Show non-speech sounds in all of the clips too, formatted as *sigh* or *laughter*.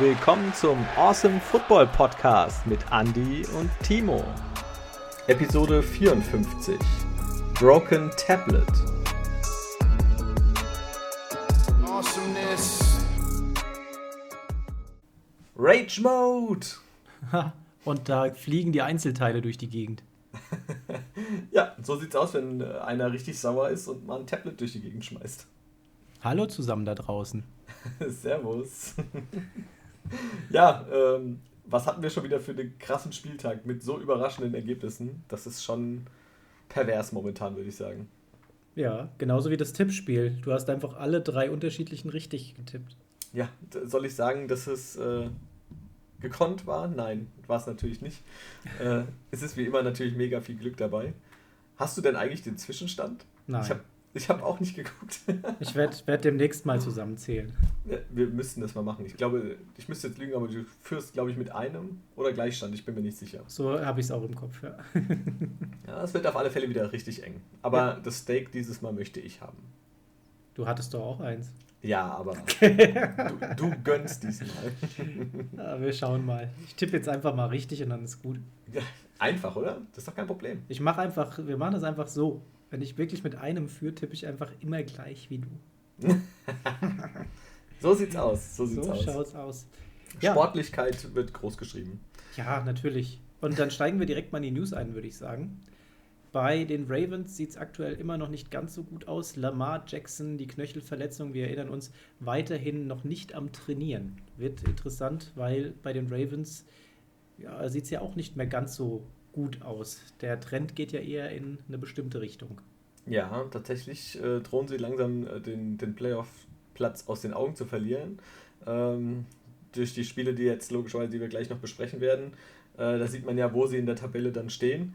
willkommen zum Awesome Football Podcast mit Andy und Timo. Episode 54 Broken Tablet. Awesomeness. Rage Mode. und da fliegen die Einzelteile durch die Gegend. *laughs* ja, so sieht's aus, wenn äh, einer richtig sauer ist und mal ein Tablet durch die Gegend schmeißt. Hallo zusammen da draußen. *laughs* Servus. *laughs* *laughs* ja, ähm, was hatten wir schon wieder für einen krassen Spieltag mit so überraschenden Ergebnissen? Das ist schon pervers momentan, würde ich sagen. Ja, genauso wie das Tippspiel. Du hast einfach alle drei unterschiedlichen richtig getippt. Ja, soll ich sagen, dass es äh, gekonnt war? Nein, war es natürlich nicht. *laughs* Äh, es ist wie immer natürlich mega viel Glück dabei. Hast du denn eigentlich den Zwischenstand? Nein. Ich habe ich habe auch nicht geguckt. *laughs* ich werde werd demnächst mal zusammenzählen. Ja, wir müssten das mal machen. Ich glaube, ich müsste jetzt lügen, aber du führst, glaube ich, mit einem oder Gleichstand. Ich bin mir nicht sicher. So habe ich es auch im Kopf, ja. *laughs* ja, es wird auf alle Fälle wieder richtig eng. Aber ja. das Steak dieses Mal möchte ich haben. Du hattest doch auch eins. Ja, aber *laughs* du, du, gönnst diesmal. Ja, wir schauen mal. Ich tippe jetzt einfach mal richtig und dann ist gut. einfach, oder? Das ist doch kein Problem. Ich mache einfach, wir machen das einfach so. Wenn ich wirklich mit einem führe, tippe ich einfach immer gleich wie du. *laughs* so sieht's aus. So, sieht's so aus. schaut's aus. Sportlichkeit ja. wird groß geschrieben. Ja, natürlich. Und dann steigen wir direkt mal in die News ein, würde ich sagen. Bei den Ravens sieht es aktuell immer noch nicht ganz so gut aus. Lamar Jackson, die Knöchelverletzung, wir erinnern uns, weiterhin noch nicht am Trainieren. Wird interessant, weil bei den Ravens ja, sieht es ja auch nicht mehr ganz so gut aus. Der Trend geht ja eher in eine bestimmte Richtung. Ja, tatsächlich äh, drohen sie langsam äh, den, den Playoff-Platz aus den Augen zu verlieren. Ähm, durch die Spiele, die jetzt logischerweise, die wir gleich noch besprechen werden, äh, da sieht man ja, wo sie in der Tabelle dann stehen.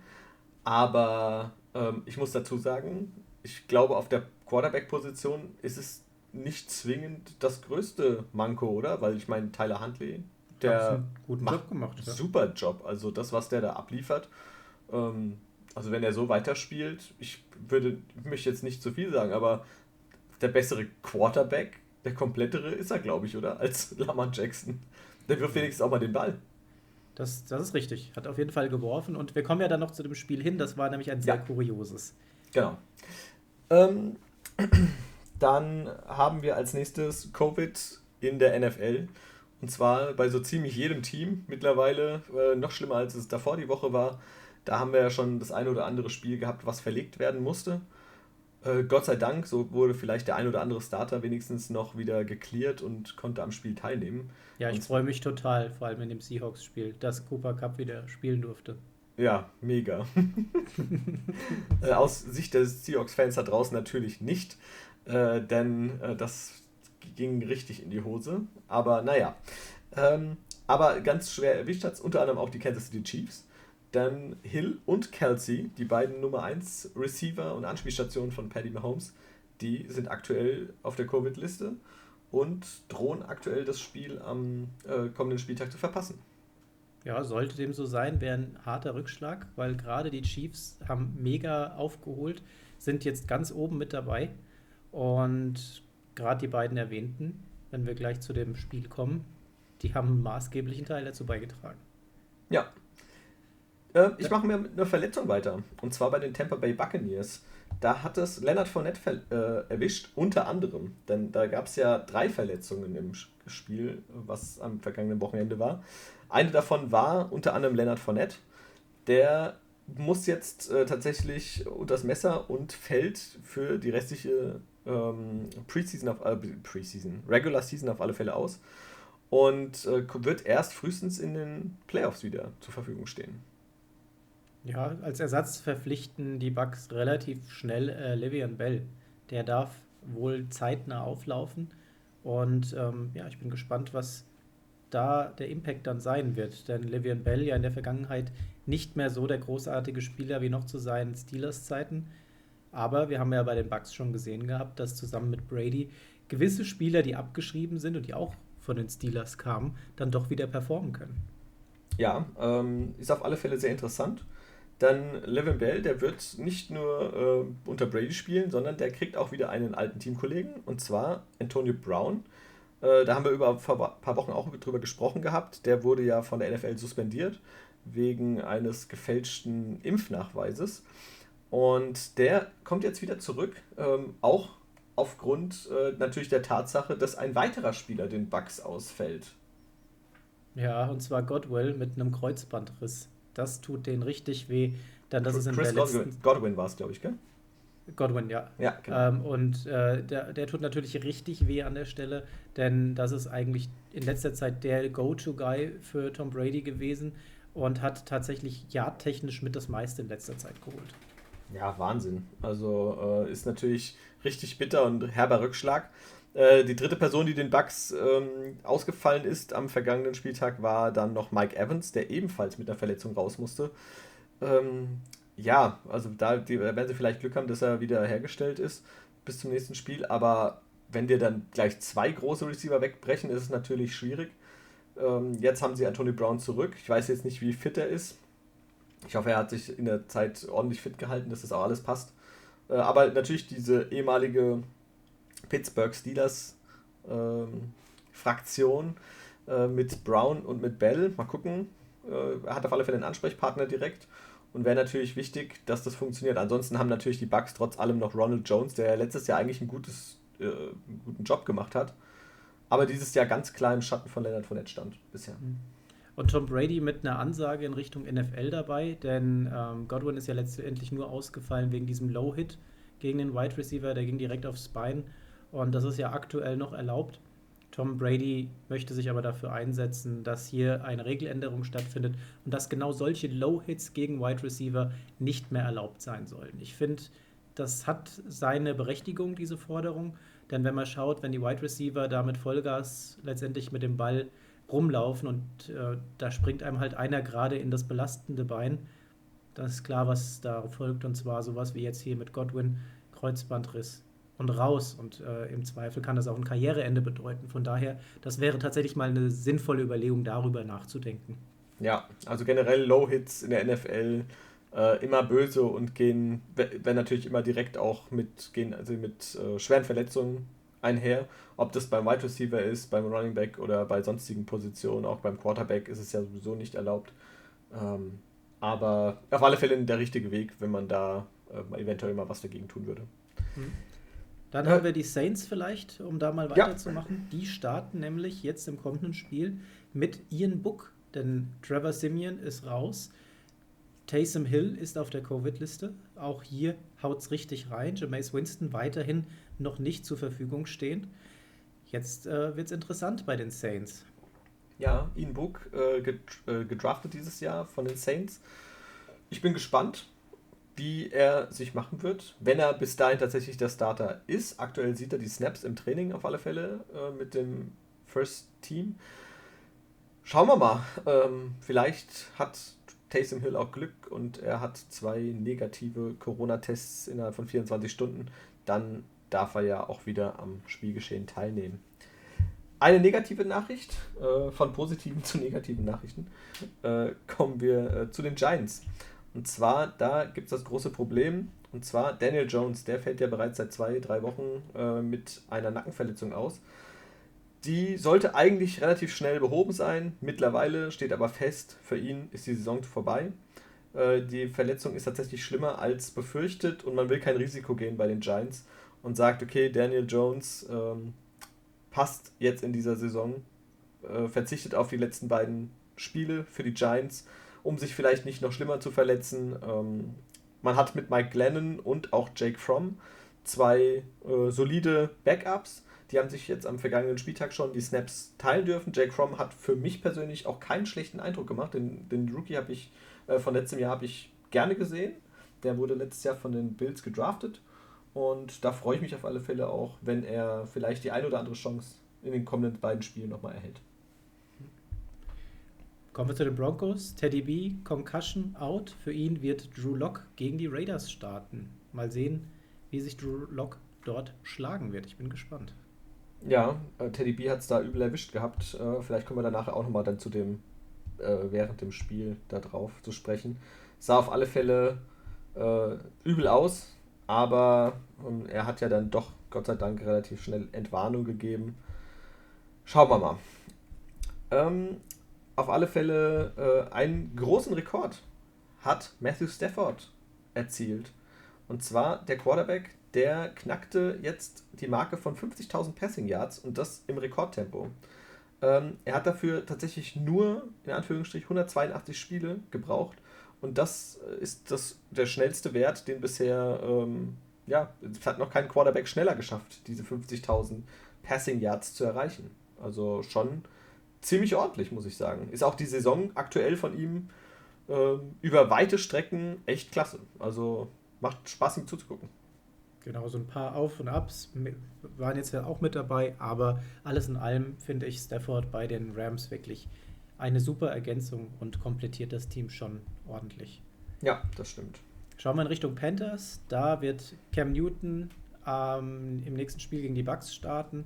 Aber ähm, ich muss dazu sagen, ich glaube, auf der Quarterback-Position ist es nicht zwingend das größte Manko, oder? Weil ich meine, Tyler Huntley der einen guten Job gemacht. Ja. Super Job. Also das, was der da abliefert. Ähm, also wenn er so weiterspielt, ich würde, ich möchte jetzt nicht zu viel sagen, aber der bessere Quarterback, der komplettere ist er, glaube ich, oder? *laughs* Als Lamar Jackson. Der wirft wenigstens auch mal den Ball. Das, das ist richtig. Hat auf jeden Fall geworfen. Und wir kommen ja dann noch zu dem Spiel hin. Das war nämlich ein sehr ja. kurioses. Genau. Ähm, *clears throat* dann haben wir als nächstes Covid in der NFL. Und zwar bei so ziemlich jedem Team mittlerweile, äh, noch schlimmer als es davor die Woche war. Da haben wir ja schon das ein oder andere Spiel gehabt, was verlegt werden musste. Äh, Gott sei Dank, so wurde vielleicht der ein oder andere Starter wenigstens noch wieder geklärt und konnte am Spiel teilnehmen. Ja, ich freue mich total, vor allem in dem Seahawks-Spiel, dass Cooper Cup wieder spielen durfte. Ja, mega. *laughs* äh, aus Sicht des Seahawks-Fans da draußen natürlich nicht, äh, denn äh, das ging richtig in die Hose. Aber naja. Ähm, aber ganz schwer erwischt hat es unter anderem auch die Kansas City Chiefs. Dann Hill und Kelsey, die beiden Nummer 1 Receiver und Anspielstationen von Paddy Mahomes, die sind aktuell auf der Covid-Liste und drohen aktuell das Spiel am äh, kommenden Spieltag zu verpassen. Ja, sollte dem so sein, wäre ein harter Rückschlag, weil gerade die Chiefs haben mega aufgeholt, sind jetzt ganz oben mit dabei und gerade die beiden erwähnten, wenn wir gleich zu dem Spiel kommen, die haben einen maßgeblichen Teil dazu beigetragen. Ja. Äh, ich mache mir mit einer Verletzung weiter. Und zwar bei den Tampa Bay Buccaneers. Da hat es Leonard Fournette äh, erwischt, unter anderem. Denn da gab es ja drei Verletzungen im Spiel, was am vergangenen Wochenende war. Eine davon war unter anderem Leonard Fournette. Der muss jetzt äh, tatsächlich unter das Messer und fällt für die restliche ähm, Preseason auf äh, Preseason, Regular Season auf alle Fälle aus und äh, wird erst frühestens in den Playoffs wieder zur Verfügung stehen. Ja, als Ersatz verpflichten die Bucks relativ schnell äh, Le'Veon Bell. Der darf wohl zeitnah auflaufen und ähm, ja, ich bin gespannt, was da der Impact dann sein wird. Denn Le'Veon Bell ja in der Vergangenheit nicht mehr so der großartige Spieler wie noch zu seinen Steelers-Zeiten. Aber wir haben ja bei den Bucks schon gesehen gehabt, dass zusammen mit Brady gewisse Spieler, die abgeschrieben sind und die auch von den Steelers kamen, dann doch wieder performen können. Ja, ähm, ist auf alle Fälle sehr interessant. Dann Levin Bell, der wird nicht nur äh, unter Brady spielen, sondern der kriegt auch wieder einen alten Teamkollegen, und zwar Antonio Brown. Äh, da haben wir über ein paar Wochen auch drüber gesprochen gehabt. Der wurde ja von der NFL suspendiert wegen eines gefälschten Impfnachweises. Und der kommt jetzt wieder zurück, ähm, auch aufgrund äh, natürlich der Tatsache, dass ein weiterer Spieler den Bugs ausfällt. Ja, und zwar Godwell mit einem Kreuzbandriss. Das tut den richtig weh. Dann, das ist in Chris der letzten... Godwin, Godwin war es, glaube ich, gell? Godwin, ja. Ja, genau. Ähm, und äh, der, der tut natürlich richtig weh an der Stelle, denn das ist eigentlich in letzter Zeit der Go-To-Guy für Tom Brady gewesen und hat tatsächlich yardtechnisch mit das meiste in letzter Zeit geholt. Ja, Wahnsinn. Also äh, ist natürlich richtig bitter und herber Rückschlag. Äh, die dritte Person, die den Bucks ähm, ausgefallen ist am vergangenen Spieltag, war dann noch Mike Evans, der ebenfalls mit einer Verletzung raus musste. Ähm, ja, also da, die, werden sie vielleicht Glück haben, dass er wieder hergestellt ist bis zum nächsten Spiel. Aber wenn dir dann gleich zwei große Receiver wegbrechen, ist es natürlich schwierig. Ähm, jetzt haben sie Anthony Brown zurück. Ich weiß jetzt nicht, wie fit er ist. Ich hoffe, er hat sich in der Zeit ordentlich fit gehalten, dass das auch alles passt. Äh, aber natürlich diese ehemalige Pittsburgh Steelers ähm, Fraktion äh, mit Brown und mit Bell. Mal gucken. Äh, er hat auf alle Fälle einen Ansprechpartner direkt und wäre natürlich wichtig, dass das funktioniert. Ansonsten haben natürlich die Bucks trotz allem noch Ronald Jones, der letztes Jahr eigentlich ein gutes, äh, einen guten Job gemacht hat, aber dieses Jahr ganz klar im Schatten von Leonard Fournette stand bisher. Mhm. Und Tom Brady mit einer Ansage in Richtung NFL dabei, denn ähm, Godwin ist ja letztendlich nur ausgefallen wegen diesem Low-Hit gegen den Wide Receiver, der ging direkt aufs Bein und das ist ja aktuell noch erlaubt. Tom Brady möchte sich aber dafür einsetzen, dass hier eine Regeländerung stattfindet und dass genau solche Low-Hits gegen Wide Receiver nicht mehr erlaubt sein sollen. Ich finde, das hat seine Berechtigung, diese Forderung. Denn wenn man schaut, wenn die Wide Receiver da mit Vollgas letztendlich mit dem Ball rumlaufen und äh, da springt einem halt einer gerade in das belastende Bein, dann ist klar, was da folgt. Und zwar sowas wie jetzt hier mit Godwin, Kreuzbandriss und raus. Und äh, im Zweifel kann das auch ein Karriereende bedeuten. Von daher, das wäre tatsächlich mal eine sinnvolle Überlegung, darüber nachzudenken. Ja, also generell Low-Hits in der NFL äh, immer böse und gehen, werden natürlich immer direkt auch mit, gehen also mit äh, schweren Verletzungen einher. Ob das beim Wide Receiver ist, beim Running Back oder bei sonstigen Positionen, auch beim Quarterback ist es ja sowieso nicht erlaubt. Ähm, aber auf alle Fälle der richtige Weg, wenn man da äh, eventuell mal was dagegen tun würde. Hm. Dann haben wir die Saints vielleicht, um da mal weiterzumachen. Ja. Die starten nämlich jetzt im kommenden Spiel mit Ian Book, denn Trevor Simeon ist raus. Taysom Hill ist auf der Covid-Liste. Auch hier haut es richtig rein. Jameis Winston weiterhin noch nicht zur Verfügung stehen. Jetzt äh, wird es interessant bei den Saints. Ja, Ian Book äh, äh, gedraftet dieses Jahr von den Saints. Ich bin gespannt wie er sich machen wird, wenn er bis dahin tatsächlich der Starter ist. Aktuell sieht er die Snaps im Training auf alle Fälle äh, mit dem First Team. Schauen wir mal. Ähm, vielleicht hat Taysom Hill auch Glück und er hat zwei negative Corona-Tests innerhalb von 24 Stunden. Dann darf er ja auch wieder am Spielgeschehen teilnehmen. Eine negative Nachricht, äh, von positiven *laughs* zu negativen Nachrichten, äh, kommen wir äh, zu den Giants. Und zwar, da gibt es das große Problem. Und zwar Daniel Jones, der fällt ja bereits seit zwei, drei Wochen äh, mit einer Nackenverletzung aus. Die sollte eigentlich relativ schnell behoben sein. Mittlerweile steht aber fest, für ihn ist die Saison vorbei. Äh, die Verletzung ist tatsächlich schlimmer als befürchtet und man will kein Risiko gehen bei den Giants und sagt, okay, Daniel Jones ähm, passt jetzt in dieser Saison, äh, verzichtet auf die letzten beiden Spiele für die Giants um sich vielleicht nicht noch schlimmer zu verletzen. Ähm, man hat mit Mike Glennon und auch Jake Fromm zwei äh, solide Backups. Die haben sich jetzt am vergangenen Spieltag schon die Snaps teilen dürfen. Jake Fromm hat für mich persönlich auch keinen schlechten Eindruck gemacht. Den, den Rookie habe ich äh, von letztem Jahr habe ich gerne gesehen. Der wurde letztes Jahr von den Bills gedraftet. Und da freue ich mich auf alle Fälle auch, wenn er vielleicht die ein oder andere Chance in den kommenden beiden Spielen nochmal erhält. Kommen wir zu den Broncos. Teddy B, Concussion out. Für ihn wird Drew Lock gegen die Raiders starten. Mal sehen, wie sich Drew Lock dort schlagen wird. Ich bin gespannt. Ja, äh, Teddy B hat es da übel erwischt gehabt. Äh, vielleicht kommen wir danach auch nochmal dann zu dem, äh, während dem Spiel da drauf zu sprechen. Sah auf alle Fälle übel aus, aber ähm, er hat ja dann doch, Gott sei Dank, relativ schnell Entwarnung gegeben. Schauen wir mal. Ähm, auf alle Fälle äh, einen großen Rekord hat Matthew Stafford erzielt. Und zwar der Quarterback, der knackte jetzt die Marke von 50.000 Passing Yards und das im Rekordtempo. Ähm, er hat dafür tatsächlich nur, in Anführungsstrichen, 182 Spiele gebraucht. Und das ist das, der schnellste Wert, den bisher, ähm, ja, es hat noch kein Quarterback schneller geschafft, diese 50.000 Passing Yards zu erreichen. Also schon ziemlich ordentlich, muss ich sagen. Ist auch die Saison aktuell von ihm äh, über weite Strecken echt klasse. Also macht Spaß, ihm zuzugucken. Genau, so ein paar Auf und Abs waren jetzt ja auch mit dabei, aber alles in allem finde ich Stafford bei den Rams wirklich eine super Ergänzung und komplettiert das Team schon ordentlich. Ja, das stimmt. Schauen wir in Richtung Panthers. Da wird Cam Newton ähm, im nächsten Spiel gegen die Bucks starten.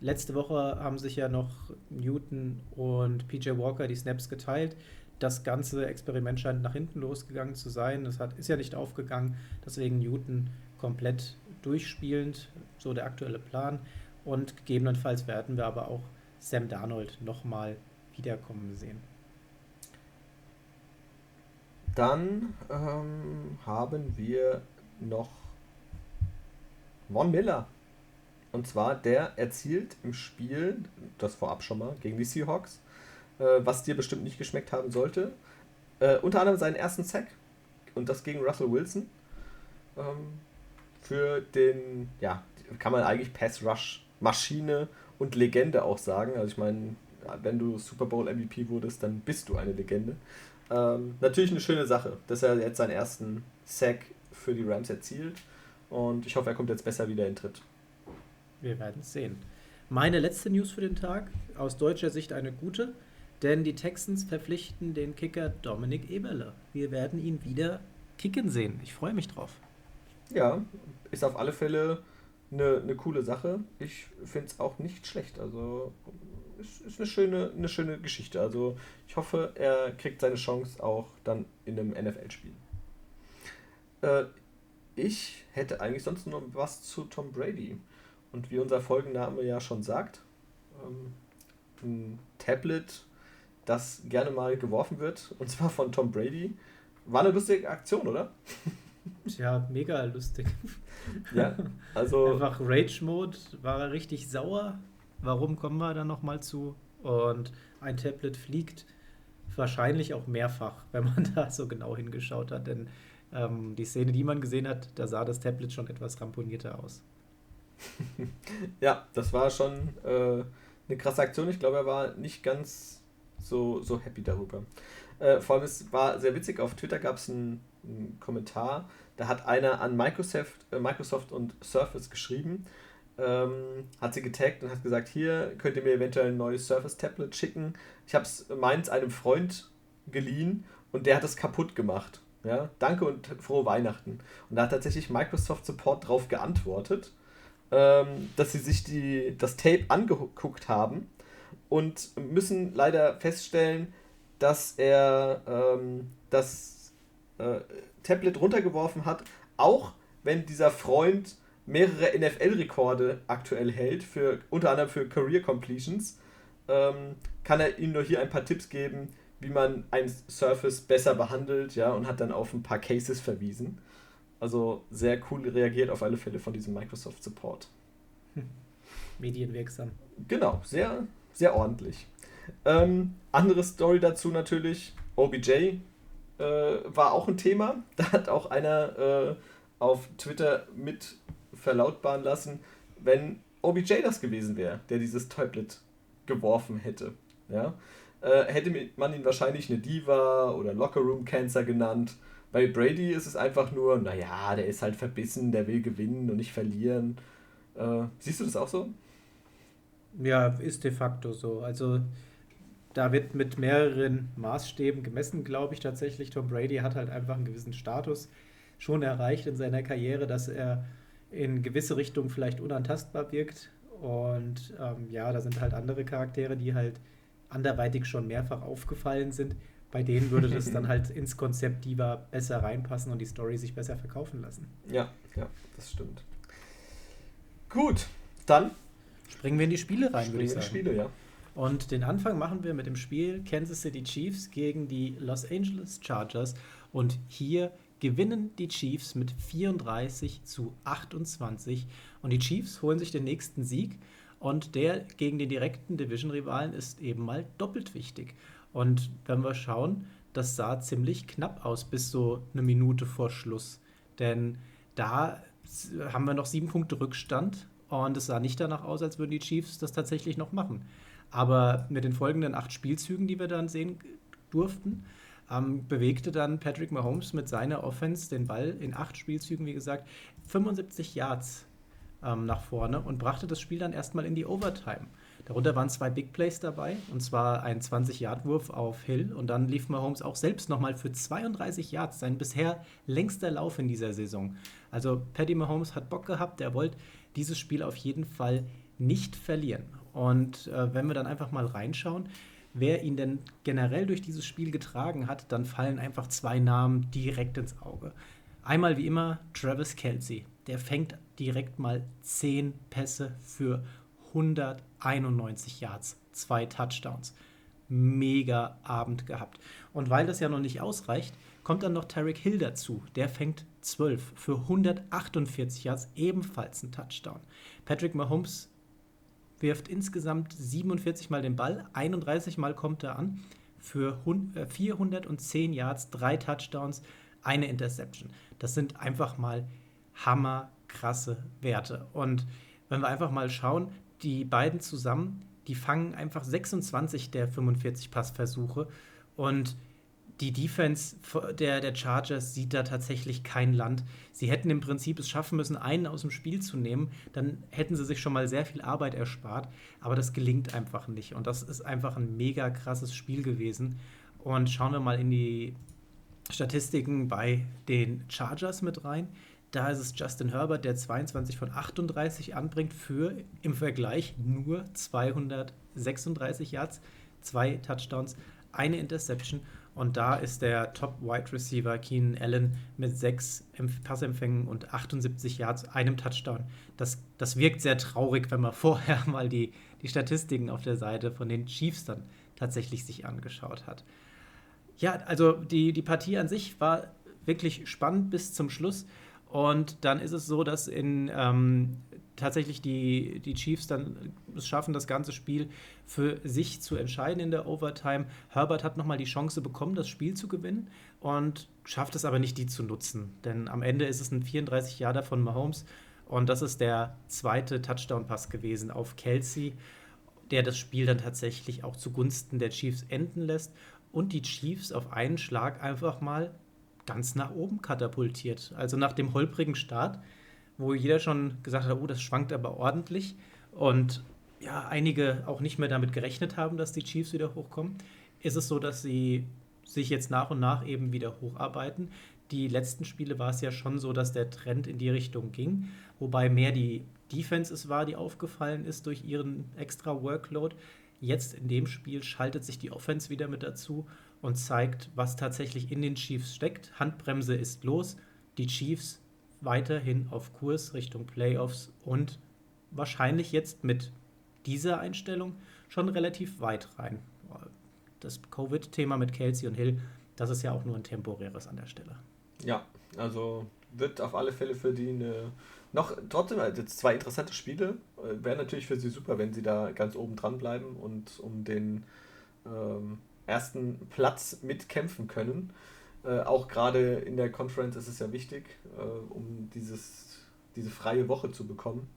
Letzte Woche haben sich ja noch Newton und PJ Walker die Snaps geteilt. Das ganze Experiment scheint nach hinten losgegangen zu sein. Es hat, ist ja nicht aufgegangen. Deswegen Newton komplett durchspielend, so der aktuelle Plan. Und gegebenenfalls werden wir aber auch Sam Darnold nochmal wiederkommen sehen. Dann ähm, haben wir noch Von Miller. Und zwar, der erzielt im Spiel, das vorab schon mal, gegen die Seahawks, äh, was dir bestimmt nicht geschmeckt haben sollte, äh, unter anderem seinen ersten Sack. Und das gegen Russell Wilson. Ähm, für den, ja, kann man eigentlich Pass Rush Maschine und Legende auch sagen. Also ich meine, wenn du Super Bowl MVP wurdest, dann bist du eine Legende. Ähm, natürlich eine schöne Sache, dass er jetzt seinen ersten Sack für die Rams erzielt. Und ich hoffe, er kommt jetzt besser wieder in Tritt. Wir werden es sehen. Meine letzte News für den Tag, aus deutscher Sicht eine gute, denn die Texans verpflichten den Kicker Dominik Eberle. Wir werden ihn wieder kicken sehen. Ich freue mich drauf. Ja, ist auf alle Fälle eine, eine coole Sache. Ich finde es auch nicht schlecht. Also es ist eine schöne, eine schöne Geschichte. Also ich hoffe, er kriegt seine Chance auch dann in einem NFL-Spiel. Äh, ich hätte eigentlich sonst noch was zu Tom Brady. Und wie unser Folgenname ja schon sagt, ähm, ein Tablet, das gerne mal geworfen wird, und zwar von Tom Brady. War eine lustige Aktion, oder? *laughs* Ja, mega lustig. Ja, also. *laughs* Einfach Rage-Mode, war er richtig sauer. Warum kommen wir da nochmal zu? Und ein Tablet fliegt wahrscheinlich auch mehrfach, *laughs* wenn man da so genau hingeschaut hat. Denn ähm, die Szene, die man gesehen hat, da sah das Tablet schon etwas ramponierter aus. *laughs* ja, das war schon äh, eine krasse Aktion. Ich glaube, er war nicht ganz so, so happy darüber. Äh, vor allem, es war sehr witzig, auf Twitter gab es einen, einen, Kommentar, da hat einer an Microsoft, äh, Microsoft und Surface geschrieben, ähm, hat sie getaggt und hat gesagt, hier könnt ihr mir eventuell ein neues Surface-Tablet schicken. Ich habe es meins einem Freund geliehen und der hat es kaputt gemacht. Ja, danke und frohe Weihnachten. Und da hat tatsächlich Microsoft Support darauf geantwortet ähm, dass sie sich die, das Tape angeguckt haben und müssen leider feststellen, dass er ähm, das äh, Tablet runtergeworfen hat, auch wenn dieser Freund mehrere NFL-Rekorde aktuell hält, für, unter anderem für Career Completions, ähm, kann er ihm nur hier ein paar Tipps geben, wie man ein Surface besser behandelt, ja, und hat dann auf ein paar Cases verwiesen. Also sehr cool reagiert auf alle Fälle von diesem Microsoft Support. *laughs* Medienwirksam. Genau, sehr, sehr ordentlich. Ähm, andere Story dazu natürlich, OBJ äh, war auch ein Thema. Da hat auch einer äh, auf Twitter mit verlautbaren lassen, wenn OBJ das gewesen wäre, der dieses Tablet geworfen hätte. Ja? Äh, hätte man ihn wahrscheinlich eine Diva oder Locker Room Cancer genannt. Bei Brady ist es einfach nur, naja, der ist halt verbissen, der will gewinnen und nicht verlieren. Äh, siehst du das auch so? Ja, ist de facto so. Also da wird mit mehreren Maßstäben gemessen, glaube ich tatsächlich. Tom Brady hat halt einfach einen gewissen Status schon erreicht in seiner Karriere, dass er in gewisse Richtungen vielleicht unantastbar wirkt. Und ähm, ja, da sind halt andere Charaktere, die halt anderweitig schon mehrfach aufgefallen sind. Bei denen würde das dann halt *laughs* ins Konzept Diva besser reinpassen und die Story sich besser verkaufen lassen. Ja, ja, das stimmt. Gut, dann Springen wir in die Spiele rein, würde ich sagen. Spiele, ja. Und den Anfang machen wir mit dem Spiel Kansas City Chiefs gegen die Los Angeles Chargers. Und hier gewinnen die Chiefs mit 34 zu 28. Und die Chiefs holen sich den nächsten Sieg. Und der gegen den direkten Division-Rivalen ist eben mal doppelt wichtig. Und wenn wir schauen, das sah ziemlich knapp aus bis so eine Minute vor Schluss. Denn da haben wir noch sieben Punkte Rückstand und es sah nicht danach aus, als würden die Chiefs das tatsächlich noch machen. Aber mit den folgenden acht Spielzügen, die wir dann sehen durften, ähm, bewegte dann Patrick Mahomes mit seiner Offense den Ball in acht Spielzügen, wie gesagt, 75 Yards ähm, nach vorne und brachte das Spiel dann erstmal in die Overtime. Darunter waren zwei Big Plays dabei, und zwar ein 20-Yard-Wurf auf Hill. Und dann lief Mahomes auch selbst nochmal für 32 Yards, sein bisher längster Lauf in dieser Saison. Also Paddy Mahomes hat Bock gehabt, er wollte dieses Spiel auf jeden Fall nicht verlieren. Und äh, wenn wir dann einfach mal reinschauen, wer ihn denn generell durch dieses Spiel getragen hat, dann fallen einfach zwei Namen direkt ins Auge. Einmal wie immer Travis Kelsey. Der fängt direkt mal 10 Pässe für 191 Yards, zwei Touchdowns. Mega Abend gehabt. Und weil das ja noch nicht ausreicht, kommt dann noch Tarek Hill dazu. Der fängt 12 für 148 Yards, ebenfalls ein Touchdown. Patrick Mahomes wirft insgesamt 47 Mal den Ball, 31 Mal kommt er an für 410 äh, Yards, drei Touchdowns, eine Interception. Das sind einfach mal hammerkrasse Werte. Und wenn wir einfach mal schauen, die beiden zusammen, die fangen einfach 26 der 45 Passversuche und die Defense der, der Chargers sieht da tatsächlich kein Land. Sie hätten im Prinzip es schaffen müssen, einen aus dem Spiel zu nehmen. Dann hätten sie sich schon mal sehr viel Arbeit erspart. Aber das gelingt einfach nicht. Und das ist einfach ein mega krasses Spiel gewesen. Und schauen wir mal in die Statistiken bei den Chargers mit rein. Da ist es Justin Herbert, der 22 von 38 anbringt für im Vergleich nur 236 Yards, zwei Touchdowns, eine Interception. Und da ist der Top-Wide Receiver Keenan Allen mit sechs Passempfängen und 78 Yards, einem Touchdown. Das, das wirkt sehr traurig, wenn man *laughs* vorher mal die, die Statistiken auf der Seite von den Chiefs dann tatsächlich sich angeschaut hat. Ja, also die, die Partie an sich war wirklich spannend bis zum Schluss. Und dann ist es so, dass in ähm, tatsächlich die, die Chiefs dann es schaffen, das ganze Spiel für sich zu entscheiden in der Overtime. Herbert hat nochmal die Chance bekommen, das Spiel zu gewinnen und schafft es aber nicht, die zu nutzen. Denn am Ende ist es ein 34 Jahre von Mahomes und das ist der zweite Touchdown-Pass gewesen auf Kelsey, der das Spiel dann tatsächlich auch zugunsten der Chiefs enden lässt und die Chiefs auf einen Schlag einfach mal ganz nach oben katapultiert. Also nach dem holprigen Start, wo jeder schon gesagt hat, oh, das schwankt aber ordentlich. Und ja, einige auch nicht mehr damit gerechnet haben, dass die Chiefs wieder hochkommen, ist es so, dass sie sich jetzt nach und nach eben wieder hocharbeiten. Die letzten Spiele war es ja schon so, dass der Trend in die Richtung ging, wobei mehr die Defense es war, die aufgefallen ist durch ihren extra Workload. Jetzt in dem Spiel schaltet sich die Offense wieder mit dazu und zeigt, was tatsächlich in den Chiefs steckt. Handbremse ist los. Die Chiefs weiterhin auf Kurs Richtung Playoffs und wahrscheinlich jetzt mit dieser Einstellung schon relativ weit rein. Das Covid-Thema mit Kelsey und Hill, das ist ja auch nur ein temporäres an der Stelle. Ja, also wird auf alle Fälle für die eine noch trotzdem also zwei interessante Spiele. Äh, Wäre natürlich für sie super, wenn sie da ganz oben dran bleiben und um den ähm, ersten Platz mitkämpfen können. Äh, auch gerade in der Conference ist es ja wichtig, äh, um dieses, diese freie Woche zu bekommen.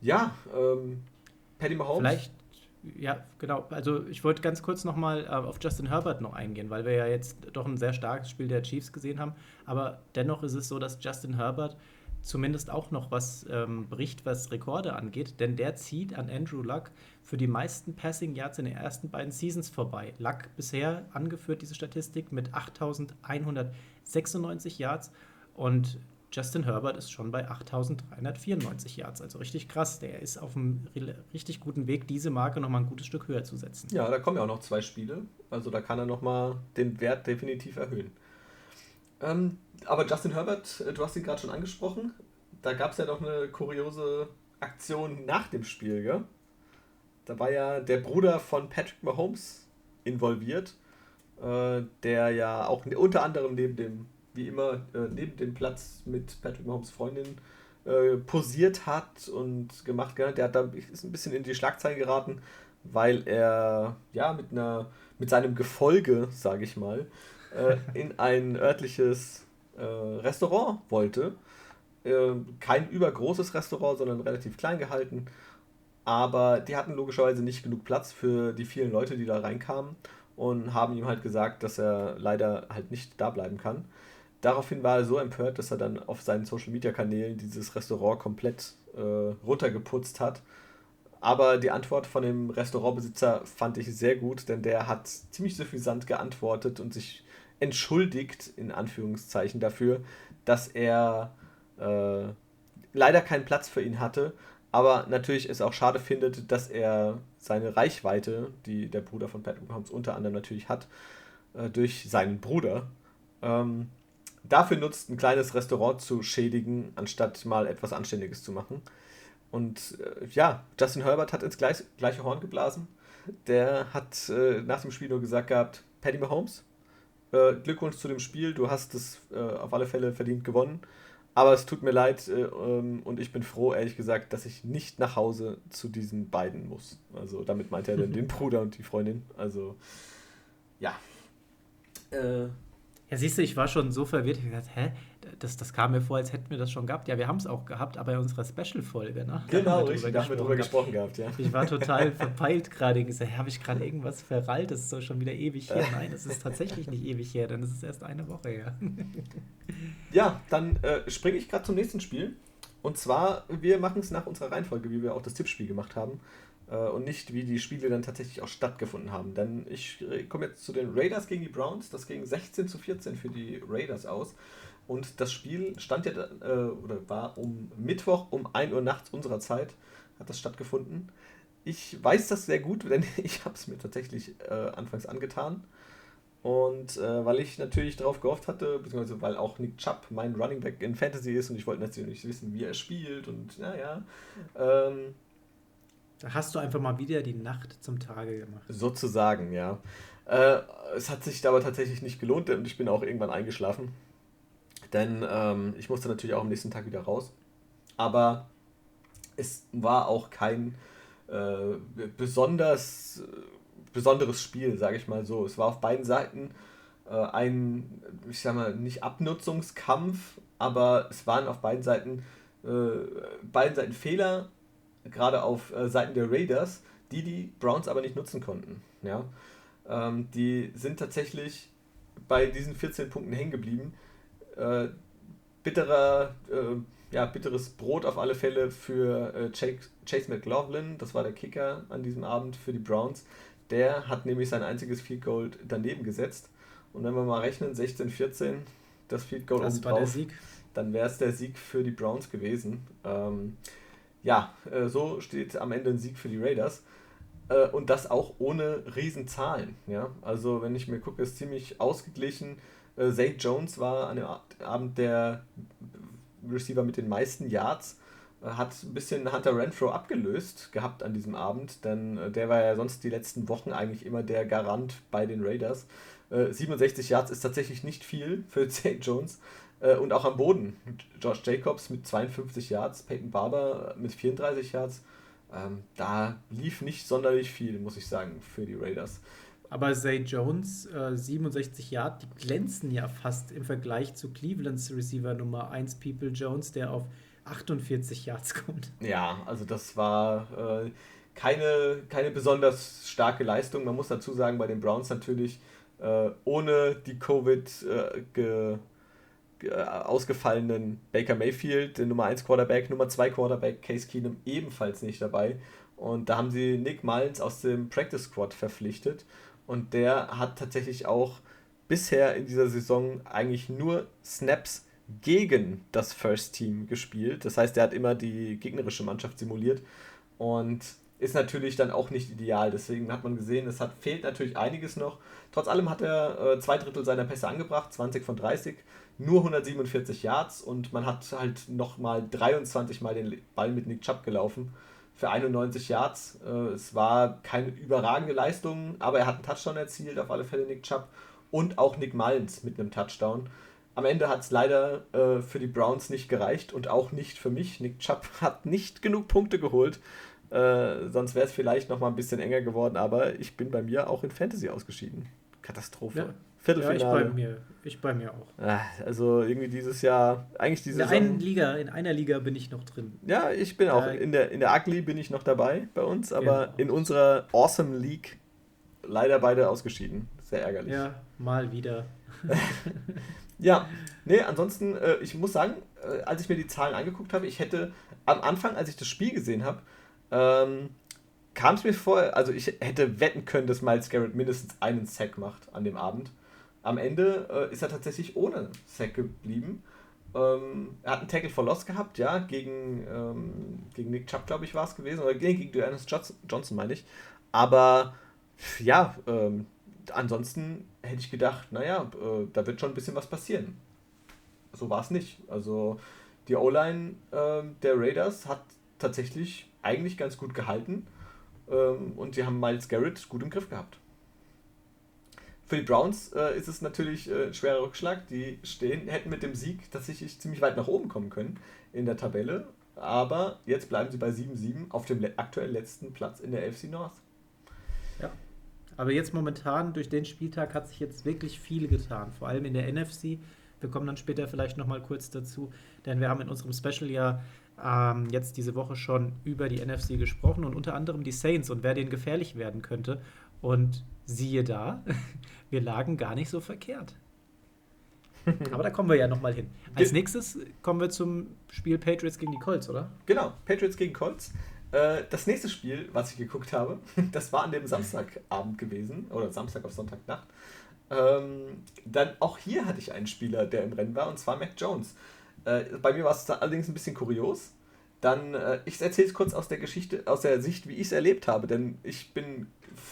Ja, ähm, Paddy Mahomes. Vielleicht, ja, genau. Also ich wollte ganz kurz nochmal äh, auf Justin Herbert noch eingehen, weil wir ja jetzt doch ein sehr starkes Spiel der Chiefs gesehen haben. Aber dennoch ist es so, dass Justin Herbert zumindest auch noch was ähm, bricht, was Rekorde angeht, denn der zieht an Andrew Luck für die meisten Passing Yards in den ersten beiden Seasons vorbei. Luck bisher angeführt diese Statistik mit 8196 Yards und Justin Herbert ist schon bei 8394 Yards, also richtig krass. Der ist auf einem richtig guten Weg, diese Marke noch mal ein gutes Stück höher zu setzen. Ja, da kommen ja auch noch zwei Spiele, also da kann er noch mal den Wert definitiv erhöhen. Ähm, aber Justin Herbert, äh, du hast ihn gerade schon angesprochen. Da gab es ja doch eine kuriose Aktion nach dem Spiel, gell? Da war ja der Bruder von Patrick Mahomes involviert, äh, der ja auch unter anderem neben dem, wie immer, äh, neben dem Platz mit Patrick Mahomes Freundin äh, posiert hat und gemacht. Gell? Der hat da ist ein bisschen in die Schlagzeilen geraten, weil er ja mit einer mit seinem Gefolge, sage ich mal, äh, *laughs* in ein örtliches äh, Restaurant wollte. Äh, kein übergroßes Restaurant, sondern relativ klein gehalten. Aber die hatten logischerweise nicht genug Platz für die vielen Leute, die da reinkamen und haben ihm halt gesagt, dass er leider halt nicht da bleiben kann. Daraufhin war er so empört, dass er dann auf seinen Social Media Kanälen dieses Restaurant komplett äh, runtergeputzt hat. Aber die Antwort von dem Restaurantbesitzer fand ich sehr gut, denn der hat ziemlich suffisant geantwortet und sich entschuldigt, in Anführungszeichen, dafür, dass er äh, leider keinen Platz für ihn hatte, aber natürlich es auch schade findet, dass er seine Reichweite, die der Bruder von Patrick Mahomes unter anderem natürlich hat, äh, durch seinen Bruder, ähm, dafür nutzt, ein kleines Restaurant zu schädigen, anstatt mal etwas Anständiges zu machen. Und äh, ja, Justin Herbert hat ins gleich, gleiche Horn geblasen. Der hat äh, nach dem Spiel nur gesagt gehabt, Paddy Mahomes, äh, Glückwunsch zu dem Spiel, du hast es äh, auf alle Fälle verdient gewonnen. Aber es tut mir leid äh, ähm, und ich bin froh, ehrlich gesagt, dass ich nicht nach Hause zu diesen beiden muss. Also damit meint er dann den *laughs* Bruder und die Freundin. Also ja. Äh, ja, siehst du, ich war schon so verwirrt. Ich habe gedacht, hä? Das, das kam mir vor, als hätten wir das schon gehabt. Ja, wir haben es auch gehabt, aber in unserer Special-Folge. Ne? Genau, richtig, da haben wir drüber gesprochen gehabt, ja. Ich war total *laughs* verpeilt gerade. Ich gesagt, habe ich gerade irgendwas verrallt? Das ist so schon wieder ewig her. *laughs* Nein, es ist tatsächlich nicht ewig her, denn es ist erst eine Woche her. *laughs* ja, dann äh, springe ich gerade zum nächsten Spiel. Und zwar, wir machen es nach unserer Reihenfolge, wie wir auch das Tippspiel gemacht haben. Äh, und nicht, wie die Spiele dann tatsächlich auch stattgefunden haben. Denn ich komme jetzt zu den Raiders gegen die Browns. Das ging 16 zu 14 für die Raiders aus. Und das Spiel stand ja äh, oder war um Mittwoch um 1 Uhr nachts unserer Zeit, hat das stattgefunden. Ich weiß das sehr gut, *laughs* denn ich habe es mir tatsächlich äh, anfangs angetan. Und äh, weil ich natürlich darauf gehofft hatte, beziehungsweise weil auch Nick Chubb mein Running Back in Fantasy ist und ich wollte natürlich wissen, wie er spielt und naja. Ähm, da hast du einfach mal wieder die Nacht zum Tage gemacht. Sozusagen, ja. Äh, es hat sich aber tatsächlich nicht gelohnt und ich bin auch irgendwann eingeschlafen. Denn ähm, ich musste natürlich auch am nächsten Tag wieder raus. Aber es war auch kein äh, besonders besonderes Spiel, sage ich mal so. Es war auf beiden Seiten äh, ein, ich sag mal, nicht Abnutzungskampf, aber es waren auf beiden Seiten äh, beiden Seiten Fehler gerade auf äh, Seiten der Raiders, die die Browns aber nicht nutzen konnten. Ja? Ähm, die sind tatsächlich bei diesen 14 Punkten hängen geblieben. Äh, bitterer, äh, ja, bitteres Brot auf alle Fälle für äh, Chase McLaughlin, das war der Kicker an diesem Abend für die Browns. Der hat nämlich sein einziges Field Goal daneben gesetzt. Und wenn wir mal rechnen, 16-14, das Field Goal das war der Sieg. dann wäre es der Sieg für die Browns gewesen. Ähm, ja, äh, so steht am Ende ein Sieg für die Raiders. Äh, und das auch ohne Riesenzahlen. Ja? Also, wenn ich mir gucke, ist ziemlich ausgeglichen. Äh, Zay Jones war an dem Abend der Receiver mit den meisten Yards. Äh, hat ein bisschen Hunter Renfro abgelöst gehabt an diesem Abend, denn äh, der war ja sonst die letzten Wochen eigentlich immer der Garant bei den Raiders. 67 Yards ist tatsächlich nicht viel für *laughs* Zay Jones. Äh, und auch am Boden. Josh Jacobs mit 52 Yards, Peyton Barber mit 34 Yards. Ähm, da lief nicht sonderlich viel, muss ich sagen, für die Raiders. Aber Zay Jones, äh, 67 Yards, die glänzen ja fast im Vergleich zu Clevelands Receiver Nummer 1 People Jones, der auf 48 Yards kommt. Ja, also das war äh, keine, keine besonders starke Leistung. Man muss dazu sagen, bei den Browns natürlich äh, ohne die Covid äh, äh, ausgefallenen Baker Mayfield, den Nummer 1 Quarterback, Nummer 2 Quarterback Case Keenum ebenfalls nicht dabei. Und da haben sie Nick Mullins aus dem Practice Squad verpflichtet. Und der hat tatsächlich auch bisher in dieser Saison eigentlich nur Snaps gegen das First Team gespielt. Das heißt, er hat immer die gegnerische Mannschaft simuliert und ist natürlich dann auch nicht ideal. Deswegen hat man gesehen, es hat, fehlt natürlich einiges noch. Trotz allem hat er äh, zwei Drittel seiner Pässe angebracht, 20 von 30. nur 147 Yards und man hat halt nochmal 23 Mal den Ball mit Nick Chubb gelaufen für 91 Yards. Äh, es war keine überragende Leistung, aber er hat einen Touchdown erzielt, auf alle Fälle Nick Chubb und auch Nick Mullins mit einem Touchdown. Am Ende hat es leider äh, für die Browns nicht gereicht und auch nicht für mich. Nick Chubb *laughs* hat nicht genug Punkte geholt. Äh, sonst wäre es vielleicht noch mal ein bisschen enger geworden, aber ich bin bei mir auch in Fantasy ausgeschieden. Katastrophe. Ja. Viertelfinale. Ja, ich bei mir, ich bei mir auch. Ah, also irgendwie dieses Jahr, eigentlich diese in einer Liga, in einer Liga bin ich noch drin. Ja, ich bin auch in der in der Ugly bin ich noch dabei bei uns, aber genau. in unserer Awesome League leider beide ausgeschieden. Sehr ärgerlich. Ja, mal wieder. *laughs* ja, nee, ansonsten, äh, ich muss sagen, äh, als ich mir die Zahlen angeguckt habe, ich hätte am Anfang, als ich das Spiel gesehen habe, ähm, kam es mir vor, also ich hätte wetten können, dass Miles Garrett mindestens einen Sack macht an dem Abend. Am Ende äh, ist er tatsächlich ohne Sack geblieben. Ähm, er hat einen Tackle for Loss gehabt, ja, gegen, ähm, gegen Nick Chubb, glaube ich, war es gewesen, oder gegen, gegen Johannes Johnson, meine ich. Aber ja, ähm, ansonsten hätte ich gedacht, naja, äh, da wird schon ein bisschen was passieren. So war es nicht. Also die O-Line äh, der Raiders hat tatsächlich eigentlich ganz gut gehalten ähm, und sie haben Miles Garrett gut im Griff gehabt. Für die Browns äh, ist es natürlich äh, ein schwerer Rückschlag. Die stehen, hätten mit dem Sieg tatsächlich ziemlich weit nach oben kommen können in der Tabelle. Aber jetzt bleiben sie bei 7-7 auf dem aktuell letzten Platz in der FC North. Ja. Aber jetzt momentan, durch den Spieltag, hat sich jetzt wirklich viel getan. Vor allem in der NFC. Wir kommen dann später vielleicht nochmal kurz dazu, denn wir haben in unserem Special ja ähm, jetzt diese Woche schon über die NFC gesprochen und unter anderem die Saints und wer denen gefährlich werden könnte. Und siehe da, *laughs* wir lagen gar nicht so verkehrt. *laughs* Aber da kommen wir ja nochmal hin. Als nächstes kommen wir zum Spiel Patriots gegen die Colts, oder? Genau, Patriots gegen Colts. Äh, das nächste Spiel, was ich geguckt habe, *laughs* das war an dem Samstagabend gewesen, oder Samstag auf Sonntagnacht. Ähm, dann auch hier hatte ich einen Spieler, der im Rennen war, und zwar Mac Jones. Äh, bei mir war es allerdings ein bisschen kurios. Dann, äh, ich erzähle es kurz aus der Geschichte, aus der Sicht, wie ich es erlebt habe, denn ich bin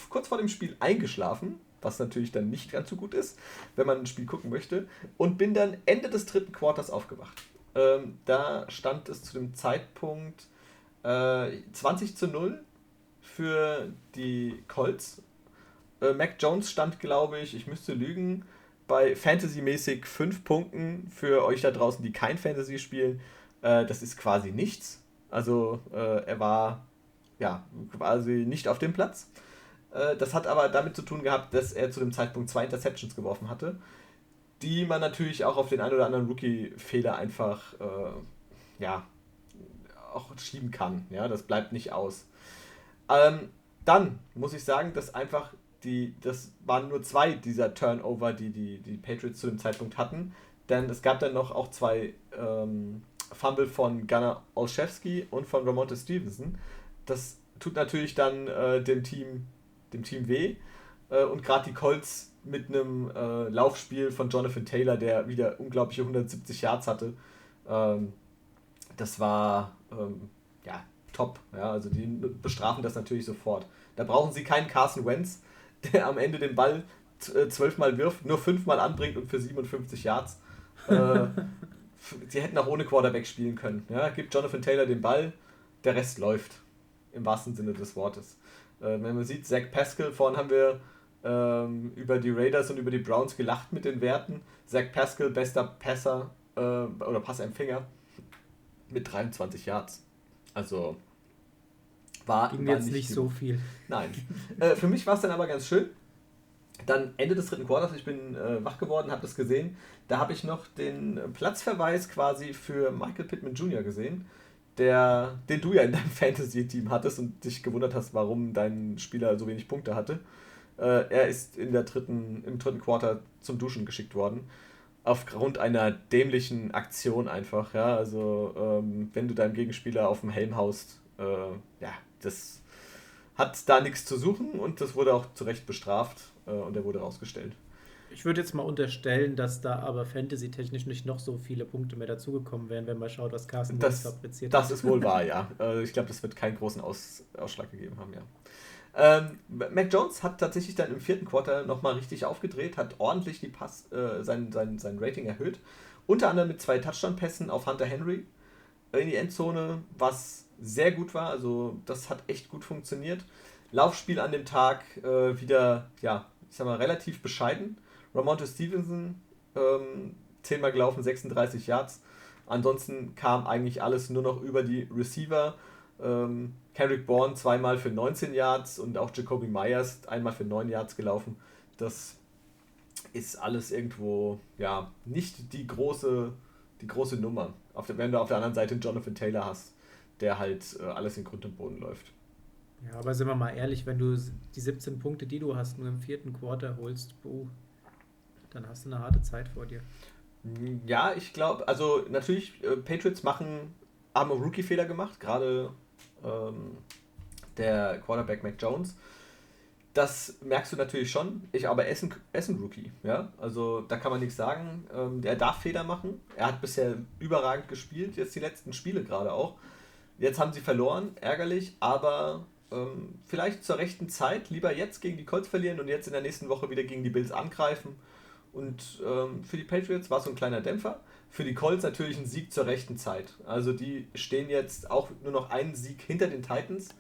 kurz vor dem Spiel eingeschlafen, was natürlich dann nicht ganz so gut ist, wenn man ein Spiel gucken möchte, und bin dann Ende des dritten Quarters aufgewacht. Ähm, da stand es zu dem Zeitpunkt äh, 20 zu 0 für die Colts. Äh, Mac Jones stand, glaube ich, ich müsste lügen, bei Fantasy-mäßig 5 Punkten für euch da draußen, die kein Fantasy spielen. Äh, das ist quasi nichts. Also äh, er war ja quasi nicht auf dem Platz. Äh, das hat aber damit zu tun gehabt, dass er zu dem Zeitpunkt zwei Interceptions geworfen hatte, die man natürlich auch auf den einen oder anderen Rookie-Fehler einfach äh, ja, auch schieben kann. Ja, das bleibt nicht aus. Ähm, dann muss ich sagen, dass einfach die, das waren nur zwei dieser Turnover, die, die die Patriots zu dem Zeitpunkt hatten. Denn es gab dann noch auch zwei ähm, Fumble von Gunnar Olszewski und von Ramonte Stevenson. Das tut natürlich dann äh, dem Team dem Team weh. Äh, und gerade die Colts mit einem äh, Laufspiel von Jonathan Taylor, der wieder unglaubliche 170 Yards hatte, ähm, das war ähm, ja top. Ja, also die bestrafen das natürlich sofort. Da brauchen sie keinen Carson Wentz, *laughs* der am Ende den Ball äh, zwölfmal wirft, nur fünfmal anbringt und für 57 Yards. Äh, *laughs* sie hätten auch ohne Quarterback spielen können. Ja, gibt Jonathan Taylor den Ball, der Rest läuft. Im wahrsten Sinne des Wortes. Äh, wenn man sieht, Zach Pascal, vorhin haben wir ähm, über die Raiders und über die Browns gelacht mit den Werten. Zach Pascal, bester Passer äh, oder Passempfänger mit 23 Yards. Also war, Ging war jetzt nicht, so viel. Nein. äh, für mich war es dann aber ganz schön. Dann Ende des dritten Quarters, ich bin äh, wach geworden, habe das gesehen. Da habe ich noch den Platzverweis quasi für Michael Pittman Jr. gesehen der, den du ja in deinem *laughs* Fantasy-Team hattest und dich gewundert hast, warum dein Spieler so wenig Punkte hatte. Äh, er ist in der dritten, im dritten Quarter zum Duschen geschickt worden. Aufgrund einer dämlichen Aktion einfach, ja. Also, ähm, wenn du deinem Gegenspieler auf dem Helm haust, äh, ja, das hat da nichts zu suchen und das wurde auch zu Recht bestraft äh, und er wurde rausgestellt. Ich würde jetzt mal unterstellen, dass da aber fantasy-technisch nicht noch so viele Punkte mehr dazugekommen wären, wenn man schaut, was Carsten das, fabriziert das hat. Das ist wohl wahr, ja. *laughs* Äh, ich glaube, das wird keinen großen Aus, Ausschlag gegeben haben, ja. Ähm, Mac Jones hat tatsächlich dann im vierten Quarter nochmal richtig aufgedreht, hat ordentlich die Pass, äh, sein, sein, sein Rating erhöht Unter anderem mit zwei Touchdown-Pässen auf Hunter Henry in die Endzone, was sehr gut war. Also das hat echt gut funktioniert. Laufspiel an dem Tag äh, wieder, ja, ich sag mal, relativ bescheiden. Ramonte Stevenson ähm, 10 Mal gelaufen, 36 Yards. Ansonsten kam eigentlich alles nur noch über die Receiver. Ähm, Kendrick Bourne zweimal für 19 Yards und auch Jacoby Myers einmal für 9 Yards gelaufen. Das ist alles irgendwo, ja, nicht die große, die große Nummer. Auf der, wenn du auf der anderen Seite Jonathan Taylor hast, der halt äh, alles in Grund und Boden läuft. Ja, aber sind wir mal ehrlich, wenn du die 17 Punkte, die du hast, nur im vierten Quarter holst, boh, dann hast du eine harte Zeit vor dir. Ja, ich glaube, also natürlich, äh, Patriots machen, haben Rookie-Fehler gemacht, gerade ähm, der Quarterback Mac Jones. Das merkst du natürlich schon. Ich aber Essen, Essen Rookie, ja. Also da kann man nichts sagen. Ähm, er darf Fehler machen. Er hat bisher überragend gespielt, jetzt die letzten Spiele gerade auch. Jetzt haben sie verloren, ärgerlich, aber ähm, vielleicht zur rechten Zeit. Lieber jetzt gegen die Colts verlieren und jetzt in der nächsten Woche wieder gegen die Bills angreifen. Und ähm, für die Patriots war es so ein kleiner Dämpfer. Für die Colts natürlich ein Sieg zur rechten Zeit. Also die stehen jetzt auch nur noch einen Sieg hinter den Titans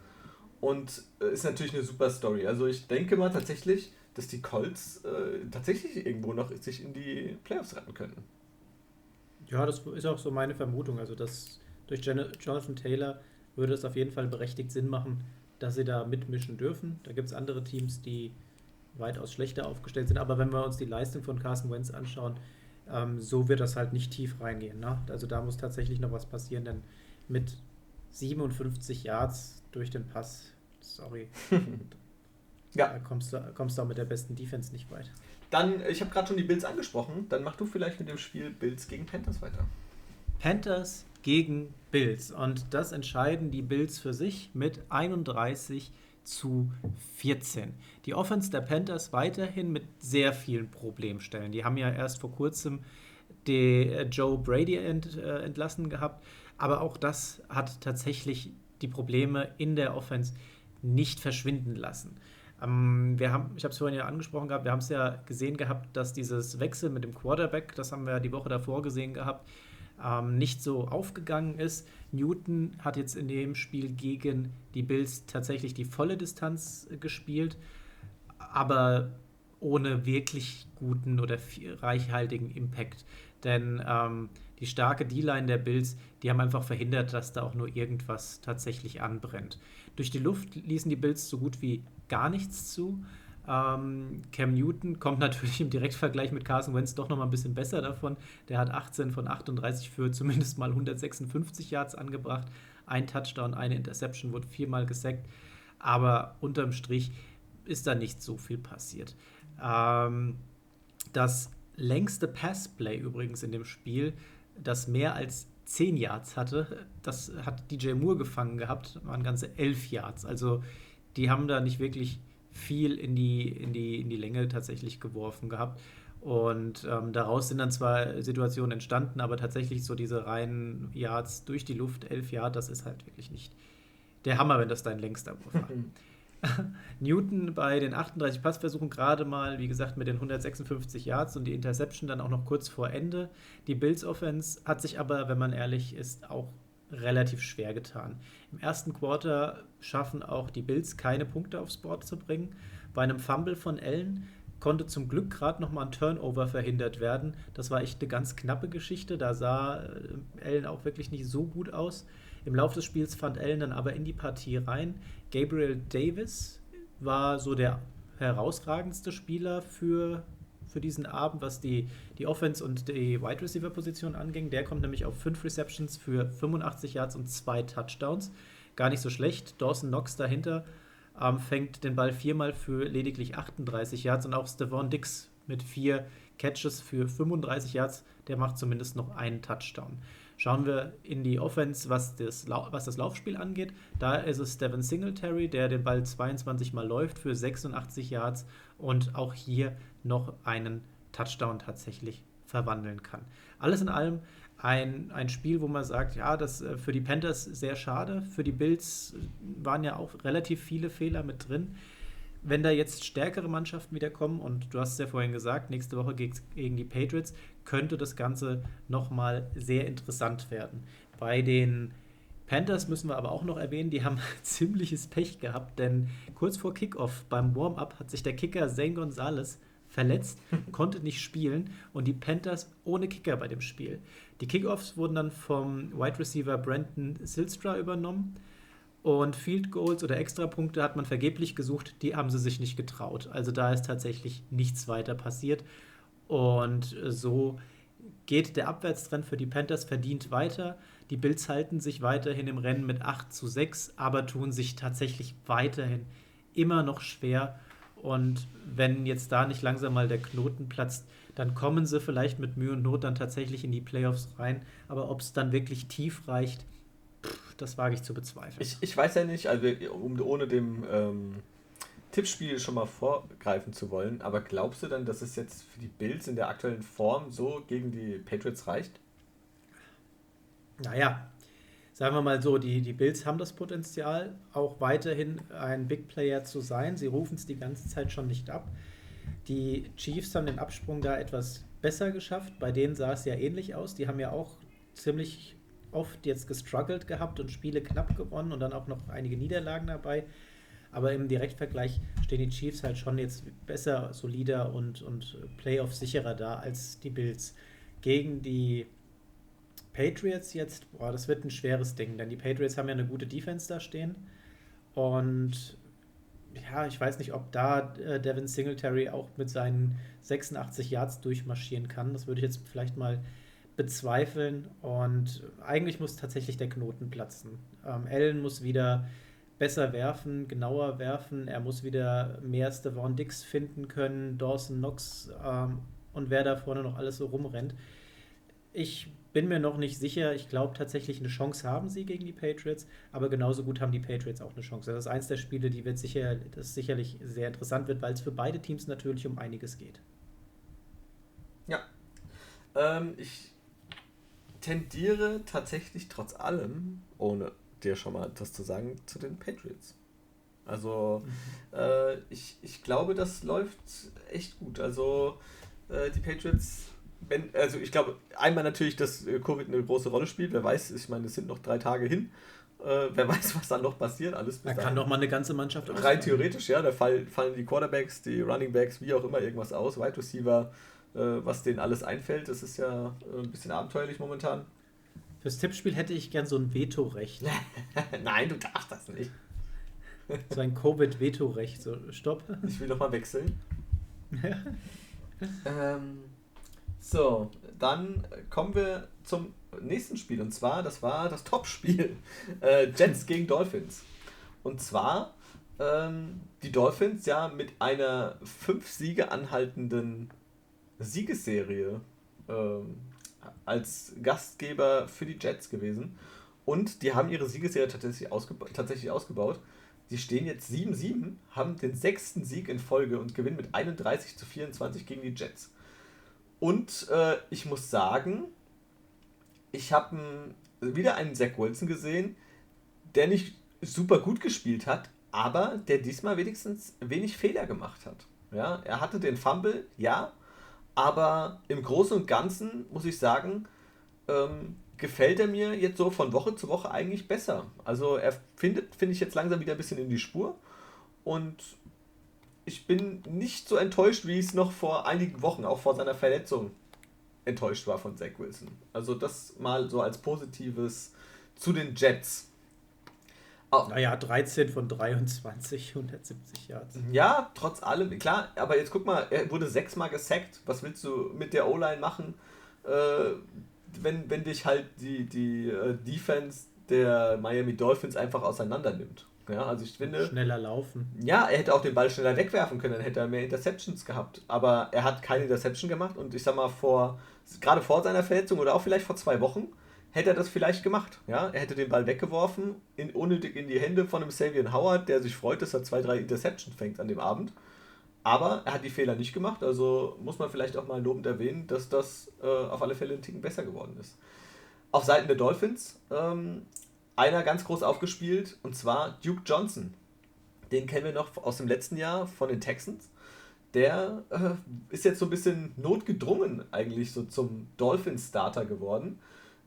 und äh, ist natürlich eine super Story. Also ich denke mal tatsächlich, dass die Colts äh, tatsächlich irgendwo noch sich in die Playoffs retten könnten. Ja, das ist auch so meine Vermutung. Also dass durch Jonathan Taylor würde es auf jeden Fall berechtigt Sinn machen, dass sie da mitmischen dürfen. Da gibt es andere Teams, die weitaus schlechter aufgestellt sind. Aber wenn wir uns die Leistung von Carson Wentz anschauen, ähm, so wird das halt nicht tief reingehen. Ne? Also da muss tatsächlich noch was passieren, denn mit 57 Yards durch den Pass, sorry, *laughs* ja. da kommst du, kommst du auch mit der besten Defense nicht weit. Dann, ich habe gerade schon die Bills angesprochen, dann mach du vielleicht mit dem Spiel Bills gegen Panthers weiter. Panthers gegen Bills und das entscheiden die Bills für sich mit 31 zu 14. Die Offense der Panthers weiterhin mit sehr vielen Problemstellen. Die haben ja erst vor kurzem die äh, Joe Brady ent, äh, entlassen gehabt, aber auch das hat tatsächlich die Probleme in der Offense nicht verschwinden lassen. Ähm, wir haben, ich habe es vorhin ja angesprochen gehabt, wir haben es ja gesehen gehabt, dass dieses Wechsel mit dem Quarterback, das haben wir die Woche davor gesehen gehabt, ähm, nicht so aufgegangen ist. Newton hat jetzt in dem Spiel gegen die Bills tatsächlich die volle Distanz äh, gespielt, aber ohne wirklich guten oder reichhaltigen Impact. Denn ähm, die starke D-Line der Bills, die haben einfach verhindert, dass da auch nur irgendwas tatsächlich anbrennt. Durch die Luft ließen die Bills so gut wie gar nichts zu. Ähm, Cam Newton kommt *laughs* natürlich im Direktvergleich mit Carson Wentz doch noch mal ein bisschen besser davon. Der hat 18 von 38 für zumindest mal 156 Yards angebracht. Ein Touchdown, eine Interception, wurde viermal gesackt. Aber unterm Strich ist da nicht so viel passiert. Ähm, das längste Passplay übrigens in dem Spiel, das mehr als 10 Yards hatte, das hat DJ Moore gefangen gehabt, waren ganze 11 Yards. Also die haben da nicht wirklich viel in die, in die, in die Länge tatsächlich geworfen gehabt. Und ähm, daraus sind dann zwar Situationen entstanden, aber tatsächlich so diese reinen Yards durch die Luft, 11 Yards, das ist halt wirklich nicht der Hammer, wenn das dein längster Wurf war. *laughs* Newton bei den 38 Passversuchen gerade mal, wie gesagt, mit den 156 Yards und die Interception dann auch noch kurz vor Ende. Die Bills Offense hat sich aber, wenn man ehrlich ist, auch relativ schwer getan. Im ersten Quarter schaffen auch die Bills keine Punkte aufs Board zu bringen. Bei einem Fumble von Allen konnte zum Glück gerade noch mal ein Turnover verhindert werden. Das war echt eine ganz knappe Geschichte. Da sah äh, Allen auch wirklich nicht so gut aus. Im Laufe des Spiels fand Allen dann aber in die Partie rein. Gabriel Davis war so der herausragendste Spieler für für diesen Abend, was die, die Offense und die Wide Receiver Position anging. Der kommt nämlich auf fünf Receptions für 85 Yards und zwei Touchdowns. Gar nicht so schlecht. Dawson Knox dahinter ähm, fängt den Ball viermal für lediglich 38 Yards und auch Stephon Dix mit vier Catches für 35 Yards, der macht zumindest noch einen Touchdown. Schauen wir in die Offense, was das, was das Laufspiel angeht. Da ist es Devin Singletary, der den Ball 22 Mal läuft für 86 Yards und auch hier noch einen Touchdown tatsächlich verwandeln kann. Alles in allem ein, ein Spiel, wo man sagt, ja, das äh, für die Panthers sehr schade, für die Bills äh, waren ja auch relativ viele Fehler mit drin. Wenn da jetzt stärkere Mannschaften wieder kommen, und du hast es ja vorhin gesagt, nächste Woche gegen die Patriots, könnte das Ganze nochmal sehr interessant werden. Bei den Panthers müssen wir aber auch noch erwähnen, die haben *laughs* ziemliches Pech gehabt, denn kurz vor Kickoff beim Warm-up hat sich der Kicker Zane Gonzalez verletzt, *laughs* konnte nicht spielen und die Panthers ohne Kicker bei dem Spiel. Die Kickoffs wurden dann vom Wide Receiver Brandon Silstra übernommen und Field Goals oder Extrapunkte hat man vergeblich gesucht, die haben sie sich nicht getraut. Also da ist tatsächlich nichts weiter passiert und so geht der Abwärtstrend für die Panthers verdient weiter. Die Bills halten sich weiterhin im Rennen mit 8 zu 6, aber tun sich tatsächlich weiterhin immer noch schwer. Und wenn jetzt da nicht langsam mal der Knoten platzt, dann kommen sie vielleicht mit Mühe und Not dann tatsächlich in die Playoffs rein. Aber ob es dann wirklich tief reicht, pff, das wage ich zu bezweifeln. Ich, ich weiß ja nicht, also um, ohne dem ähm, Tippspiel schon mal vorgreifen zu wollen, aber glaubst du dann, dass es jetzt für die Bills in der aktuellen Form so gegen die Patriots reicht? Naja, sagen wir mal so, die, die Bills haben das Potenzial, auch weiterhin ein Big Player zu sein. Sie rufen es die ganze Zeit schon nicht ab. Die Chiefs haben den Absprung da etwas besser geschafft. Bei denen sah es ja ähnlich aus. Die haben ja auch ziemlich oft jetzt gestruggelt gehabt und Spiele knapp gewonnen und dann auch noch einige Niederlagen dabei. Aber im Direktvergleich stehen die Chiefs halt schon jetzt besser, solider und, und Playoff sicherer da als die Bills. Gegen die Patriots jetzt, boah, das wird ein schweres Ding, denn die Patriots haben ja eine gute Defense da stehen. Und ja, ich weiß nicht, ob da äh, Devin Singletary auch mit seinen 86 Yards durchmarschieren kann. Das würde ich jetzt vielleicht mal bezweifeln. Und eigentlich muss tatsächlich der Knoten platzen. Ähm, Allen muss wieder besser werfen, genauer werfen. Er muss wieder mehr Stevan Dix finden können, Dawson Knox ähm, und wer da vorne noch alles so rumrennt. Ich bin mir noch nicht sicher. Ich glaube tatsächlich, eine Chance haben sie gegen die Patriots, aber genauso gut haben die Patriots auch eine Chance. Das ist eins der Spiele, die wird sicher, das sicherlich sehr interessant wird, weil es für beide Teams natürlich um einiges geht. Ja. Ähm, ich tendiere tatsächlich trotz allem, ohne dir schon mal das zu sagen, zu den Patriots. Also mhm. äh, ich, ich glaube, das läuft echt gut. Also äh, die Patriots wenn, also ich glaube, einmal natürlich, dass äh, Covid eine große Rolle spielt. Wer weiß, ich meine, es sind noch drei Tage hin. Äh, wer *laughs* weiß, was dann noch passiert. Alles da kann doch mal eine ganze Mannschaft ausfallen. Rein theoretisch, ja. Da fall, fallen die Quarterbacks, die Running Backs, wie auch immer, irgendwas aus. Wide Receiver, äh, was denen alles einfällt. Das ist ja äh, ein bisschen abenteuerlich momentan. Fürs Tippspiel hätte ich gern so ein Vetorecht. *laughs* Nein, du darfst das nicht. so ein Covid-Vetorecht. So, stopp. Ich will nochmal wechseln. ähm. So, dann kommen wir zum nächsten Spiel. Und zwar, das war das Topspiel. Äh, Jets gegen Dolphins. Und zwar ähm, die Dolphins ja mit einer fünf Siege anhaltenden Siegesserie ähm, als Gastgeber für die Jets gewesen. Und die haben ihre Siegesserie tatsächlich, ausgeba tatsächlich ausgebaut. Die stehen jetzt 7-7, haben den sechsten Sieg in Folge und gewinnen mit 31 zu 24 gegen die Jets. Und äh, ich muss sagen, ich habe wieder einen Zach Wilson gesehen, der nicht super gut gespielt hat, aber der diesmal wenigstens wenig Fehler gemacht hat. Ja, er hatte den Fumble, ja, aber im Großen und Ganzen muss ich sagen, ähm, gefällt er mir jetzt so von Woche zu Woche eigentlich besser. Also er findet, finde ich jetzt langsam wieder ein bisschen in die Spur und ich bin nicht so enttäuscht, wie es noch vor einigen Wochen, auch vor seiner Verletzung, enttäuscht war von Zach Wilson. Also das mal so als Positives zu den Jets. Oh. Naja, 13 von 23, 170 *laughs* Yards. Ja, trotz allem, klar, aber jetzt guck mal, er wurde sechsmal gesackt. Was willst du mit der O-Line machen, äh, wenn, wenn dich halt die, die äh, Defense der Miami Dolphins einfach auseinander nimmt? Ja, also ich finde. Schneller laufen. Ja, er hätte auch den Ball schneller wegwerfen können, dann hätte er mehr Interceptions gehabt. Aber er hat keine Interception gemacht und ich sag mal, vor, gerade vor seiner Verletzung oder auch vielleicht vor zwei Wochen, hätte er das vielleicht gemacht. Ja, er hätte den Ball weggeworfen, in, unnötig in die Hände von einem Savian Howard, der sich freut, dass er zwei, drei Interceptions fängt an dem Abend. Aber er hat die Fehler nicht gemacht, also muss man vielleicht auch mal lobend erwähnen, dass das äh, auf alle Fälle ein Ticken besser geworden ist. Auf Seiten der Dolphins ähm, einer ganz groß aufgespielt und zwar Duke Johnson. Den kennen wir noch aus dem letzten Jahr von den Texans. der äh, ist jetzt so ein bisschen notgedrungen eigentlich so zum Dolphins-Starter geworden.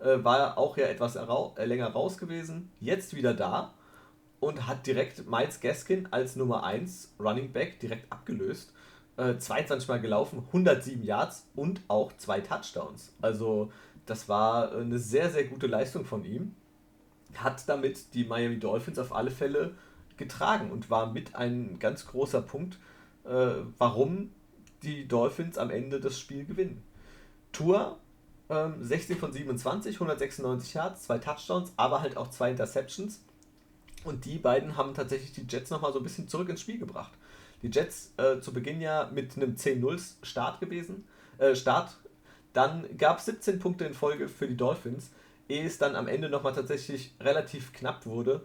Äh, war auch ja etwas äh, länger raus gewesen, jetzt wieder da und hat direkt Miles Gaskin als Nummer 1 Running Back direkt abgelöst. Äh, 22 Mal gelaufen, 107 Yards und auch zwei Touchdowns. Also das war eine sehr, sehr gute Leistung von ihm. Hat damit die Miami Dolphins auf alle Fälle getragen und war mit ein ganz großer Punkt, äh, warum die Dolphins am Ende das Spiel gewinnen. Tour ähm, 16 von 27, 196 Yards, zwei Touchdowns, aber halt auch zwei Interceptions. Und die beiden haben tatsächlich die Jets nochmal so ein bisschen zurück ins Spiel gebracht. Die Jets äh, zu Beginn ja mit einem 10-0 Start gewesen. Äh, Start. Dann gab es 17 Punkte in Folge für die Dolphins, ehe es dann am Ende nochmal tatsächlich relativ knapp wurde.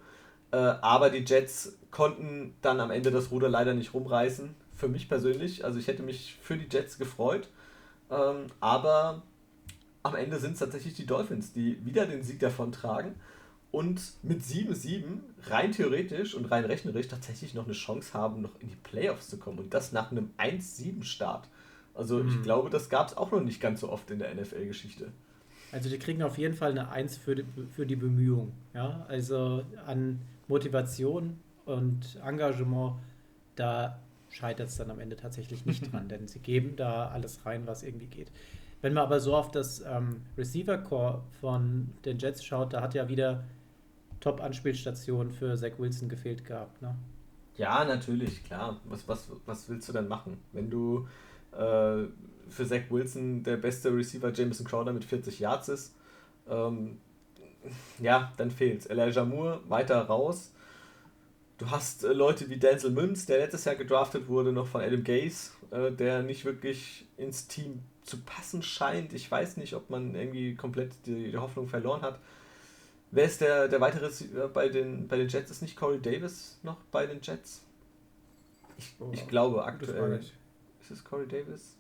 Äh, aber die Jets konnten dann am Ende das Ruder leider nicht rumreißen. Für mich persönlich. Also ich hätte mich für die Jets gefreut. Ähm, aber am Ende sind es tatsächlich die Dolphins, die wieder den Sieg davon tragen und mit 7-7 rein theoretisch und rein rechnerisch tatsächlich noch eine Chance haben, noch in die Playoffs zu kommen. Und das nach einem 1-7-Start. Also mhm. ich glaube, das gab es auch noch nicht ganz so oft in der NFL-Geschichte. Also die kriegen auf jeden Fall eine 1 für die, für die Bemühung. Ja? Also an Motivation und Engagement, da scheitert es dann am Ende tatsächlich nicht *laughs* dran, denn sie geben da alles rein, was irgendwie geht. Wenn man aber so auf das ähm, Receiver-Core von den Jets schaut, da hat ja wieder Top-Anspielstation für Zach Wilson gefehlt gehabt, ne? Ja, natürlich, klar. Was, was, was willst du denn machen? Wenn du äh, für Zach Wilson der beste Receiver Jameson Crowder mit 40 Yards ist, ähm, ja, dann fehlt's. Elijah Moore weiter raus. Du hast äh, Leute wie Denzel Mims, der letztes Jahr gedraftet wurde, noch von Adam Gaze, äh, der nicht wirklich ins Team zu passen scheint. Ich weiß nicht, ob man irgendwie komplett die, die Hoffnung verloren hat. Wer ist der, der weitere bei den, bei den Jets? Ist nicht Corey Davis noch bei den Jets? Ich, oh, ich glaube aktuell. Ist es Corey Davis?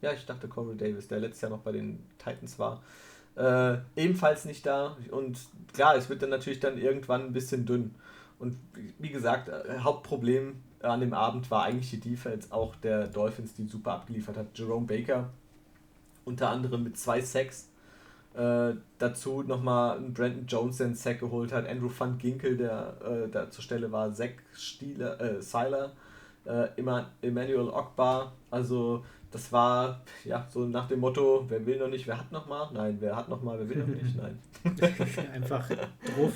Ja, ich dachte Corey Davis, der letztes Jahr noch bei den Titans war. Äh, ebenfalls nicht da. Und klar, es wird dann natürlich dann irgendwann ein bisschen dünn. Und wie gesagt, äh, Hauptproblem an dem Abend war eigentlich die Defense auch der Dolphins, die super abgeliefert hat. Jerome Baker unter anderem mit zwei Sacks. Äh, dazu nochmal Brandon Jones, der einen Sack geholt hat, Andrew Van Ginkel, der äh, da zur Stelle war, Zach Stieler, äh, Seiler, äh, Emmanuel Ogbar. Also das war ja so nach dem Motto, wer will noch nicht, wer hat noch mal? Nein, wer hat noch mal, wer will noch nicht? Nein. *laughs* einfach drauf,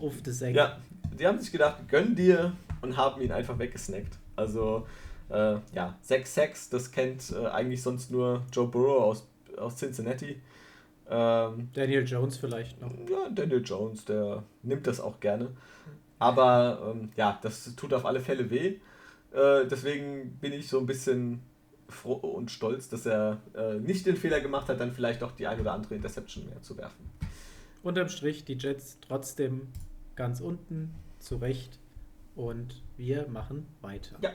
auf das Sack. Ja, die haben sich gedacht, gönn dir und haben ihn einfach weggesnackt. Also äh, ja, sechs Sacks, das kennt äh, eigentlich sonst nur Joe Burrow aus, aus Cincinnati. Ähm, Daniel Jones vielleicht noch. Ja, Daniel Jones, der nimmt das auch gerne. Aber ähm, ja, das tut auf alle Fälle weh. Äh, deswegen bin ich so ein bisschen froh und stolz, dass er äh, nicht den Fehler gemacht hat, dann vielleicht auch die ein oder andere Interception mehr zu werfen. Unterm Strich die Jets trotzdem ganz unten, zu Recht. Und wir machen weiter. Ja.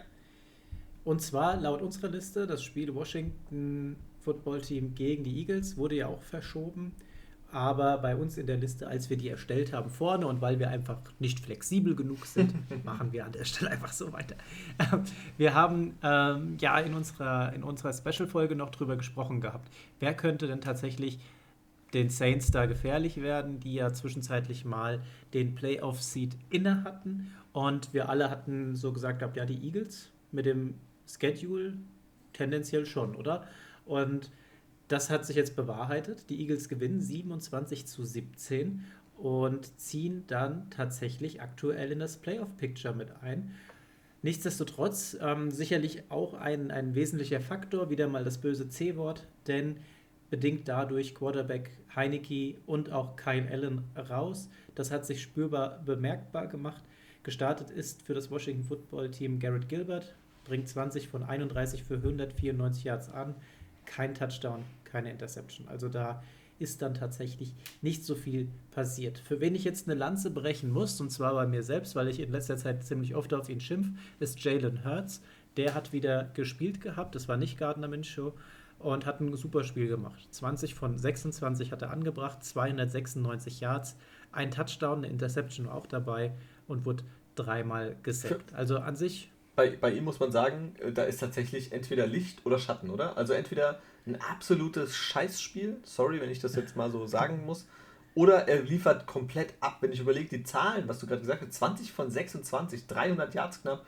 Und zwar laut unserer Liste das Spiel Washington Football Team gegen die Eagles wurde ja auch verschoben. Aber bei uns in der Liste, als wir die erstellt haben vorne und weil wir einfach nicht flexibel genug sind, *laughs* machen wir an der Stelle einfach so weiter. *laughs* Wir haben ähm, ja in unserer, in unserer Special-Folge noch drüber gesprochen gehabt. Wer könnte denn tatsächlich den Saints da gefährlich werden, die ja zwischenzeitlich mal den Playoff-Seed inne hatten. Und wir alle hatten so gesagt gehabt, ja, die Eagles mit dem Schedule tendenziell schon, oder? Und das hat sich jetzt bewahrheitet. Die Eagles gewinnen 27 zu 17 und ziehen dann tatsächlich aktuell in das Playoff-Picture mit ein. Nichtsdestotrotz ähm, sicherlich auch ein, ein wesentlicher Faktor, wieder mal das böse C-Wort, denn bedingt dadurch Quarterback Heineke und auch Kyle Allen raus. Das hat sich spürbar bemerkbar gemacht. Gestartet ist für das Washington Football Team Garrett Gilbert, bringt 20 von 31 für 194 Yards an, kein Touchdown, keine Interception. Also da ist dann tatsächlich nicht so viel passiert. Für wen ich jetzt eine Lanze brechen muss, und zwar bei mir selbst, weil ich in letzter Zeit ziemlich oft auf ihn schimpf, ist Jalen Hurts. Der hat wieder gespielt gehabt, das war nicht Gardner Minshew und hat ein super Spiel gemacht. 20 von 26 hat er angebracht, 296 Yards, ein Touchdown, eine Interception auch dabei und wurde dreimal gesackt. Also an sich bei, bei ihm muss man sagen, äh, da ist tatsächlich entweder Licht oder Schatten, oder? Also entweder ein absolutes Scheißspiel, sorry, wenn ich das jetzt mal so sagen *laughs* muss, oder er liefert komplett ab. Wenn ich überlege, die Zahlen, was du gerade gesagt hast, 20 von 26, 300 Yards knapp,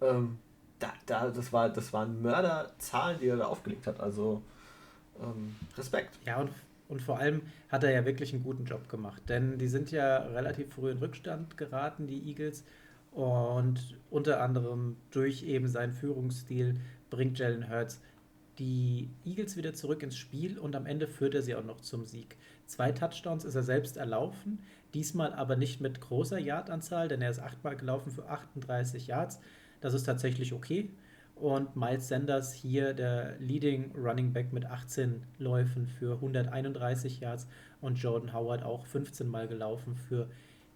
ähm, da, da, das, war, das waren Mörderzahlen, die er da aufgelegt hat. Also ähm, Respekt. Ja, und, und vor allem hat er ja wirklich einen guten Job gemacht, denn die sind ja relativ früh in Rückstand geraten, die Eagles. Und unter anderem durch eben seinen Führungsstil bringt Jalen Hurts die Eagles wieder zurück ins Spiel und am Ende führt er sie auch noch zum Sieg. Zwei Touchdowns ist er selbst erlaufen, diesmal aber nicht mit großer Yardanzahl, denn er ist achtmal gelaufen für 38 Yards. Das ist tatsächlich okay. Und Miles Sanders hier der Leading Running Back mit 18 Läufen für 131 Yards und Jordan Howard auch 15 Mal gelaufen für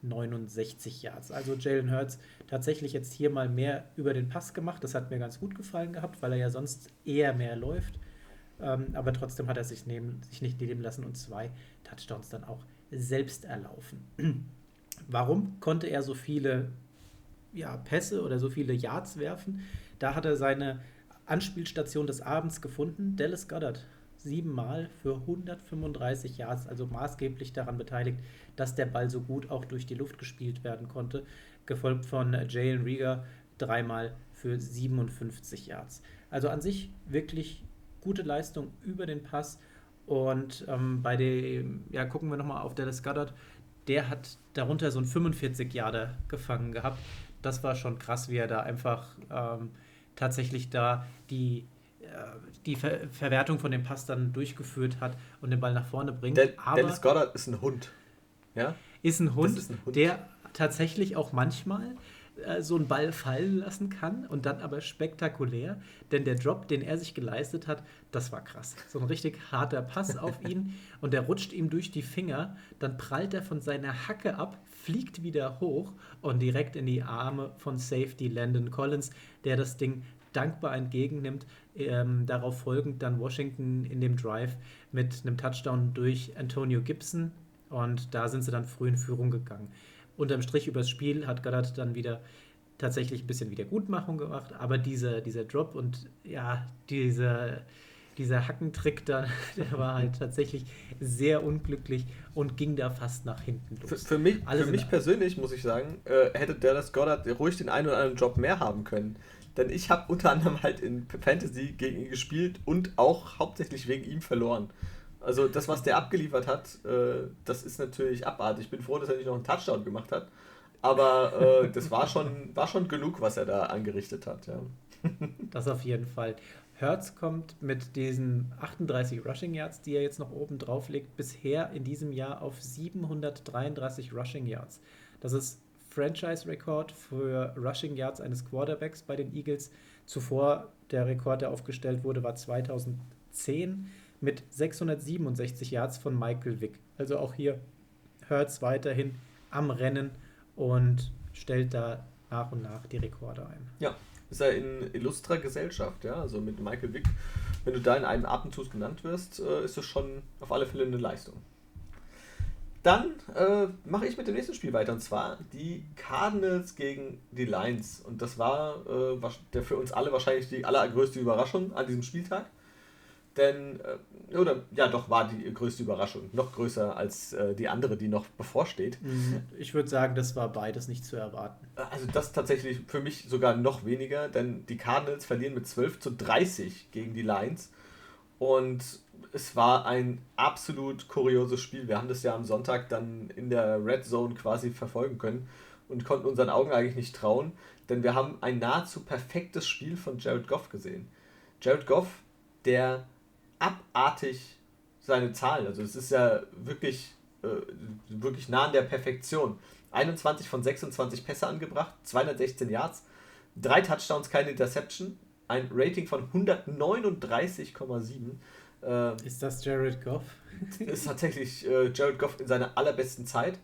69 Yards. Also Jalen Hurts tatsächlich jetzt hier mal mehr über den Pass gemacht. Das hat mir ganz gut gefallen gehabt, weil er ja sonst eher mehr läuft. Ähm, aber trotzdem hat er sich, nehmen, sich nicht nehmen lassen und zwei Touchdowns dann auch selbst erlaufen. *clears throat* Warum konnte er so viele ja, Pässe oder so viele Yards werfen? Da hat er seine Anspielstation des Abends gefunden. Dallas Goddard siebenmal für 135 Yards, also maßgeblich daran beteiligt, dass der Ball so gut auch durch die Luft gespielt werden konnte. Gefolgt von Jalen Rieger dreimal für 57 Yards. Also an sich wirklich gute Leistung über den Pass. Und ähm, bei dem, ja, gucken wir nochmal auf Dallas Goddard. Der hat darunter so einen 45 Yarder gefangen gehabt. Das war schon krass, wie er da einfach ähm, tatsächlich da die die Ver Verwertung von dem Pass dann durchgeführt hat und den Ball nach vorne bringt. Der, Aber Dennis Goddard ist ein Hund. Ja? Ist ein Hund, ist ein Hund. der tatsächlich auch manchmal äh, so einen Ball fallen lassen kann und dann aber spektakulär, denn der Drop, den er sich geleistet hat, das war krass. So ein richtig harter Pass *laughs* auf ihn und der rutscht ihm durch die Finger, dann prallt er von seiner Hacke ab, fliegt wieder hoch und direkt in die Arme von Safety Landon Collins, der das Ding dankbar entgegennimmt. Ähm, darauf folgend dann Washington in dem Drive mit einem Touchdown durch Antonio Gibson und da sind sie dann früh in Führung gegangen. Unterm Strich übers Spiel hat Goddard dann wieder tatsächlich ein bisschen Wiedergutmachung gemacht, aber dieser, dieser Drop und ja, diese, dieser Hackentrick da, *laughs* der war halt tatsächlich sehr unglücklich und ging da fast nach hinten los. Für, für mich, für mich persönlich muss ich sagen, äh, hätte Dallas Goddard ruhig den einen oder anderen Job mehr haben können. Denn ich habe unter anderem halt in Fantasy gegen ihn gespielt und auch hauptsächlich wegen ihm verloren. Also das, was der abgeliefert hat, äh, das ist natürlich abartig. Ich bin froh, dass er nicht noch einen Touchdown gemacht hat. Aber äh, *laughs* das war schon, war schon genug, was er da angerichtet hat. Ja. *laughs* Das auf jeden Fall. Hertz kommt mit diesen 38 Rushing Yards, die er jetzt noch oben drauf legt, bisher in diesem Jahr auf 733 Rushing Yards. Das ist Franchise-Rekord für Rushing Yards eines Quarterbacks bei den Eagles. Zuvor der Rekord, der aufgestellt wurde, war 2010 mit 667 Yards von Michael Vick. Also auch hier Hurts weiterhin am Rennen und stellt da nach und nach die Rekorde ein. Ja, ist er in illustrer Gesellschaft, ja, also mit Michael Vick. Wenn du da in einem Atemzug genannt wirst, äh, ist das schon auf alle Fälle eine Leistung. Dann äh, mache ich mit dem nächsten Spiel weiter und zwar die Cardinals gegen die Lions. Und das war äh, der für uns alle wahrscheinlich die allergrößte Überraschung an diesem Spieltag. Denn, äh, oder ja, doch war die größte Überraschung. Noch größer als äh, die andere, die noch bevorsteht. Mhm. Ich würde sagen, das war beides nicht zu erwarten. Also, das tatsächlich für mich sogar noch weniger, denn die Cardinals verlieren mit 12 zu 30 gegen die Lions. Und es war ein absolut kurioses Spiel. Wir haben das ja am Sonntag dann in der Red Zone quasi verfolgen können und konnten unseren Augen eigentlich nicht trauen, denn wir haben ein nahezu perfektes Spiel von Jared Goff gesehen. Jared Goff, der abartig seine Zahlen, also es ist ja wirklich, äh, wirklich nah an der Perfektion. 21 von 26 Pässe angebracht, 216 Yards, drei Touchdowns, keine Interception, ein Rating von 139,7 äh, ist das Jared Goff? ist tatsächlich äh, Jared Goff in seiner allerbesten Zeit.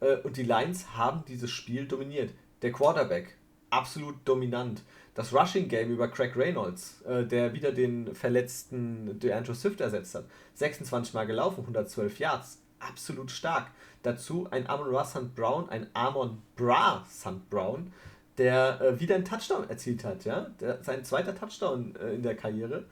Äh, und die Lions haben dieses Spiel dominiert. Der Quarterback, absolut dominant. Das Rushing Game über Craig Reynolds, äh, der wieder den verletzten DeAndre Swift ersetzt hat. 26 Mal gelaufen, 112 Yards. Absolut stark. Dazu ein Amon Ra St. Brown, ein Amon Bra St. Brown, der äh, wieder einen Touchdown erzielt hat, ja. Der, sein zweiter Touchdown äh, in der Karriere.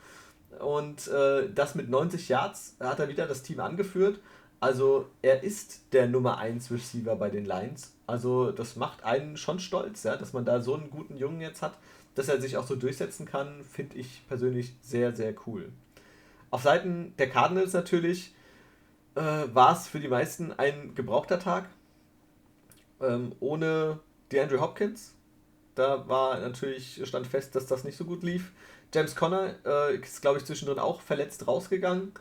Und äh, das mit 90 Yards hat er wieder das Team angeführt. Also er ist der Nummer 1 Receiver bei den Lions. Also das macht einen schon stolz, ja, dass man da so einen guten Jungen jetzt hat, dass er sich auch so durchsetzen kann, finde ich persönlich sehr, sehr cool. Auf Seiten der Cardinals natürlich äh, war es für die meisten ein gebrauchter Tag. Ähm, ohne DeAndre Hopkins. Da war natürlich, stand fest, dass das nicht so gut lief. James Conner äh, ist, glaube ich, zwischendrin auch verletzt rausgegangen.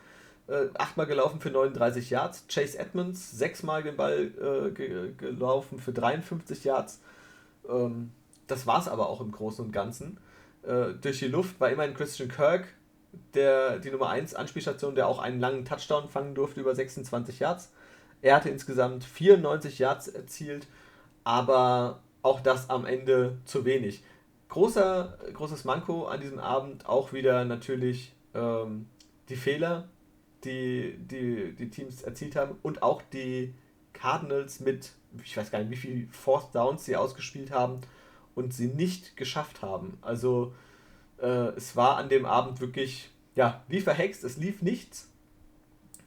Äh, achtmal gelaufen für 39 Yards. Chase Edmonds sechsmal den Ball äh, ge gelaufen für 53 Yards. Ähm, das war es aber auch im Großen und Ganzen. Äh, durch die Luft war immerhin Christian Kirk der, die Nummer 1 Anspielstation, der auch einen langen Touchdown fangen durfte über 26 Yards. Er hatte insgesamt 94 Yards erzielt, aber auch das am Ende zu wenig. Großer, großes Manko an diesem Abend auch wieder natürlich ähm, die Fehler, die, die die Teams erzielt haben und auch die Cardinals mit, ich weiß gar nicht, wie viele Fourth Downs sie ausgespielt haben und sie nicht geschafft haben. Also äh, es war an dem Abend wirklich, ja, wie verhext, es lief nichts.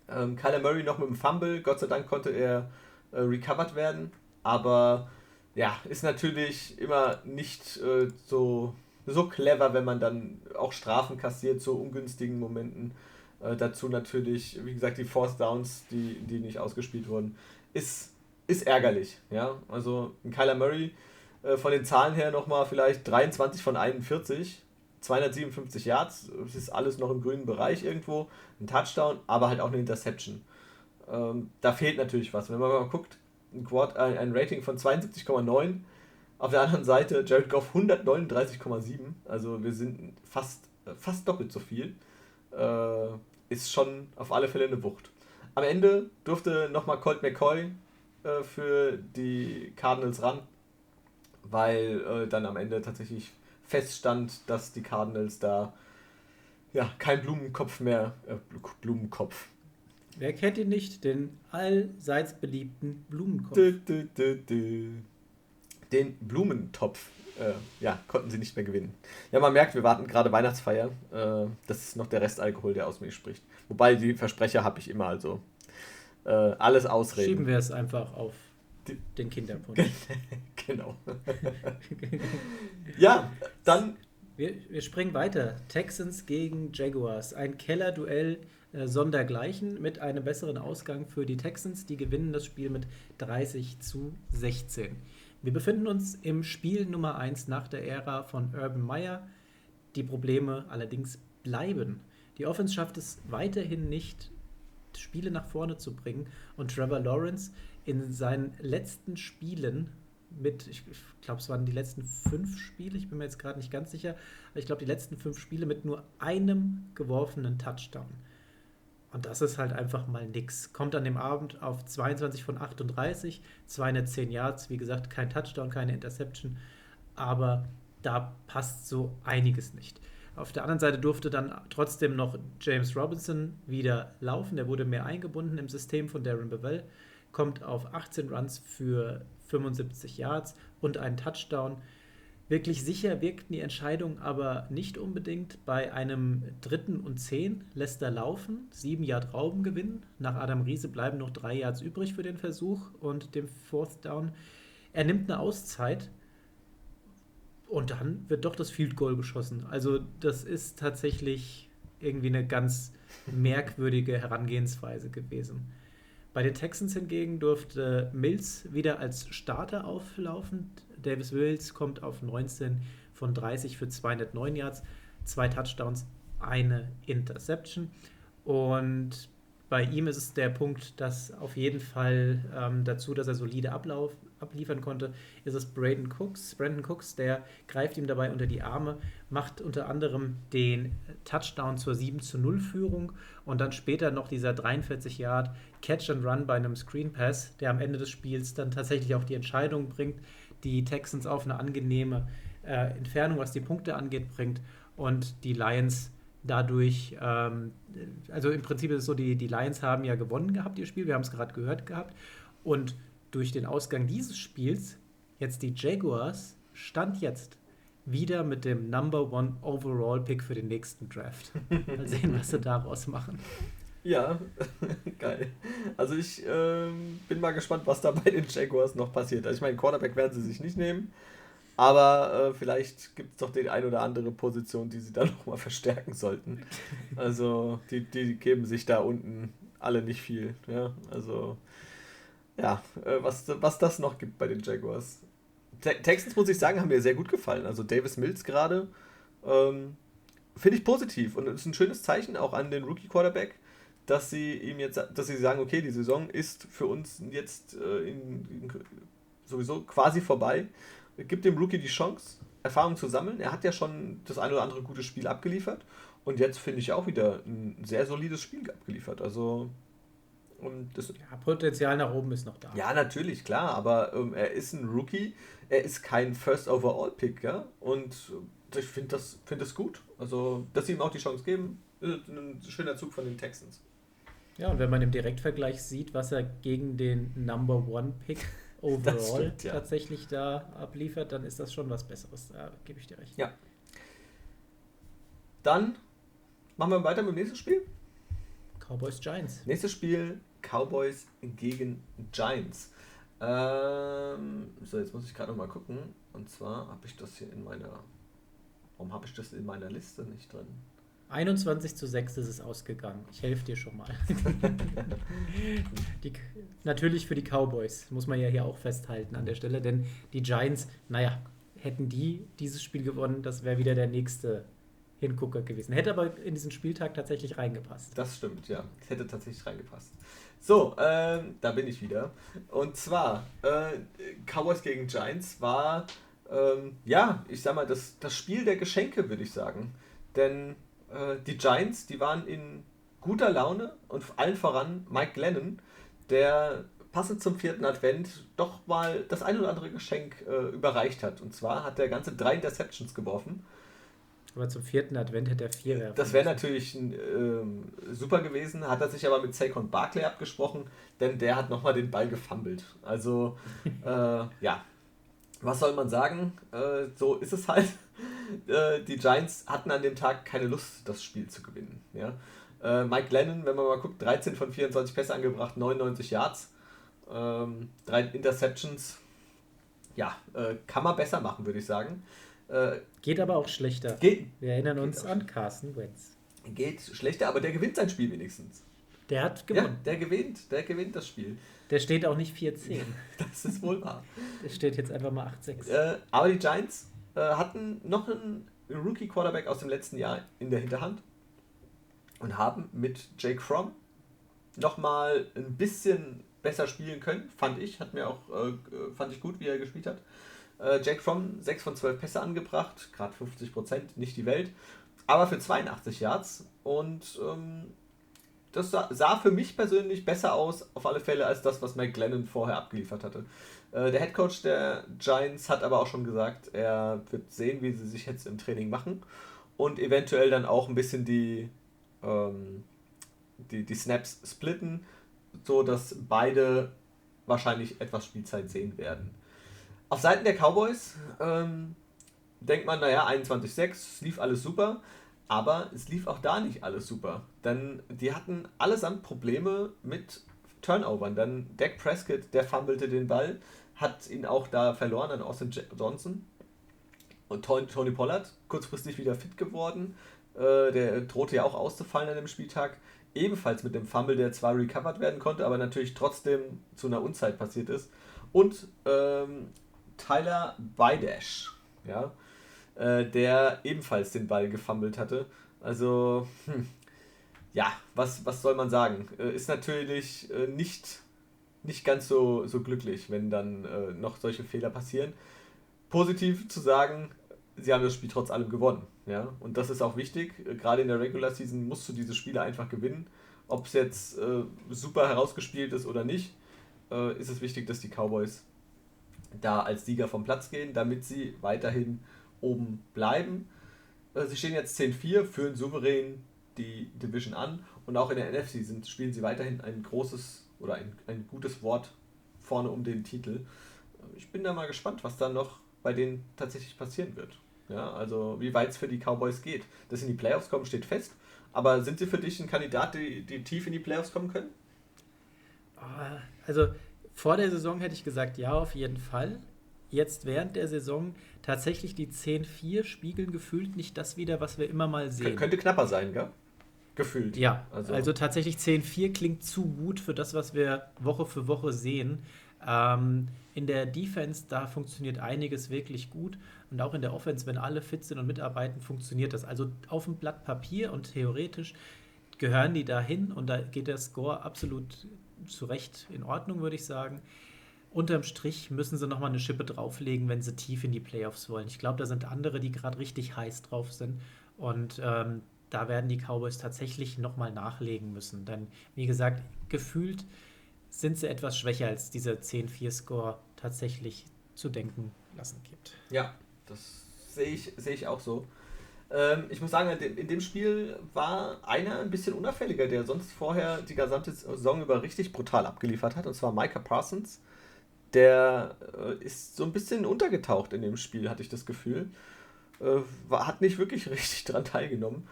Ähm, Kyler Murray noch mit dem Fumble, Gott sei Dank konnte er äh, recovered werden, aber ja, ist natürlich immer nicht äh, so, so clever, wenn man dann auch Strafen kassiert zu ungünstigen Momenten. Äh, dazu natürlich, wie gesagt, die Force Downs, die, die nicht ausgespielt wurden, ist, ist ärgerlich. Ja? Also ein Kyler Murray äh, von den Zahlen her nochmal vielleicht 23 von 41, 257 Yards, das ist alles noch im grünen Bereich irgendwo, ein Touchdown, aber halt auch eine Interception. Ähm, da fehlt natürlich was. Wenn man mal guckt, ein, Quad, ein, ein Rating von 72,9, auf der anderen Seite Jared Goff 139,7, also wir sind fast, fast doppelt so viel. Äh, ist schon auf alle Fälle eine Wucht. Am Ende durfte nochmal Colt McCoy äh, für die Cardinals ran weil äh, dann am Ende tatsächlich feststand, dass die Cardinals da ja kein Blumenkopf mehr, äh, Blumenkopf. Wer kennt ihn nicht, den allseits beliebten Blumenkopf? Dö, dö, dö, den Blumentopf, äh, ja, konnten sie nicht mehr gewinnen. Ja, man merkt, wir warten gerade Weihnachtsfeier. Äh, das ist noch der Restalkohol, der aus mir spricht. Wobei die Versprecher habe ich immer, also äh, alles ausreden. Schieben wir es einfach auf den Kinderpunsch. *laughs* genau. ja, dann. Wir, wir springen weiter. Texans gegen Jaguars. Ein Kellerduell äh, sondergleichen mit einem besseren Ausgang für die Texans. Die gewinnen das Spiel mit 30 zu 16. Wir befinden uns im Spiel Nummer 1 nach der Ära von Urban Meyer. Die Probleme allerdings bleiben. Die Offense schafft es weiterhin nicht, Spiele nach vorne zu bringen. Und Trevor Lawrence in seinen letzten Spielen mit, ich glaube, es waren die letzten fünf Spiele, ich bin mir jetzt gerade nicht ganz sicher, aber ich glaube, die letzten fünf Spiele mit nur einem geworfenen Touchdown. Und das ist halt einfach mal nix. Kommt an dem Abend auf 22 von 38, 210 Yards, wie gesagt, kein Touchdown, keine Interception, aber da passt so einiges nicht. Auf der anderen Seite durfte dann trotzdem noch James Robinson wieder laufen. Der wurde mehr eingebunden im System von Darren Bevell kommt auf 18 Runs für 75 Yards und einen Touchdown. Wirklich sicher wirkten die Entscheidungen aber nicht unbedingt. Bei einem dritten und zehn lässt er laufen, sieben Yard Rauben gewinnen. Nach Adam Riese bleiben noch drei Yards übrig für den Versuch und dem Fourth Down. Er nimmt eine Auszeit und dann wird doch das Field Goal geschossen. Also das ist tatsächlich irgendwie eine ganz merkwürdige Herangehensweise gewesen. Bei den Texans hingegen durfte Mills wieder als Starter auflaufen. Davis Mills kommt auf 19 von 30 für 209 Yards, zwei Touchdowns, eine Interception. Und bei ihm ist es der Punkt, dass auf jeden Fall ähm, dazu, dass er solide Ablauf, abliefern konnte, ist es Braden Cooks. Brandon Cooks, der greift ihm dabei unter die Arme, macht unter anderem den Touchdown zur 7 zu 0 Führung und dann später noch dieser 43 Yard Catch and Run bei einem Screen Pass, der am Ende des Spiels dann tatsächlich auch die Entscheidung bringt, die Texans auf eine angenehme äh, Entfernung, was die Punkte angeht, bringt und die Lions dadurch, ähm, also im Prinzip ist es so, die, die Lions haben ja gewonnen gehabt, ihr Spiel, wir haben es gerade gehört gehabt und durch den Ausgang dieses Spiels jetzt die Jaguars Stand jetzt wieder mit dem Number One Overall Pick für den nächsten Draft. *laughs* Mal sehen, was sie daraus machen. Ja, *laughs* geil. Also ich ähm, bin mal gespannt, was da bei den Jaguars noch passiert. Also ich meine, Quarterback werden sie sich nicht nehmen, aber äh, vielleicht gibt es doch die ein oder andere Position, die sie dann *laughs* nochmal verstärken sollten. Also die, die geben sich da unten alle nicht viel. Ja, also ja, äh, was, was das noch gibt bei den Jaguars. Te Texans, muss ich sagen, haben mir sehr gut gefallen. Also Davis Mills gerade ähm, finde ich positiv und ist ein schönes Zeichen auch an den Rookie Quarterback, dass sie ihm jetzt, dass sie sagen, okay, die Saison ist für uns jetzt äh, in, in, sowieso quasi vorbei. Gibt dem Rookie die Chance, Erfahrung zu sammeln. Er hat ja schon das ein oder andere gute Spiel abgeliefert und jetzt finde ich auch wieder ein sehr solides Spiel abgeliefert. Also und das, ja, Potenzial nach oben ist noch da. Ja, natürlich, klar, aber ähm, er ist ein Rookie, er ist kein First Overall Pick, ja, und ich finde das, find das gut. Also, dass sie ihm auch die Chance geben, ist ein schöner Zug von den Texans. Ja, und wenn man im Direktvergleich sieht, was er gegen den Number One Pick *laughs* overall stimmt, ja. tatsächlich da abliefert, dann ist das schon was Besseres. Da gebe ich dir recht. Ja. Dann machen wir weiter mit dem nächsten Spiel. Cowboys Giants. Nächstes Spiel Cowboys gegen Giants. Ähm, so, jetzt muss ich gerade noch mal gucken. Und zwar habe ich das hier in meiner. Warum habe ich das in meiner Liste nicht drin? 21 zu 6 ist es ausgegangen. Ich helfe dir schon mal. *laughs* die, natürlich für die Cowboys, muss man ja hier auch festhalten an der Stelle, denn die Giants, naja, hätten die dieses Spiel gewonnen, das wäre wieder der nächste Hingucker gewesen. Hätte aber in diesen Spieltag tatsächlich reingepasst. Das stimmt, ja. Hätte tatsächlich reingepasst. So, äh, da bin ich wieder. Und zwar, äh, Cowboys gegen Giants war, ähm, ja, ich sag mal, das, das Spiel der Geschenke, würde ich sagen. Denn äh, die Giants, die waren in guter Laune und allen voran Mike Glennon, der passend zum vierten Advent doch mal das ein oder andere Geschenk äh, überreicht hat. Und zwar hat der ganze drei Interceptions geworfen aber zum vierten Advent hätte er vier werfen Das wäre natürlich ähm, super gewesen, hat er sich aber mit Saquon Barkley abgesprochen, denn der hat nochmal den Ball gefummelt. Also, *laughs* äh, ja, was soll man sagen? Äh, so ist es halt. *laughs* Äh, die Giants hatten an dem Tag keine Lust, das Spiel zu gewinnen. Ja? Äh, Mike Lennon, wenn man mal guckt, 13 von 24 Pässe angebracht, 99 Yards, ähm, drei Interceptions. Ja, äh, kann man besser machen, würde ich sagen. Äh, geht aber auch schlechter. Geht, Wir erinnern uns an Carsten Wentz. Geht schlechter, aber der gewinnt sein Spiel wenigstens. Der hat gewonnen. Ja, der gewinnt, der gewinnt das Spiel. Der steht auch nicht 4-10. *laughs* das ist wohl wahr. Der steht jetzt einfach mal 8-6. Äh, aber die Giants äh, hatten noch einen Rookie-Quarterback aus dem letzten Jahr in der Hinterhand und haben mit Jake Fromm nochmal ein bisschen besser spielen können, fand ich. Hat mir auch, äh, fand ich gut, wie er gespielt hat. Äh, Jake Fromm 6 von 12 Pässe angebracht, gerade 50 Prozent, nicht die Welt, aber für 82 Yards. Und ähm, das sah, für mich persönlich besser aus, auf alle Fälle, als das, was Mike Glennon vorher abgeliefert hatte. Äh, der Head Coach der Giants hat aber auch schon gesagt, er wird sehen, wie sie sich jetzt im Training machen und eventuell dann auch ein bisschen die, ähm, die, die Snaps splitten, so dass beide wahrscheinlich etwas Spielzeit sehen werden. Auf Seiten der Cowboys ähm, denkt man, naja, 21-6, es lief alles super, aber es lief auch da nicht alles super. Denn die hatten allesamt Probleme mit Turnovern. Dann Dak Prescott, der fummelte den Ball, hat ihn auch da verloren an Austin Johnson. Und Tony Pollard, kurzfristig wieder fit geworden. Äh, der drohte ja auch auszufallen an dem Spieltag. Ebenfalls mit dem Fumble, der zwar recovered werden konnte, aber natürlich trotzdem zu einer Unzeit passiert ist. Und ähm, Tyler Bidash, ja, äh, der ebenfalls den Ball gefummelt hatte. Also, hm, ja, was, was soll man sagen? Äh, ist natürlich äh, nicht, nicht ganz so, so glücklich, wenn dann äh, noch solche Fehler passieren. Positiv zu sagen, sie haben das Spiel trotz allem gewonnen. Ja? Und das ist auch wichtig. Äh, gerade in der Regular Season musst du diese Spiele einfach gewinnen. Ob es jetzt äh, super herausgespielt ist oder nicht, ist es wichtig, dass die Cowboys da als Sieger vom Platz gehen, damit sie weiterhin oben bleiben. Äh, sie stehen jetzt 10-4, führen souverän die Division an und auch in der NFC sind, spielen sie weiterhin ein großes oder ein, ein gutes Wort vorne um den Titel. Äh, ich bin da mal gespannt, was da noch bei denen tatsächlich passieren wird. Ja, also wie weit es für die Cowboys geht. Dass sie in die Playoffs kommen, steht fest. Aber sind sie für dich ein Kandidat, die, die tief in die Playoffs kommen können? Ah, also vor der Saison hätte ich gesagt, ja, auf jeden Fall. Jetzt während der Saison tatsächlich die 10-4 spiegeln gefühlt nicht das wieder, was wir immer mal sehen. Könnte knapper sein, gell? Gefühlt. Ja, also, also tatsächlich 10-4 klingt zu gut für das, was wir Woche für Woche sehen. Ähm, in der Defense, da funktioniert einiges wirklich gut. Und auch in der Offense, wenn alle fit sind und mitarbeiten, funktioniert das. Also auf dem Blatt Papier und theoretisch gehören die dahin und da geht der Score absolut zu Recht in Ordnung, würde ich sagen. Unterm Strich müssen sie nochmal eine Schippe drauflegen, wenn sie tief in die Playoffs wollen. Ich glaube, da sind andere, die gerade richtig heiß drauf sind. Und ähm, da werden die Cowboys tatsächlich nochmal nachlegen müssen. Denn, wie gesagt, gefühlt sind sie etwas schwächer, als dieser 10-4-Score tatsächlich zu denken lassen gibt. Ja, das sehe ich, sehe ich auch so. Ähm, ich muss sagen, in dem Spiel war einer ein bisschen unauffälliger, der sonst vorher die gesamte Saison über richtig brutal abgeliefert hat, und zwar Micah Parsons. Der äh, ist so ein bisschen untergetaucht in dem Spiel, hatte ich das Gefühl. Äh, hat nicht wirklich *laughs* richtig dran teilgenommen.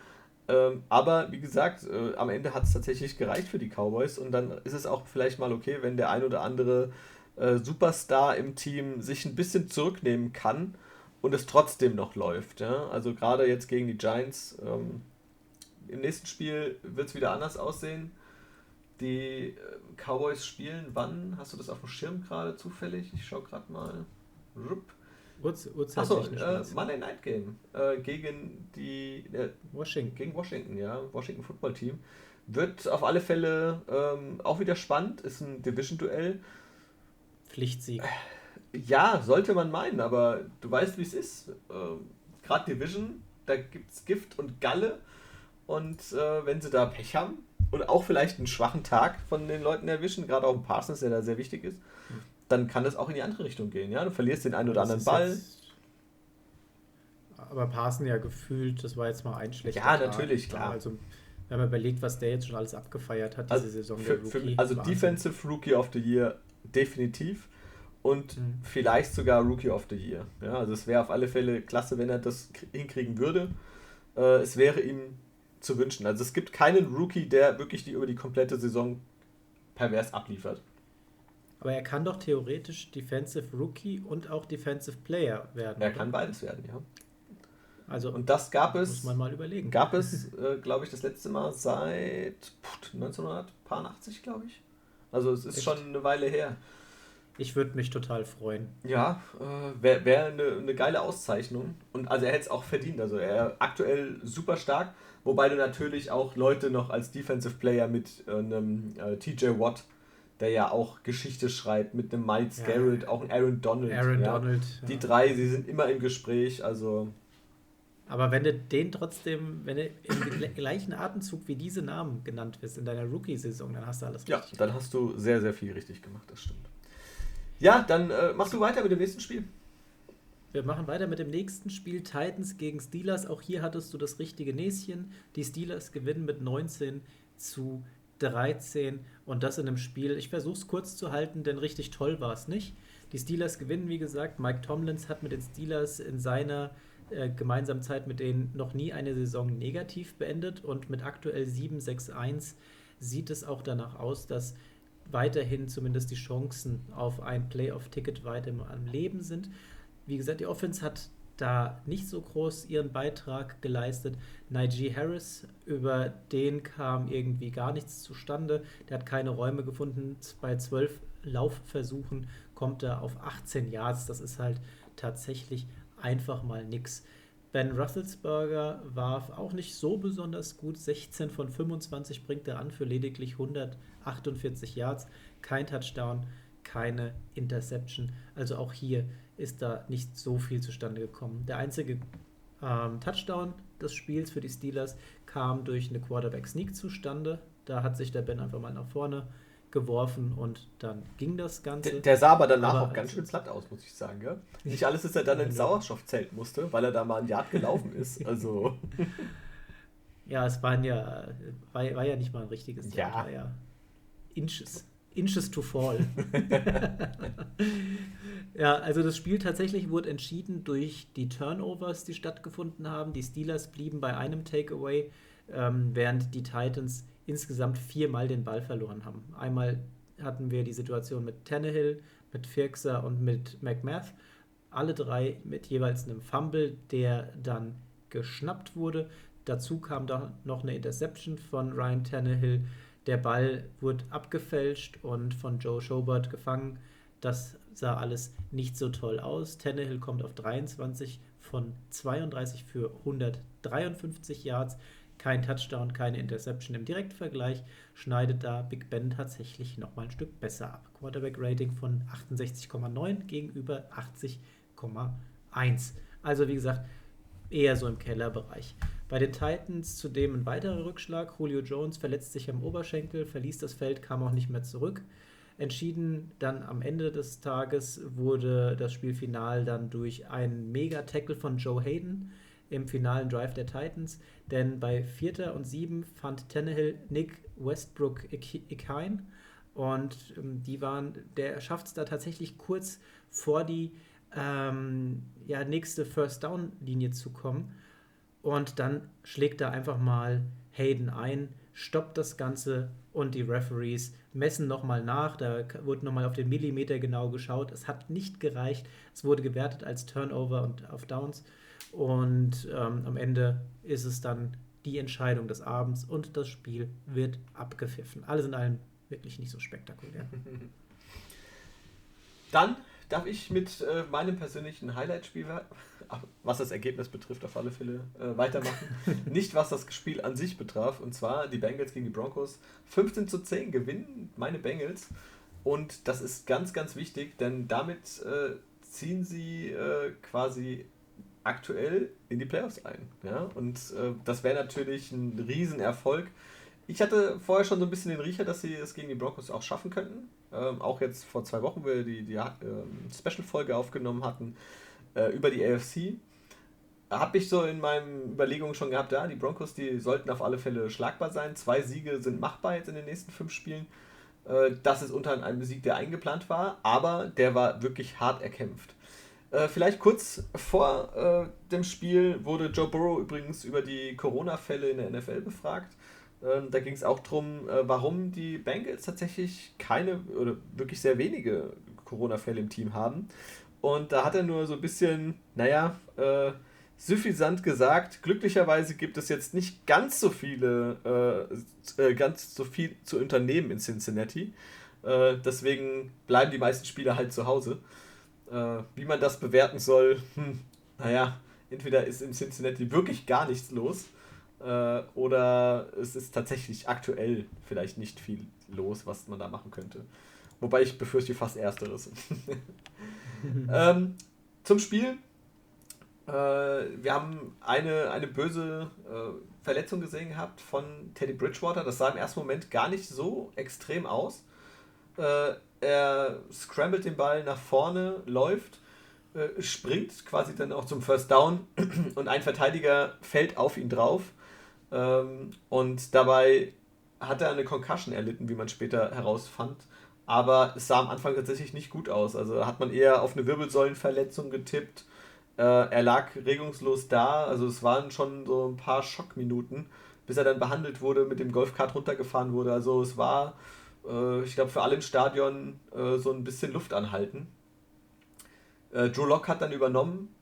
Ähm, aber wie gesagt, äh, am Ende hat es tatsächlich gereicht für die Cowboys und dann ist es auch vielleicht mal okay, wenn der ein oder andere Superstar im Team sich ein bisschen zurücknehmen kann und es trotzdem noch läuft. Ja? Also gerade jetzt gegen die Giants. Ähm, Im nächsten Spiel wird es wieder anders aussehen. Die äh, Cowboys spielen wann? Hast du das auf dem Schirm gerade zufällig? Ich schaue gerade mal. Rupp. Achso, äh, Monday Night Game äh, gegen die äh, Washington. Gegen Washington, ja. Washington Football Team. Wird auf alle Fälle ähm, auch wieder spannend. Ist ein Division-Duell. Pflichtsieg. Ja, sollte man meinen, aber du weißt, wie es ist. Ähm, Gerade Division, da gibt es Gift und Galle. Und äh, wenn sie da Pech haben und auch vielleicht einen schwachen Tag von den Leuten erwischen, gerade auch ein Parsons, der da sehr wichtig ist, dann kann das auch in die andere Richtung gehen. Ja? Du verlierst den einen oder anderen Ball. aber Parson ja gefühlt, das war jetzt mal ein schlechter Ja, Tag. natürlich, klar. Also, wenn man überlegt, was der jetzt schon alles abgefeiert hat, diese also Saison. Für, für, also Wahnsinn. Defensive Rookie of the Year definitiv und mhm. vielleicht sogar Rookie of the Year. Ja, also es wäre auf alle Fälle klasse, wenn er das hinkriegen würde. Äh, es wäre ihm zu wünschen. Also es gibt keinen Rookie, der wirklich die über die komplette Saison pervers abliefert. Aber er kann doch theoretisch Defensive Rookie und auch Defensive Player werden. Er oder? kann beides werden, ja. Also und das gab es. Muss man mal überlegen. Gab es, *laughs* äh, glaube ich, das letzte Mal seit 1980, glaube ich. Also es ist Echt? schon eine Weile her. Ich würde mich total freuen. Ja, äh, wäre wär eine, eine geile Auszeichnung. Und also er hätte es auch verdient. Also er aktuell super stark, wobei du natürlich auch Leute noch als Defensive Player mit einem äh, TJ Watt der ja auch Geschichte schreibt, mit einem Miles ja. Garrett, auch ein Aaron Donald. Aaron ja. Donald. Ja. Die drei, sie sind immer im Gespräch, also. Aber wenn du den trotzdem, wenn du im gleichen Atemzug wie diese Namen genannt wirst in deiner Rookie-Saison, dann hast du alles richtig. Ja, dann hast du sehr, sehr viel richtig gemacht, das stimmt. Ja, dann äh, machst du weiter mit dem nächsten Spiel. Wir machen weiter mit dem nächsten Spiel Titans gegen Steelers. Auch hier hattest du das richtige Näschen. Die Steelers gewinnen mit 19 zu 13 und das in einem Spiel. Ich versuche es kurz zu halten, denn richtig toll war es nicht. Die Steelers gewinnen, wie gesagt. Mike Tomlins hat mit den Steelers in seiner äh, gemeinsamen Zeit mit denen noch nie eine Saison negativ beendet und mit aktuell 7-6-1 sieht es auch danach aus, dass weiterhin zumindest die Chancen auf ein Playoff-Ticket weiter am Leben sind. Wie gesagt, die Offense hat da nicht so groß ihren Beitrag geleistet. Najee Harris, über den kam irgendwie gar nichts zustande. Der hat keine Räume gefunden. Bei zwölf Laufversuchen kommt er auf 18 Yards. Das ist halt tatsächlich einfach mal nix. Ben Russelsberger warf auch nicht so besonders gut. 16 von 25 bringt er an für lediglich 148 Yards. Kein Touchdown, keine Interception. Also auch hier ist da nicht so viel zustande gekommen. Der einzige ähm, Touchdown des Spiels für die Steelers kam durch eine Quarterback-Sneak zustande. Da hat sich der Ben einfach mal nach vorne geworfen und dann ging das Ganze. Der, der sah aber danach aber auch ganz schön platt aus, muss ich sagen. Gell? Nicht alles ist er dann ins Sauerstoffzelt musste, weil er da mal ein Jahr gelaufen ist. *laughs* Also. ja, es waren ja, war, war, ja nicht mal ein richtiges Jahr, ja. ja Inches. Inches to fall. *laughs* ja, also das Spiel tatsächlich wurde entschieden durch die Turnovers, die stattgefunden haben. Die Steelers blieben bei einem Takeaway, ähm, während die Titans insgesamt viermal den Ball verloren haben. Einmal hatten wir die Situation mit Tannehill, mit Firkser und mit McMath. Alle drei mit jeweils einem Fumble, der dann geschnappt wurde. Dazu kam da noch eine Interception von Ryan Tannehill. Der Ball wurde abgefälscht und von Joe Schobert gefangen. Das sah alles nicht so toll aus. Tannehill kommt auf 23 von 32 für 153 Yards. Kein Touchdown, keine Interception im Direktvergleich. Schneidet da Big Ben tatsächlich nochmal ein Stück besser ab. Quarterback-Rating von 68,9 gegenüber 80,1. Also wie gesagt, eher so im Kellerbereich. Bei den Titans zudem ein weiterer Rückschlag. Julio Jones verletzt sich am Oberschenkel, verließ das Feld, kam auch nicht mehr zurück. Entschieden dann am Ende des Tages wurde das Spiel final dann durch einen Mega-Tackle von Joe Hayden im finalen Drive der Titans. Denn bei Vierter und Sieben fand Tannehill Nick Westbrook Ikine und ähm, die waren, der schafft es da tatsächlich kurz vor die ähm, ja, nächste First Down Linie zu kommen und dann schlägt da einfach mal Hayden ein, stoppt das Ganze und die Referees messen nochmal nach. Da wurde nochmal auf den Millimeter genau geschaut. Es hat nicht gereicht. Es wurde gewertet als Turnover und auf Downs. Und ähm, am Ende ist es dann die Entscheidung des Abends und das Spiel wird abgepfiffen. Alles in allem wirklich nicht so spektakulär. *laughs* Dann darf ich mit äh, meinem persönlichen Highlight-Spiel was das Ergebnis betrifft, auf alle Fälle äh, weitermachen. *laughs* Nicht was das Spiel an sich betraf, und zwar die Bengals gegen die Broncos. 15 zu 10 gewinnen meine Bengals. Und das ist ganz, ganz wichtig, denn damit äh, ziehen sie äh, quasi aktuell in die Playoffs ein. Ja? Und äh, das wäre natürlich ein Riesenerfolg. Ich hatte vorher schon so ein bisschen den Riecher, dass sie es gegen die Broncos auch schaffen könnten. Ähm, auch jetzt vor zwei Wochen, wo wir die, die ähm, Special-Folge aufgenommen hatten, äh, über die AFC. Habe ich so in meinen Überlegungen schon gehabt, ja, die Broncos, die sollten auf alle Fälle schlagbar sein. Zwei Siege sind machbar jetzt in den nächsten fünf Spielen. Äh, das ist unter einem Sieg, der eingeplant war, aber der war wirklich hart erkämpft. Äh, vielleicht kurz vor äh, dem Spiel wurde Joe Burrow übrigens über die Corona-Fälle in der NFL befragt. Ähm, da ging es auch darum, äh, warum die Bengals tatsächlich keine oder wirklich sehr wenige Corona-Fälle im Team haben. Und da hat er nur so ein bisschen, naja, äh, suffisant gesagt, glücklicherweise gibt es jetzt nicht ganz so viele, äh, äh, ganz so viel zu unternehmen in Cincinnati. Äh, deswegen bleiben die meisten Spieler halt zu Hause. Äh, wie man das bewerten soll, hm, naja, entweder ist in Cincinnati wirklich gar nichts los äh, oder es ist tatsächlich aktuell vielleicht nicht viel los, was man da machen könnte. Wobei ich befürchte fast Ersteres. *laughs* *laughs* ähm, zum Spiel. Äh, wir haben eine, eine böse äh, Verletzung gesehen gehabt von Teddy Bridgewater. Das sah im ersten Moment gar nicht so extrem aus. Äh, er scrambled den Ball nach vorne, läuft, äh, springt quasi dann auch zum First Down *clears throat* und ein Verteidiger fällt auf ihn drauf. Ähm, und dabei hat er eine Concussion erlitten, wie man später herausfand aber es sah am Anfang tatsächlich nicht gut aus. Also hat man eher auf eine Wirbelsäulenverletzung getippt. Äh, er lag regungslos da, also es waren schon so ein paar Schockminuten, bis er dann behandelt wurde, mit dem Golfkart runtergefahren wurde. Also es war, äh, ich glaube, für alle im Stadion äh, so ein bisschen Luft anhalten. Äh, Drew Locke hat dann übernommen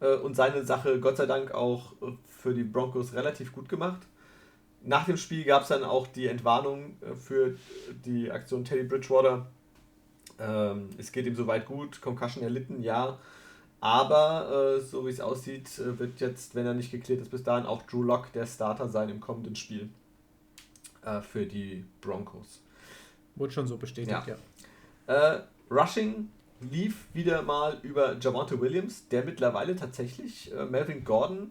äh, und seine Sache Gott sei Dank auch äh, für die Broncos relativ gut gemacht nach dem Spiel gab es dann auch die Entwarnung äh, für die Aktion Teddy Bridgewater. Ähm, es geht ihm soweit gut, Concussion erlitten, ja. Aber äh, so wie es aussieht, äh, wird jetzt, wenn er nicht geklärt ist, bis dahin auch Drew Lock der Starter sein im kommenden Spiel äh, für die Broncos. Wurde schon so bestätigt, ja. ja. Äh, Rushing lief wieder mal über Javante Williams, der mittlerweile tatsächlich äh, Melvin Gordon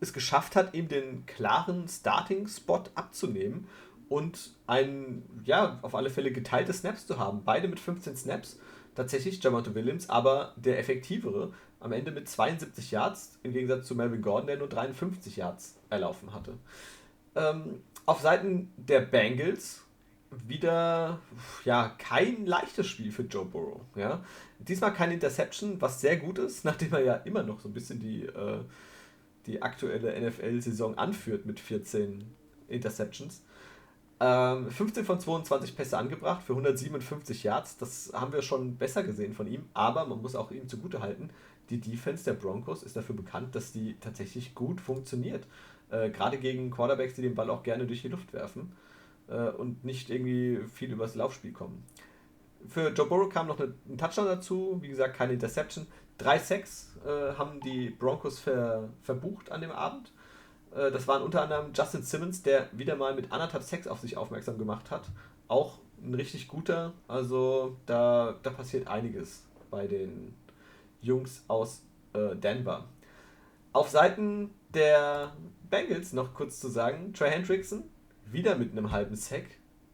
es geschafft hat, ihm den klaren Starting-Spot abzunehmen und ein, ja, auf alle Fälle geteilte Snaps zu haben. Beide mit 15 Snaps, tatsächlich Jamonte Williams, aber der effektivere, am Ende mit 72 Yards, im Gegensatz zu Melvin Gordon, der nur 53 Yards erlaufen hatte. Ähm, auf Seiten der Bengals wieder ja kein leichtes Spiel für Joe Burrow. Ja? Diesmal kein Interception, was sehr gut ist, *laughs* nachdem er ja immer noch so ein bisschen die, äh, die aktuelle NFL-Saison anführt mit 14 Interceptions. Ähm, 15 von 22 Pässe angebracht für 157 Yards. Das haben wir schon besser gesehen von ihm, aber man muss auch ihm zugute halten, die Defense der Broncos ist dafür bekannt, dass die tatsächlich gut funktioniert. Äh, Gerade gegen Quarterbacks, die den Ball auch gerne durch die Luft werfen äh, und nicht irgendwie viel übers Laufspiel kommen. Für Joe Burrow kam noch eine, ein Touchdown dazu, wie gesagt, keine Interception. Drei Sacks äh, haben die Broncos ver, verbucht an dem Abend. Äh, das waren unter anderem Justin Simmons, der wieder mal mit anderthalb Sacks auf sich aufmerksam gemacht hat. Auch ein richtig guter, also da, da passiert einiges bei den Jungs aus äh, Denver. Auf Seiten der Bengals noch kurz zu sagen, Trey Hendrickson wieder mit einem halben Sack.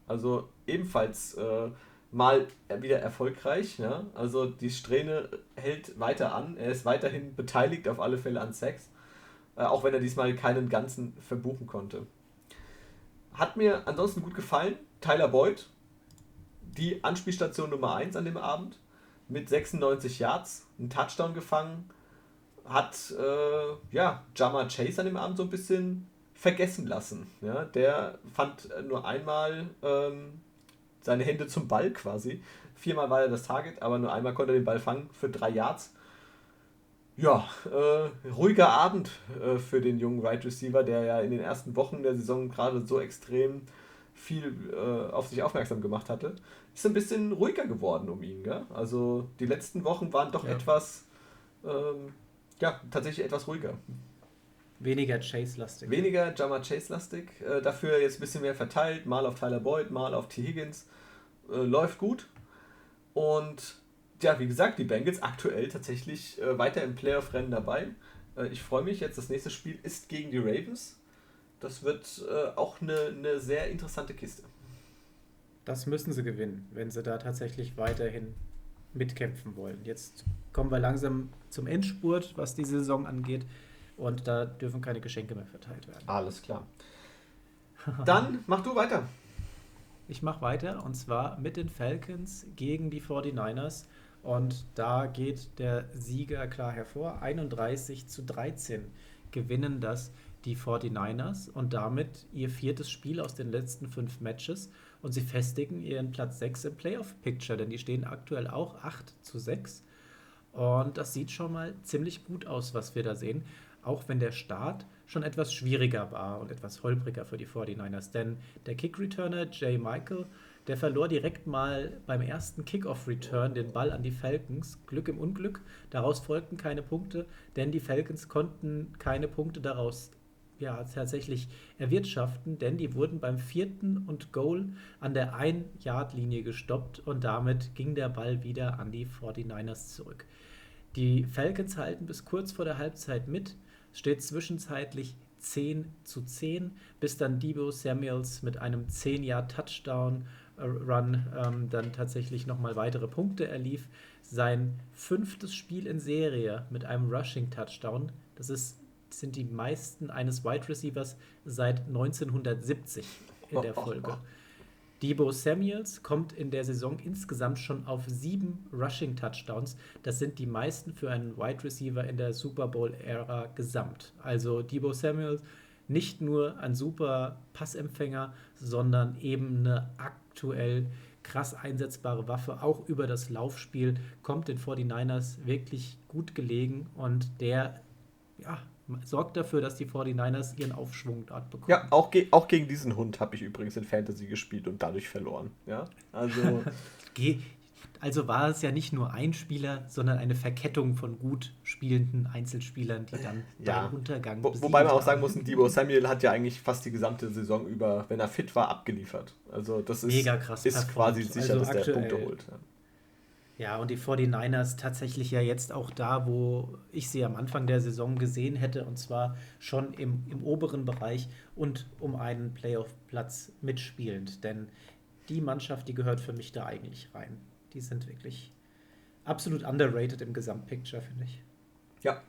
Also ebenfalls äh, mal wieder erfolgreich. Ja? Also die Strähne hält weiter an. Er ist weiterhin beteiligt auf alle Fälle an Sacks. Äh, auch wenn er diesmal keinen ganzen verbuchen konnte. Hat mir ansonsten gut gefallen. Tyler Boyd, die Anspielstation Nummer 1 an dem Abend, mit 96 Yards, einen Touchdown gefangen. Hat äh, ja, Jama Chase an dem Abend so ein bisschen vergessen lassen. Ja, der fand nur einmal ähm, seine Hände zum Ball quasi. Viermal war er das Target, aber nur einmal konnte er den Ball fangen für drei Yards. Ja, äh, ruhiger Abend äh, für den jungen Wide right Receiver, der ja in den ersten Wochen der Saison gerade so extrem viel äh, auf sich aufmerksam gemacht hatte. Ist ein bisschen ruhiger geworden um ihn. Gell? Also die letzten Wochen waren doch ja. etwas, ähm, ja, tatsächlich etwas ruhiger. Weniger Chase-lastig. Weniger Jammer Chase-lastig. Äh, dafür jetzt ein bisschen mehr verteilt. Mal auf Tyler Boyd, mal auf T. Higgins. Äh, läuft gut. Und ja, wie gesagt, die Bengals aktuell tatsächlich äh, weiter im Playoff-Rennen dabei. Äh, ich freue mich jetzt. Das nächste Spiel ist gegen die Ravens. Das wird äh, auch eine, eine sehr interessante Kiste. Das müssen sie gewinnen, wenn sie da tatsächlich weiterhin mitkämpfen wollen. Jetzt kommen wir langsam zum Endspurt, was die Saison angeht. Und da dürfen keine Geschenke mehr verteilt werden. Alles klar. Dann *laughs* mach du weiter. Ich mache weiter und zwar mit den Falcons gegen die 49ers. Und da geht der Sieger klar hervor. 31 zu 13 gewinnen das die 49ers und damit ihr viertes Spiel aus den letzten fünf Matches. Und sie festigen ihren Platz 6 im Playoff-Picture, denn die stehen aktuell auch 8 zu 6. Und das sieht schon mal ziemlich gut aus, was wir da sehen auch wenn der Start schon etwas schwieriger war und etwas holpriger für die 49ers. Denn der Kick-Returner Jay Michael, der verlor direkt mal beim ersten Kick-Off-Return den Ball an die Falcons. Glück im Unglück. Daraus folgten keine Punkte, denn die Falcons konnten keine Punkte daraus ja, tatsächlich erwirtschaften, denn die wurden beim vierten und Goal an der 1-Yard-Linie gestoppt und damit ging der Ball wieder an die 49ers zurück. Die Falcons halten bis kurz vor der Halbzeit mit, steht zwischenzeitlich 10 zu 10, bis dann Debo Samuels mit einem 10-Jahr-Touchdown-Run ähm, dann tatsächlich nochmal weitere Punkte erlief. Sein fünftes Spiel in Serie mit einem Rushing-Touchdown, das ist, sind die meisten eines Wide Receivers seit 1970 in der Folge. Debo Samuels kommt in der Saison insgesamt schon auf sieben Rushing Touchdowns. Das sind die meisten für einen Wide Receiver in der Super Bowl-Ära gesamt. Also Debo Samuels nicht nur ein super Passempfänger, sondern eben eine aktuell krass einsetzbare Waffe. Auch über das Laufspiel kommt den 49ers wirklich gut gelegen und der ja, sorgt dafür, dass die 49ers ihren Aufschwung dort bekommen. Ja, auch, ge auch gegen diesen Hund habe ich übrigens in Fantasy gespielt und dadurch verloren. Ja, also. *laughs* also war es ja nicht nur ein Spieler, sondern eine Verkettung von gut spielenden Einzelspielern, die dann ja. beim Untergang Wo, Wobei man auch sagen muss, Debo Samuel hat ja eigentlich fast die gesamte Saison über, wenn er fit war, abgeliefert. Also das ist, Mega krass ist quasi sicher, also dass aktuell, der Punkte holt. Ja. Ja, und die 49ers tatsächlich ja jetzt auch da, wo ich sie am Anfang der Saison gesehen hätte, und zwar schon im, im oberen Bereich und um einen Playoff-Platz mitspielend. Denn die Mannschaft, die gehört für mich da eigentlich rein. Die sind wirklich absolut underrated im Gesamtpicture, finde ich. Ja.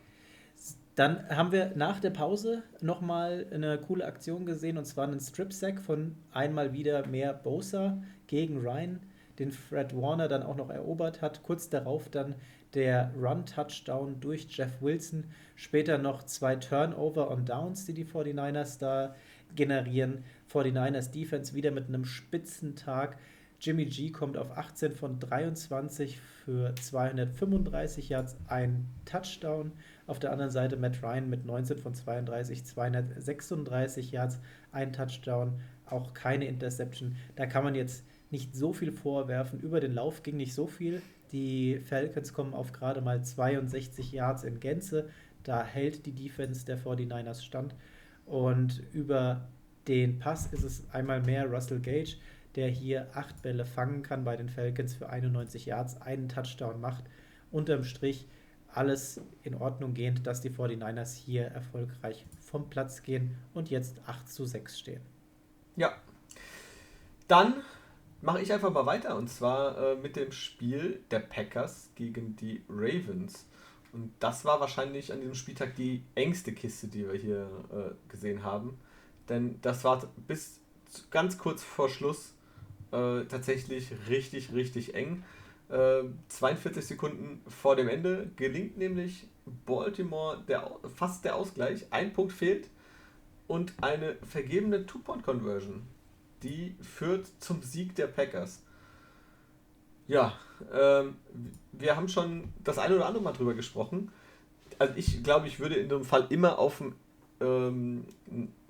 Dann haben wir nach der Pause nochmal eine coole Aktion gesehen und zwar einen Strip-Sack von einmal wieder mehr Bosa gegen Ryan, den Fred Warner dann auch noch erobert hat. Kurz darauf dann der Run-Touchdown durch Jeff Wilson. Später noch zwei Turnover on Downs, die die 49ers da generieren. 49ers Defense wieder mit einem Spitzentag. Jimmy G kommt auf 18 von 23 für 235 Yards, ein Touchdown. Auf der anderen Seite Matt Ryan mit 19 von 32, 236 Yards, ein Touchdown, auch keine Interception. Da kann man jetzt nicht so viel vorwerfen. Über den Lauf ging nicht so viel. Die Falcons kommen auf gerade mal 62 Yards in Gänze. Da hält die Defense der 49ers stand. Und über den Pass ist es einmal mehr Russell Gage, der hier acht Bälle fangen kann bei den Falcons für 91 Yards, einen Touchdown macht. Unterm Strich alles in Ordnung gehend, dass die 49ers hier erfolgreich vom Platz gehen und jetzt 8 zu 6 stehen. Ja. Dann mache ich einfach mal weiter und zwar äh, mit dem Spiel der Packers gegen die Ravens. Und das war wahrscheinlich an diesem Spieltag die engste Kiste, die wir hier äh, gesehen haben. Denn das war bis ganz kurz vor Schluss äh, tatsächlich richtig, richtig eng. 42 äh, Sekunden vor dem Ende gelingt nämlich Baltimore der, fast der Ausgleich. Ein Punkt fehlt und eine vergebene Two-Point-Conversion. Die führt zum Sieg der Packers. Ja, ähm, wir haben schon das eine oder andere Mal drüber gesprochen. Also ich glaube, ich würde in dem Fall immer auf ein ähm,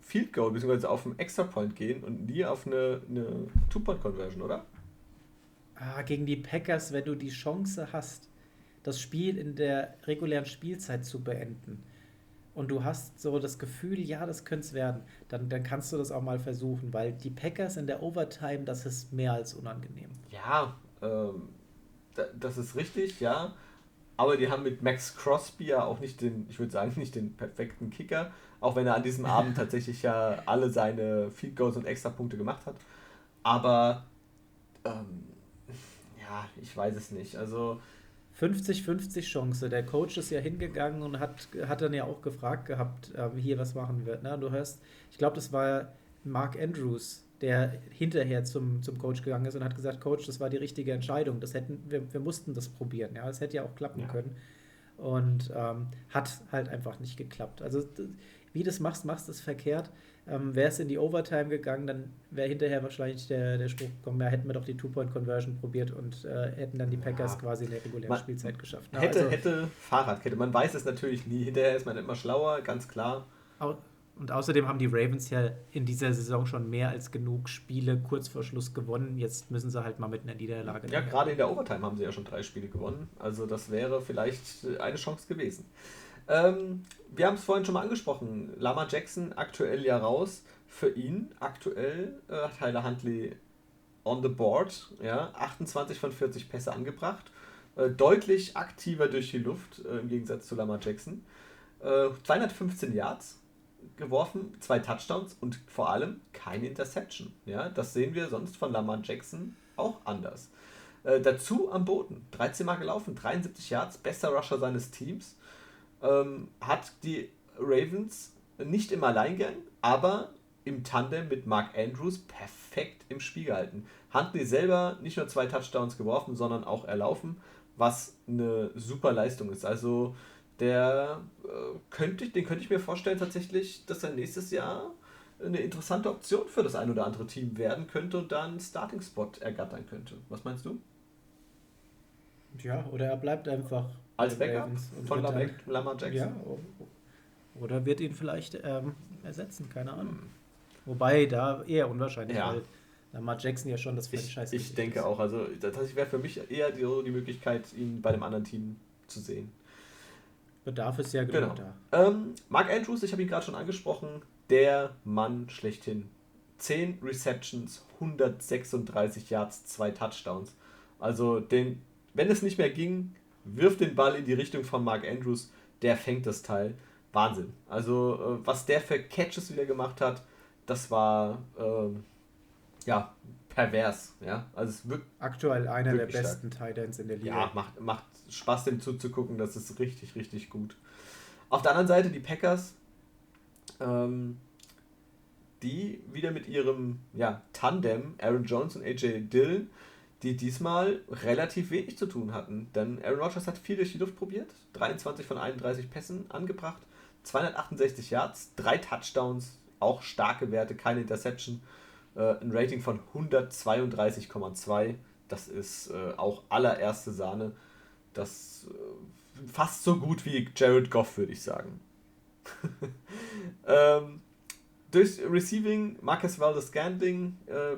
Field Goal bzw. auf einen Extra Point gehen und nie auf eine, eine Two-Point-Conversion, oder? ah, gegen die Packers, wenn du die Chance hast, das Spiel in der regulären Spielzeit zu beenden und du hast so das Gefühl, ja, das könnte es werden, dann, dann kannst du das auch mal versuchen, weil die Packers in der Overtime, das ist mehr als unangenehm. Ja, ähm, das ist richtig, ja. Aber die haben mit Max Crosby ja auch nicht den, ich würde sagen, *laughs* nicht den perfekten Kicker, auch wenn er an diesem Abend *laughs* tatsächlich ja alle seine Field Goals und Extrapunkte gemacht hat. Aber ähm, ja, ich weiß es nicht. Also 50-50 Chance. Der Coach ist ja hingegangen und hat, hat dann ja auch gefragt gehabt, äh, hier was machen wird. Ne? Du hörst, ich glaube, das war Mark Andrews, der hinterher zum, zum Coach gegangen ist und hat gesagt, Coach, das war die richtige Entscheidung. Das hätten, wir, wir mussten das probieren. Ja, es hätte ja auch klappen ja. können. Und ähm, hat halt einfach nicht geklappt. Also wie du das machst, machst du es verkehrt. Ähm, wäre es in die Overtime gegangen, dann wäre hinterher wahrscheinlich der, der Spruch gekommen, ja, hätten wir doch die Two-Point-Conversion probiert und äh, hätten dann die Packers ja. quasi in der regulären man Spielzeit geschafft. Na, hätte, also, hätte Fahrradkette. Man weiß es natürlich nie. Hinterher ist man immer schlauer, ganz klar. Und außerdem haben die Ravens ja in dieser Saison schon mehr als genug Spiele kurz vor Schluss gewonnen. Jetzt müssen sie halt mal mit einer Niederlage. Ja, gerade in der Overtime haben sie ja schon drei Spiele gewonnen. Also das wäre vielleicht eine Chance gewesen. Ähm, wir haben es vorhin schon mal angesprochen. Lama Jackson aktuell ja raus. Für ihn aktuell äh, Tyler Huntley on the board. Ja, 28 von 40 Pässe angebracht. Äh, deutlich aktiver durch die Luft äh, im Gegensatz zu Lama Jackson. 215 äh, Yards geworfen, zwei Touchdowns und vor allem keine Interception. Ja, das sehen wir sonst von Lamar Jackson auch anders. Äh, dazu am Boden, 13 Mal gelaufen, 73 Yards, bester Rusher seines Teams ähm, hat die Ravens nicht im Alleingang, aber im Tandem mit Mark Andrews perfekt im Spiel gehalten. Huntley selber nicht nur zwei Touchdowns geworfen, sondern auch erlaufen, was eine super Leistung ist. Also der äh, könnte, den könnte ich mir vorstellen tatsächlich, dass er nächstes Jahr eine interessante Option für das ein oder andere Team werden könnte und dann einen Starting-Spot ergattern könnte. Was meinst du? Ja, oder er bleibt einfach als Backup von Lamar, Lamar Jackson. Ja, oder wird ihn vielleicht ähm, ersetzen, keine Ahnung. Wobei da eher unwahrscheinlich, ja. weil Lamar Jackson ja schon das Franchise Ich, ich denke ist. auch, also das wäre für mich eher die, die Möglichkeit, ihn bei dem anderen Team zu sehen. Bedarf ist ja genug genau. da. Ähm, Mark Andrews, ich habe ihn gerade schon angesprochen, der Mann schlechthin. 10 Receptions, 136 Yards, 2 Touchdowns. Also den, wenn es nicht mehr ging, wirft den Ball in die Richtung von Mark Andrews, der fängt das Teil. Wahnsinn. Also, äh, was der für Catches wieder gemacht hat, das war äh, ja pervers. Ja? Also es wirkt Aktuell einer der besten Titans in der Liga. Ja, macht, macht Spaß, dem zuzugucken. Das ist richtig, richtig gut. Auf der anderen Seite die Packers, ähm, die wieder mit ihrem ja, Tandem Aaron Jones und AJ Dillon, die diesmal relativ wenig zu tun hatten. Denn Aaron Rodgers hat viel durch die Luft probiert, 23 von 31 Pässen angebracht, 268 Yards, drei Touchdowns, auch starke Werte, keine Interception, äh, ein Rating von 132,2. Das ist äh, auch allererste Sahne. Das äh, fast so gut wie Jared Goff, würde ich sagen. *laughs* ähm, durch Receiving Marcus Valdez Scandling, äh,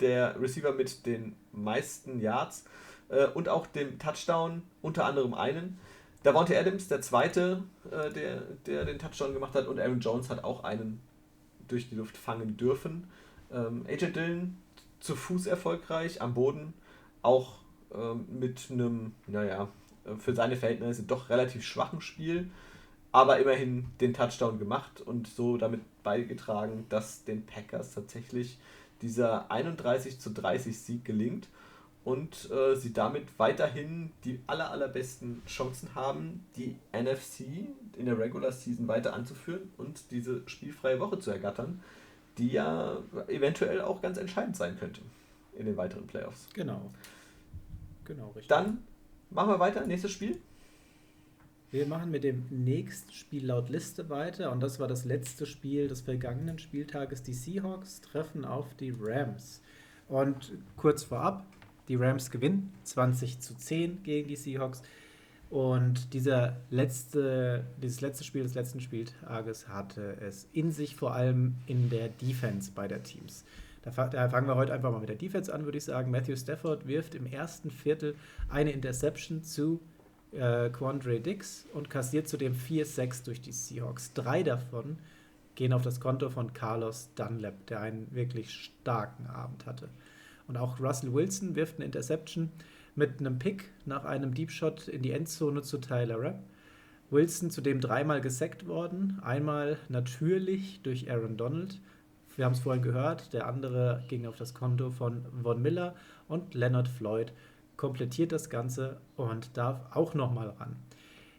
der Receiver mit den meisten Yards äh, und auch dem Touchdown, unter anderem einen. Davante Adams, der zweite, äh, der, der den Touchdown gemacht hat, und Aaron Jones hat auch einen durch die Luft fangen dürfen. Ähm, AJ Dillon zu Fuß erfolgreich, am Boden auch ähm, mit einem, naja, für seine Verhältnisse doch relativ schwachen Spiel, aber immerhin den Touchdown gemacht und so damit beigetragen, dass den Packers tatsächlich dieser 31 zu 30 Sieg gelingt und äh, sie damit weiterhin die aller, allerbesten Chancen haben, die NFC in der Regular Season weiter anzuführen und diese spielfreie Woche zu ergattern, die ja eventuell auch ganz entscheidend sein könnte in den weiteren Playoffs. Genau. Genau, richtig. Dann machen wir weiter, nächstes Spiel. Wir machen mit dem nächsten Spiel laut Liste weiter und das war das letzte Spiel des vergangenen Spieltages. Die Seahawks treffen auf die Rams. Und kurz vorab, die Rams gewinnen 20 zu 10 gegen die Seahawks. Und dieser letzte, dieses letzte Spiel des letzten Spieltages hatte es in sich, vor allem in der Defense beider Teams. Da, fangen wir heute einfach mal mit der Defense an, würde ich sagen. Matthew Stafford wirft im ersten Viertel eine Interception zu äh, Quandre Dix und kassiert zudem 4-6 durch die Seahawks. Drei davon gehen auf das Konto von Carlos Dunlap, der einen wirklich starken Abend hatte. Und auch Russell Wilson wirft eine Interception mit einem Pick nach einem Deep Shot in die Endzone zu Tyler Rapp. Wilson zudem dreimal gesackt worden. Einmal natürlich durch Aaron Donald. Wir haben es vorhin gehört, der andere ging auf das Konto von Von Miller und Leonard Floyd komplettiert das Ganze und darf auch nochmal ran.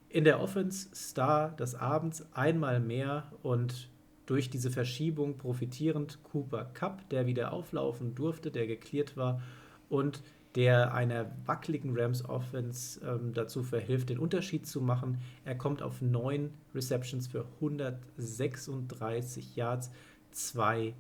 In der Offense Star des Abends einmal mehr und durch diese Verschiebung profitierend Cooper Cup, der wieder auflaufen durfte, der geklärt war und der einer wackeligen Rams Offense ähm, dazu verhilft, den Unterschied zu machen. Er kommt auf neun Receptions für 136 Yards, zwei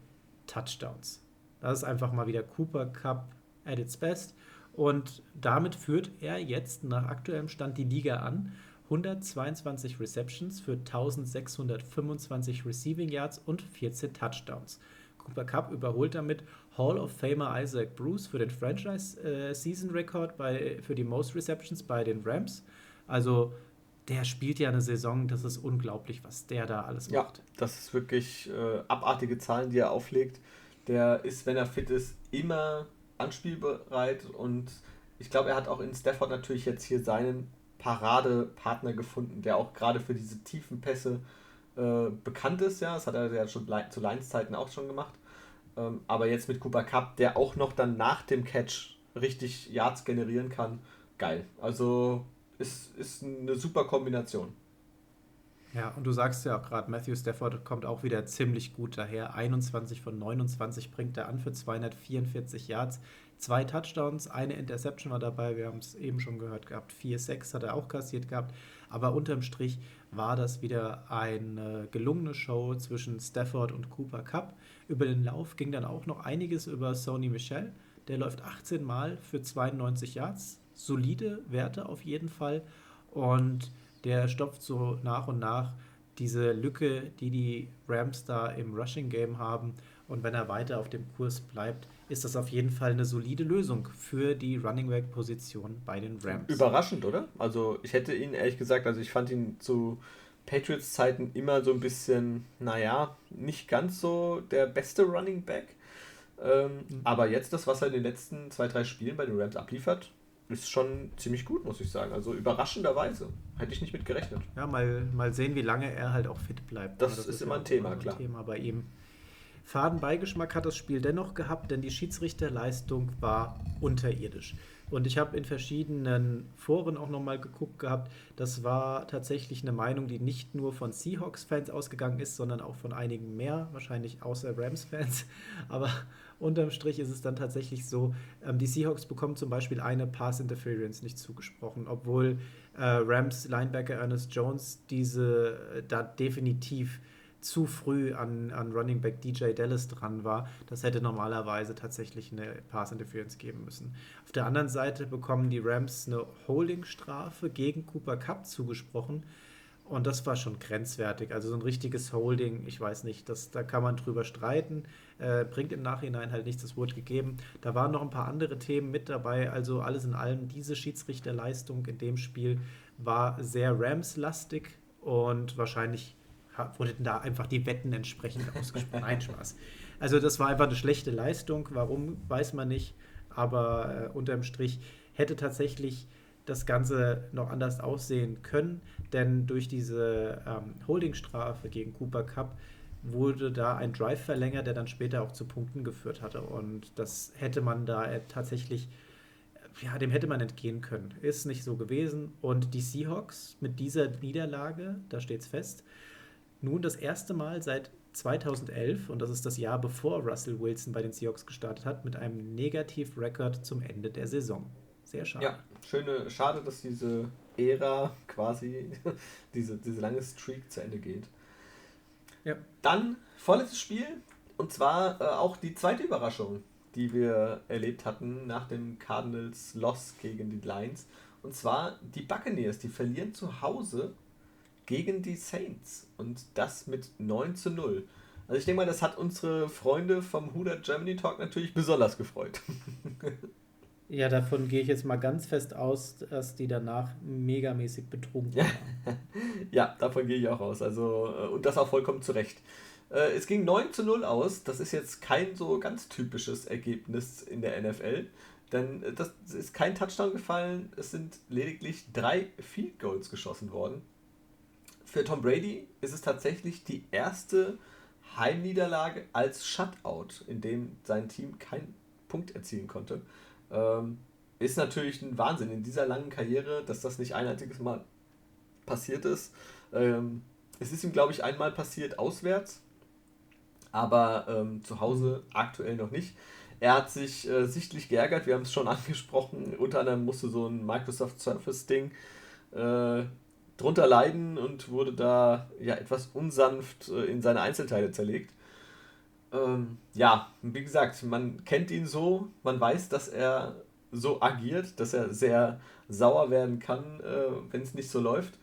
Touchdowns. Das ist einfach mal wieder Cooper Cup at its best. Und damit führt er jetzt nach aktuellem Stand die Liga an. 122 Receptions für 1625 Receiving Yards und 14 Touchdowns. Cooper Cup überholt damit Hall of Famer Isaac Bruce für den Franchise äh, Season Record bei, für die Most Receptions bei den Rams. Also der spielt ja eine Saison, das ist unglaublich, was der da alles macht. Ja, das ist wirklich äh, abartige Zahlen, die er auflegt. Der ist, wenn er fit ist, immer anspielbereit und ich glaube, er hat auch in Stafford natürlich jetzt hier seinen Paradepartner gefunden, der auch gerade für diese tiefen Pässe äh, bekannt ist. Ja, das hat er ja schon zu Lions-Zeiten auch schon gemacht. Ähm, aber jetzt mit Cooper Cup, der auch noch dann nach dem Catch richtig Yards generieren kann, geil. Also ist, ist eine super Kombination. Ja, und du sagst ja auch gerade, Matthew Stafford kommt auch wieder ziemlich gut daher. 21 von 29 bringt er an für 244 Yards. Zwei Touchdowns, eine Interception war dabei, wir haben es eben schon gehört gehabt. 4-6 hat er auch kassiert gehabt. Aber unterm Strich war das wieder eine gelungene Show zwischen Stafford und Cooper Cup. Über den Lauf ging dann auch noch einiges über Sony Michel. Der läuft 18 Mal für 92 Yards. Solide Werte auf jeden Fall. Und der stopft so nach und nach diese Lücke, die die Rams da im Rushing Game haben. Und wenn er weiter auf dem Kurs bleibt, ist das auf jeden Fall eine solide Lösung für die Running Back Position bei den Rams. Überraschend, oder? Also ich hätte ihn ehrlich gesagt, also ich fand ihn zu Patriots Zeiten immer so ein bisschen, naja, nicht ganz so der beste Running Back. Ähm, mhm. Aber jetzt das, was er in den letzten zwei, drei Spielen bei den Rams abliefert, ist schon ziemlich gut, muss ich sagen. Also überraschenderweise. Hätte ich nicht mit gerechnet. Ja, mal, mal sehen, wie lange er halt auch fit bleibt. Das, das ist, ist, immer ein Thema, ein klar. Thema bei ihm. Fadenbeigeschmack hat das Spiel dennoch gehabt, denn die Schiedsrichterleistung war unterirdisch. Und ich habe in verschiedenen Foren auch nochmal geguckt gehabt. Das war tatsächlich eine Meinung, die nicht nur von Seahawks-Fans ausgegangen ist, sondern auch von einigen mehr, wahrscheinlich außer Rams-Fans. *laughs* Aber unterm Strich ist es dann tatsächlich so, ähm, die Seahawks bekommen zum Beispiel eine Pass-Interference nicht zugesprochen, obwohl äh, Rams Linebacker Ernest Jones diese äh, da definitiv zu früh an, an Running Back DJ Dallas dran war. Das hätte normalerweise tatsächlich eine Pass Interference geben müssen. Auf der anderen Seite bekommen die Rams eine Holding-Strafe gegen Cooper Cup zugesprochen. Und das war schon grenzwertig. Also so ein richtiges Holding, ich weiß nicht, das, da kann man drüber streiten. Äh, bringt im Nachhinein halt nichts, das wurde gegeben. Da waren noch ein paar andere Themen mit dabei. Also alles in allem, diese Schiedsrichterleistung in dem Spiel war sehr Rams-lastig und wahrscheinlich wurden da einfach die Wetten entsprechend ausgesprochen. Nein, Spaß. Also das war einfach eine schlechte Leistung. Warum, weiß man nicht. Aber äh, unterm Strich hätte tatsächlich das Ganze noch anders aussehen können, denn durch diese ähm, Holdingstrafe gegen Cooper Cup wurde da ein Drive verlängert, der dann später auch zu Punkten geführt hatte. Und das hätte man da äh, tatsächlich, äh, ja, dem hätte man entgehen können. Ist nicht so gewesen. Und die Seahawks mit dieser Niederlage, da steht es fest, nun das erste Mal seit 2011, und das ist das Jahr bevor Russell Wilson bei den Seahawks gestartet hat, mit einem Negativ-Record zum Ende der Saison. Sehr schade. Ja, schöne, schade, dass diese Ära quasi, *laughs* diese, diese lange Streak zu Ende geht. Ja. Dann vorletztes Spiel, und zwar äh, auch die zweite Überraschung, die wir erlebt hatten nach dem Cardinals Loss gegen die Lions. Und zwar die Buccaneers, die verlieren zu Hause gegen die Saints. Und das mit 9 zu 0. Also ich denke mal, das hat unsere Freunde vom Huda Germany Talk natürlich besonders gefreut. *laughs* Ja, davon gehe ich jetzt mal ganz fest aus, dass die danach megamäßig betrunken waren. *laughs* ja, davon gehe ich auch aus. Also, äh, und das auch vollkommen zu Recht. Äh, es ging 9 zu 0 aus. Das ist jetzt kein so ganz typisches Ergebnis in der NFL. Denn äh, das ist kein Touchdown gefallen. Es sind lediglich drei Field Goals geschossen worden für Tom Brady ist es tatsächlich die erste Heimniederlage als Shutout, in dem sein Team keinen Punkt erzielen konnte. Ähm, ist natürlich ein Wahnsinn in dieser langen Karriere, dass das nicht ein einziges Mal passiert ist. Ähm, es ist ihm, glaube ich, einmal passiert auswärts, aber ähm, zu Hause aktuell noch nicht. Er hat sich äh, sichtlich geärgert, wir haben es schon *laughs* angesprochen. Unter anderem musste so ein Microsoft Surface-Ding äh, drunter leiden und wurde da ja etwas unsanft äh, in seine Einzelteile zerlegt. Ähm, ja, wie gesagt, man kennt ihn so, man weiß, dass er so agiert, dass er sehr sauer werden kann, äh, wenn es nicht so läuft.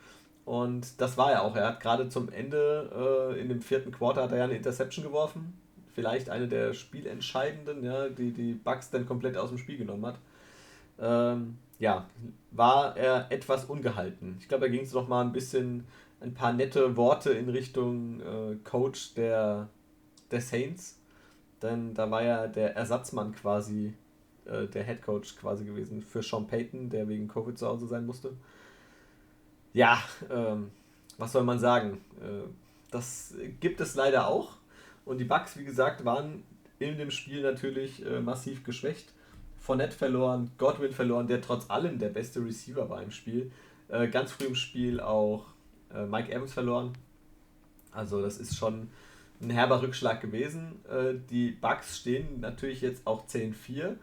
Und das war er auch. Er hat gerade zum Ende äh, in dem vierten Quarter hat er ja eine Interception geworfen. Vielleicht eine der spielentscheidenden, ja, die die Bugs dann komplett aus dem Spiel genommen hat. Ähm, ja, war er etwas ungehalten. Ich glaube, da ging es noch mal ein bisschen, ein paar nette Worte in Richtung äh, Coach der, der Saints. Denn da war ja der Ersatzmann quasi, äh, der Head Coach quasi gewesen für Sean Payton, der wegen Covid zu Hause sein musste. Ja, ähm, was soll man sagen? Äh, das gibt es leider auch. Und die Bucks, wie gesagt, waren in dem Spiel natürlich äh, massiv geschwächt. Fournette verloren, Godwin verloren, der trotz allem der beste Receiver war im Spiel. Äh, ganz früh im Spiel auch äh, Mike Evans verloren. Also das ist schon ein herber Rückschlag gewesen. Äh, die Bucks stehen natürlich jetzt auch 10-4,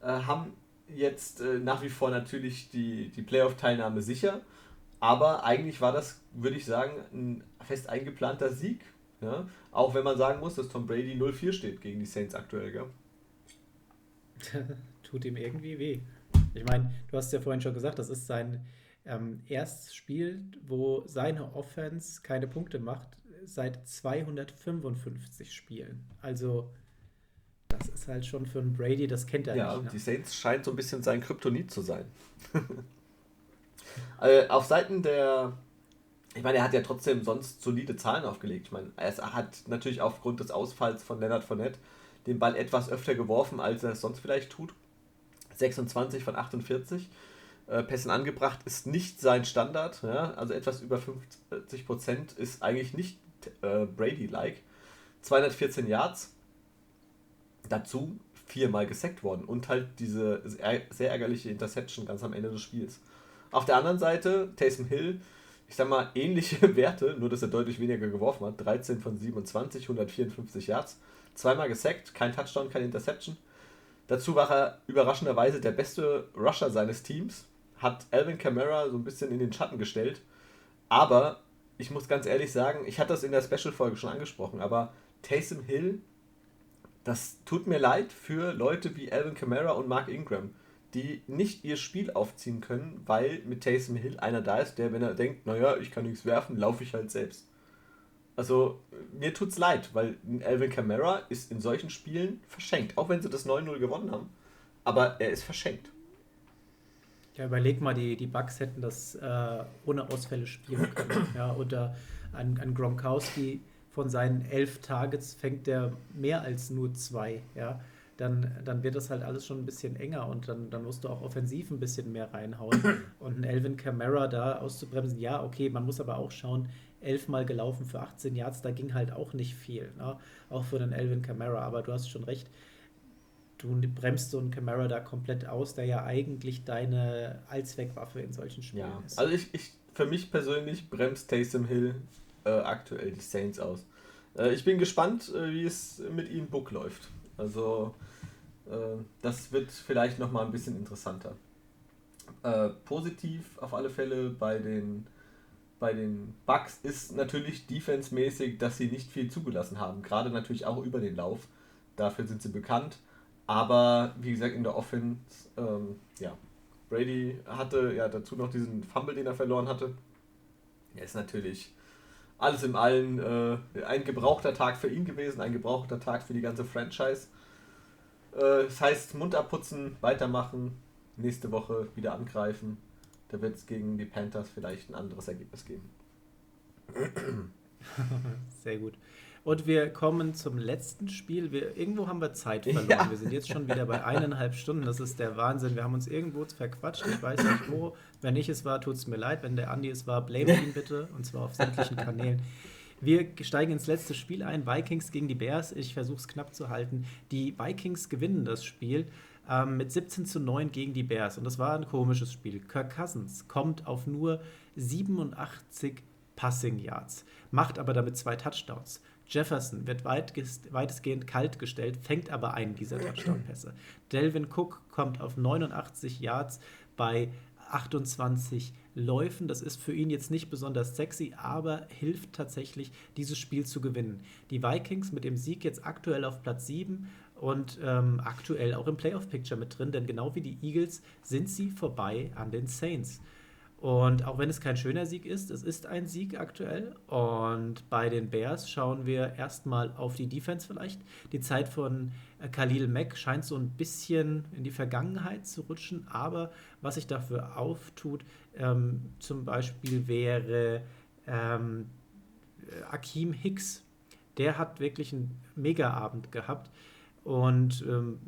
äh, haben jetzt äh, nach wie vor natürlich die, die Playoff-Teilnahme sicher. Aber eigentlich war das, würde ich sagen, ein fest eingeplanter Sieg. Ja? Auch wenn man sagen muss, dass Tom Brady 0-4 steht gegen die Saints aktuell. Gell? *laughs* tut ihm irgendwie weh. Ich meine, du hast ja vorhin schon gesagt, das ist sein ähm, erstes Spiel, wo seine Offense keine Punkte macht, seit 255 Spielen. Also, das ist halt schon für einen Brady, das kennt er ja, nicht. Ja, ne? die Saints scheint so ein bisschen sein Kryptonit zu sein. *laughs* äh, auf Seiten der. Ich meine, er hat ja trotzdem sonst solide Zahlen aufgelegt. Ich meine, er hat natürlich aufgrund des Ausfalls von Leonard Fournette den Ball etwas öfter geworfen, als er es sonst vielleicht tut. 26 von 48 äh, Pässen angebracht ist nicht sein Standard. Ja? Also etwas über 50 Prozent ist eigentlich nicht äh, Brady-like. 214 Yards. Dazu viermal gesackt worden und halt diese sehr ärgerliche Interception ganz am Ende des Spiels. Auf der anderen Seite, Taysom Hill, ich sag mal, ähnliche *laughs* Werte, nur dass er deutlich weniger geworfen hat. 13 von 27, 154 Yards. Zweimal gesackt, kein Touchdown, keine Interception. Dazu war er überraschenderweise der beste Rusher seines Teams, hat Alvin Kamara so ein bisschen in den Schatten gestellt. Aber ich muss ganz ehrlich sagen, ich hatte das in der Special-Folge schon angesprochen, aber Taysom Hill, das tut mir leid für Leute wie Alvin Kamara und Mark Ingram die nicht ihr Spiel aufziehen können, weil mit Taysom Hill einer da ist, der, wenn er denkt, naja, ich kann nichts werfen, laufe ich halt selbst. Also, mir tut's leid, weil Alvin Kamara ist in solchen Spielen verschenkt, auch wenn sie das 9-0 gewonnen haben. Aber er ist verschenkt. Ja, überleg mal, die, die Bugs hätten das äh, ohne Ausfälle spielen können. *coughs* ja, oder an, an Gronkowski von seinen elf Targets fängt er mehr als nur zwei. Ja dann, dann wird das halt alles schon ein bisschen enger und dann, dann musst du auch offensiv ein bisschen mehr reinhauen. *coughs* Und ein Elvin Kamara da auszubremsen, ja, okay, man muss aber auch schauen, elfmal gelaufen für 18 Yards, da ging halt auch nicht viel, ne? auch für den Elvin Kamara, aber du hast schon recht, du bremst so einen Kamara da komplett aus, der ja eigentlich deine Allzweckwaffe in solchen Spielen ja, ist. Also ich, ich, für mich persönlich bremst Taysom Hill äh, aktuell die Saints aus. Äh, ich bin gespannt, äh, wie es mit ihm Book läuft. Also äh, das wird vielleicht nochmal ein bisschen interessanter. Äh, positiv auf alle Fälle bei den, bei den Bugs ist natürlich defensemäßig, dass sie nicht viel zugelassen haben. Gerade natürlich auch über den Lauf. Dafür sind sie bekannt. Aber wie gesagt, in der Offense, ähm, ja, Brady hatte ja dazu noch diesen Fumble, den er verloren hatte. Er ist natürlich alles im Allen äh, ein gebrauchter Tag für ihn gewesen, ein gebrauchter Tag für die ganze Franchise. Äh, das heißt, Mund abputzen, weitermachen, nächste Woche wieder angreifen. Da wird es gegen die Panthers vielleicht ein anderes Ergebnis geben. *clears throat* Sehr gut. Und wir kommen zum letzten Spiel. Wir, irgendwo haben wir Zeit verloren. Ja. Wir sind jetzt schon wieder bei eineinhalb Stunden. Das ist der Wahnsinn. Wir haben uns irgendwo verquatscht. Ich weiß nicht wo. Wenn ich es war, tut es mir leid. Wenn der Andi es war, blame ihn bitte. Und zwar auf sämtlichen Kanälen. Wir steigen ins letzte Spiel ein. Vikings gegen die Bears. Ich versuche es knapp zu halten. Die Vikings gewinnen das Spiel ähm, mit 17 zu 9 gegen die Bears. Und das war ein komisches Spiel. Kirk Cousins kommt auf nur 87 Passing Yards, macht aber damit zwei Touchdowns. Jefferson wird weitestgehend kalt gestellt, fängt aber einen dieser Touchdown-Pässe. Delvin Cook kommt auf 89 Yards bei 28 Läufen. Das ist für ihn jetzt nicht besonders sexy, aber hilft tatsächlich, dieses Spiel zu gewinnen. Die Vikings mit dem Sieg jetzt aktuell auf Platz 7 und ähm, aktuell auch im Playoff-Picture mit drin, denn genau wie die Eagles sind sie vorbei an den Saints. Und auch wenn es kein schöner Sieg ist, es ist ein Sieg aktuell. Und bei den Bears schauen wir erstmal auf die Defense vielleicht. Die Zeit von äh, Khalil Mack scheint so ein bisschen in die Vergangenheit zu rutschen, aber was sich dafür auftut, ähm, zum Beispiel wäre ähm, Akeem Hicks. Der hat wirklich einen Mega-Abend gehabt und ähm,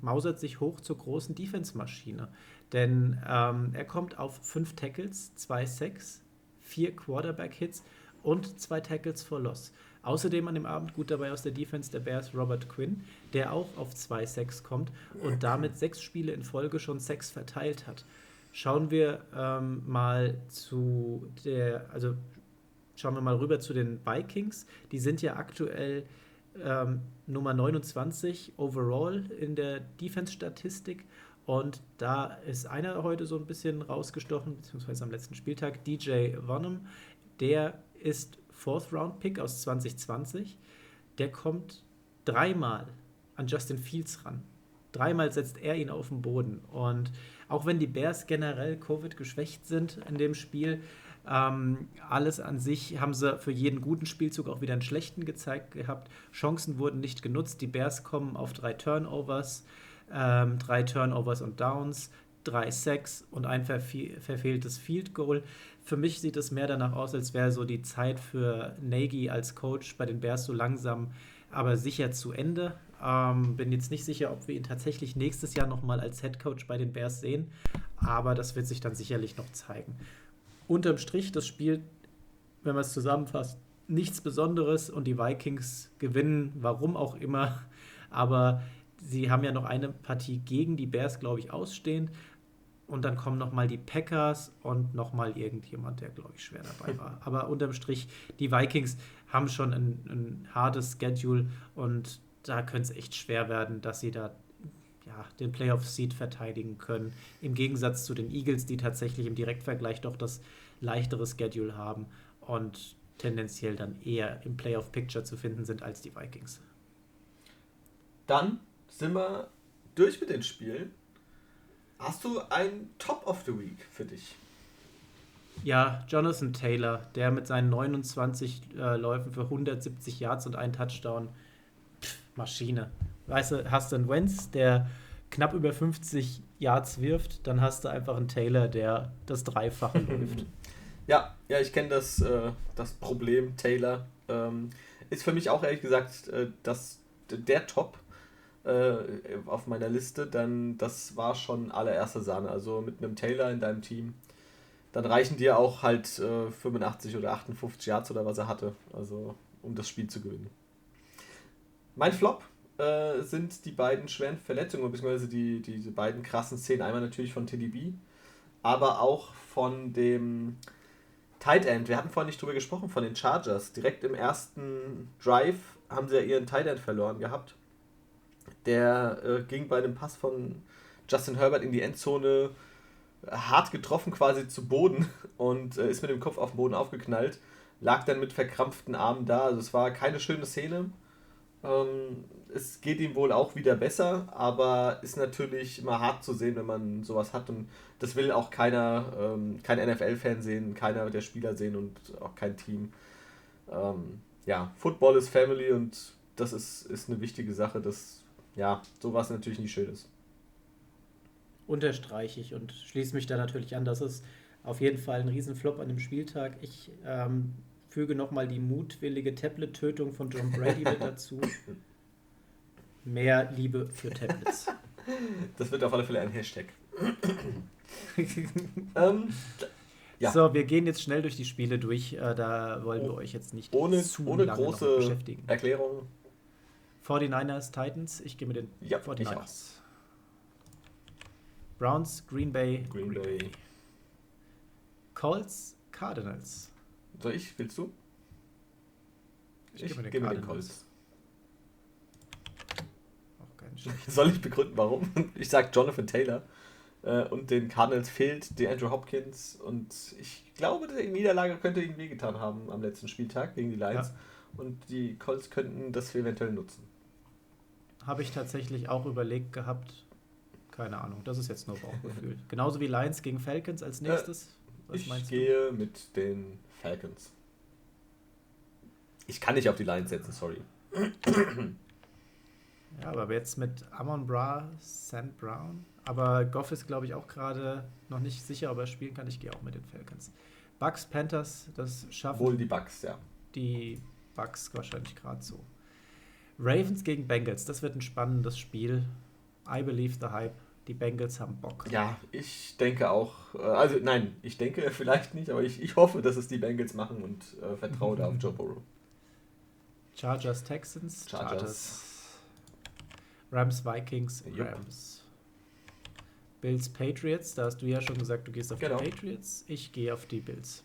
mausert sich hoch zur großen Defense-Maschine. Denn ähm, er kommt auf fünf Tackles, zwei Sacks, vier Quarterback-Hits und zwei Tackles for Loss. Außerdem an dem Abend gut dabei aus der Defense der Bears Robert Quinn, der auch auf zwei Sacks kommt und damit sechs Spiele in Folge schon Sacks verteilt hat. Schauen wir ähm, mal zu der, also schauen wir mal rüber zu den Vikings. Die sind ja aktuell ähm, Nummer 29 overall in der Defense-Statistik und da ist einer heute so ein bisschen rausgestochen, beziehungsweise am letzten Spieltag, DJ Vonham. Der ist Fourth Round Pick aus 2020. Der kommt dreimal an Justin Fields ran. Dreimal setzt er ihn auf den Boden. Und auch wenn die Bears generell Covid geschwächt sind in dem Spiel, ähm, alles an sich haben sie für jeden guten Spielzug auch wieder einen schlechten gezeigt gehabt. Chancen wurden nicht genutzt. Die Bears kommen auf drei Turnovers ähm, drei Turnovers und Downs, drei Sacks und ein verfehltes Field Goal. Für mich sieht es mehr danach aus, als wäre so die Zeit für Nagy als Coach bei den Bears so langsam, aber sicher zu Ende. Ähm, bin jetzt nicht sicher, ob wir ihn tatsächlich nächstes Jahr nochmal als Head Coach bei den Bears sehen, aber das wird sich dann sicherlich noch zeigen. Unterm Strich, das Spiel, wenn man es zusammenfasst, nichts Besonderes und die Vikings gewinnen, warum auch immer. Aber sie haben ja noch eine Partie gegen die Bears, glaube ich, ausstehend. Und dann kommen nochmal die Packers und nochmal irgendjemand, der, glaube ich, schwer dabei war. *laughs* Aber unterm Strich, die Vikings haben schon ein, ein hartes Schedule und da könnte es echt schwer werden, dass sie da ja, den Playoff-Seed verteidigen können. Im Gegensatz zu den Eagles, die tatsächlich im Direktvergleich doch das leichtere Schedule haben und tendenziell dann eher im Playoff-Picture zu finden sind als die Vikings. Dann sind wir durch mit den Spielen. Hast du ein Top of the Week für dich? Ja, Jonathan Taylor, der mit seinen 29 äh, Läufen für 170 Yards und einen Touchdown, Pff, Maschine. Weißt du, hast du einen Wentz, der knapp über 50 Yards wirft, dann hast du einfach einen Taylor, der das Dreifache *laughs* läuft. Ja, ja, ich kenne das, äh, das Problem Taylor. Ähm, ist für mich auch ehrlich gesagt äh, das, der Top äh, auf meiner Liste, dann das war schon allererste Sahne. Also mit einem Taylor in deinem Team, dann reichen dir auch halt 85 äh, oder 58 Yards oder was er hatte, also um das Spiel zu gewinnen. Mein Flop äh, sind die beiden schweren Verletzungen, beziehungsweise die, diese beiden krassen Szenen. Einmal natürlich von Teddy B, aber auch von dem Tight End. Wir hatten vorhin nicht drüber gesprochen, von den Chargers. Direkt im ersten Drive haben sie ja ihren Tight End verloren gehabt. Der äh, ging bei dem Pass von Justin Herbert in die Endzone hart getroffen quasi zu Boden *laughs* und äh, ist mit dem Kopf auf den Boden aufgeknallt. Lag dann mit verkrampften Armen da. Also es war keine schöne Szene. Ähm, es geht ihm wohl auch wieder besser, aber ist natürlich immer hart zu sehen, wenn man sowas hat. Und das will auch keiner, ähm, kein NFL-Fan sehen, keiner der Spieler sehen und auch kein Team. Ähm, ja, Football ist Family und das ist, ist eine wichtige Sache, dass ja, sowas natürlich nicht schön ist. Unterstreiche ich und schließe mich da natürlich an. Das ist auf jeden Fall ein Riesenflop an dem Spieltag. Ich ähm, füge nochmal die mutwillige Tablet-Tötung von John Brady mit dazu. *laughs* Mehr Liebe für Tablets. Das wird auf alle Fälle ein Hashtag. *laughs* ähm, ja. So, wir gehen jetzt schnell durch die Spiele durch. Äh, da wollen wir oh, euch jetzt nicht ohne, zu ohne lange große beschäftigen. Erklärung. 49ers, Titans. Ich gehe mit den ja, 49ers. Browns, Green Bay, Green, Green Bay. Bay. Colts, Cardinals. Soll ich? Willst du? Ich, ich gehe mit den Colts. *laughs* Soll ich begründen, warum? *laughs* Ich sage Jonathan Taylor. Äh, und den Cardinals fehlt die Andrew Hopkins. Und ich glaube, die Niederlage könnte ihnen wehgetan haben am letzten Spieltag gegen die Lions. Ja. Und die Colts könnten das eventuell nutzen. Habe ich tatsächlich auch überlegt gehabt. Keine Ahnung, das ist jetzt nur Bauchgefühl. Genauso wie Lions gegen Falcons als äh, nächstes. Äh, ich gehe du? mit den Falcons. Ich kann nicht auf die Lions setzen, sorry. Ja, aber jetzt mit Amon Bra, Sand Brown. Aber Goff ist, glaube ich, auch gerade noch nicht sicher, ob er spielen kann. Ich gehe auch mit den Falcons. Bucks, Panthers, das schaffen. Wohl die Bucks, ja. Die Bucks wahrscheinlich gerade so. Ravens gegen Bengals, das wird ein spannendes Spiel. I believe the hype. Die Bengals haben Bock. Ja, ich denke auch. Äh, also, nein, ich denke *laughs* vielleicht nicht, aber ich, ich hoffe, dass es die Bengals machen und äh, vertraue da auf Joe Burrow. Chargers, Texans. Chargers. Chargers. Rams, Vikings, Rams. Bills, Patriots. Da hast du ja schon gesagt, du gehst auf genau. die Patriots. Ich gehe auf die Bills.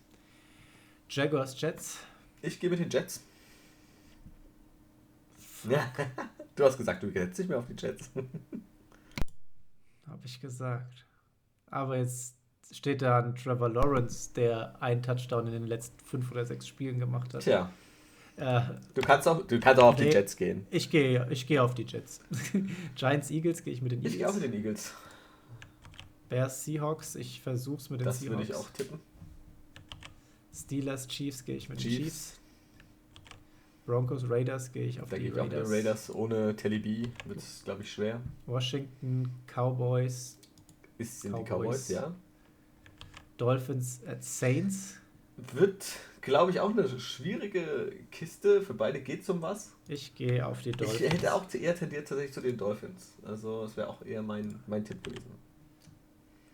Jaguars, Jets. Ich gehe mit den Jets. Ja, *laughs* du hast gesagt, du gehst nicht mehr auf die Jets. *laughs* Habe ich gesagt. Aber jetzt steht da ein Trevor Lawrence, der einen Touchdown in den letzten fünf oder sechs Spielen gemacht hat. Tja, äh, du, kannst auch, du kannst auch auf nee, die Jets gehen. Ich gehe ich geh auf die Jets. *laughs* Giants, Eagles gehe ich mit den Eagles. Ich gehe auch mit den Eagles. Bears, Seahawks, ich versuche es mit den das Seahawks. Das würde ich auch tippen. Steelers, Chiefs gehe ich mit Chiefs. den Chiefs. Broncos, Raiders gehe ich auf da die Raiders. Ich auch mit den Raiders. Ohne Telly B wird es, glaube ich, schwer. Washington, Cowboys. Ist sind Cowboys. die Cowboys, ja. Dolphins, äh, Saints. Wird glaube ich, auch eine schwierige Kiste. Für beide geht es um was. Ich gehe auf die Dolphins. Ich hätte auch eher tendiert tatsächlich zu den Dolphins. Also, das wäre auch eher mein, mein Tipp gewesen.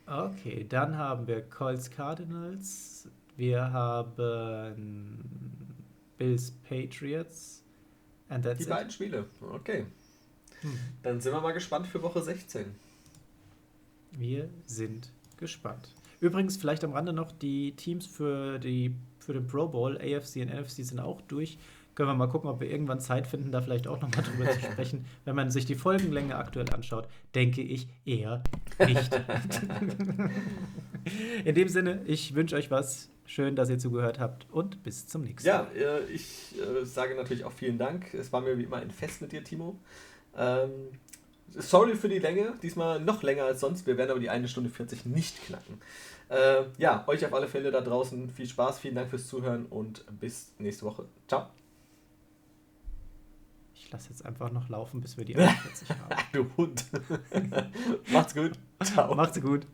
Okay, dann haben wir Colts Cardinals. Wir haben Bills Patriots. And that's Die it. beiden Spiele, okay. Hm. Dann sind wir mal gespannt für Woche 16. Wir sind gespannt. Übrigens, vielleicht am Rande noch, die Teams für, die, für den Pro Bowl, AFC und NFC, sind auch durch. Können wir mal gucken, ob wir irgendwann Zeit finden, da vielleicht auch nochmal drüber zu *laughs* sprechen. Wenn man sich die Folgenlänge aktuell anschaut, denke ich eher nicht. *laughs* In dem Sinne, ich wünsche euch was. Schön, dass ihr zugehört habt und bis zum nächsten Mal. Ja, äh, ich äh, sage natürlich auch vielen Dank. Es war mir wie immer ein Fest mit dir, Timo. Ähm, sorry für die Länge, diesmal noch länger als sonst. Wir werden aber die eine Stunde 40 nicht knacken. Äh, ja, euch auf alle Fälle da draußen viel Spaß, vielen Dank fürs Zuhören und bis nächste Woche. Ciao. Ich lasse jetzt einfach noch laufen, bis wir die *laughs* 41 haben. du Hund. *laughs* Macht's gut. Ciao. Macht's gut.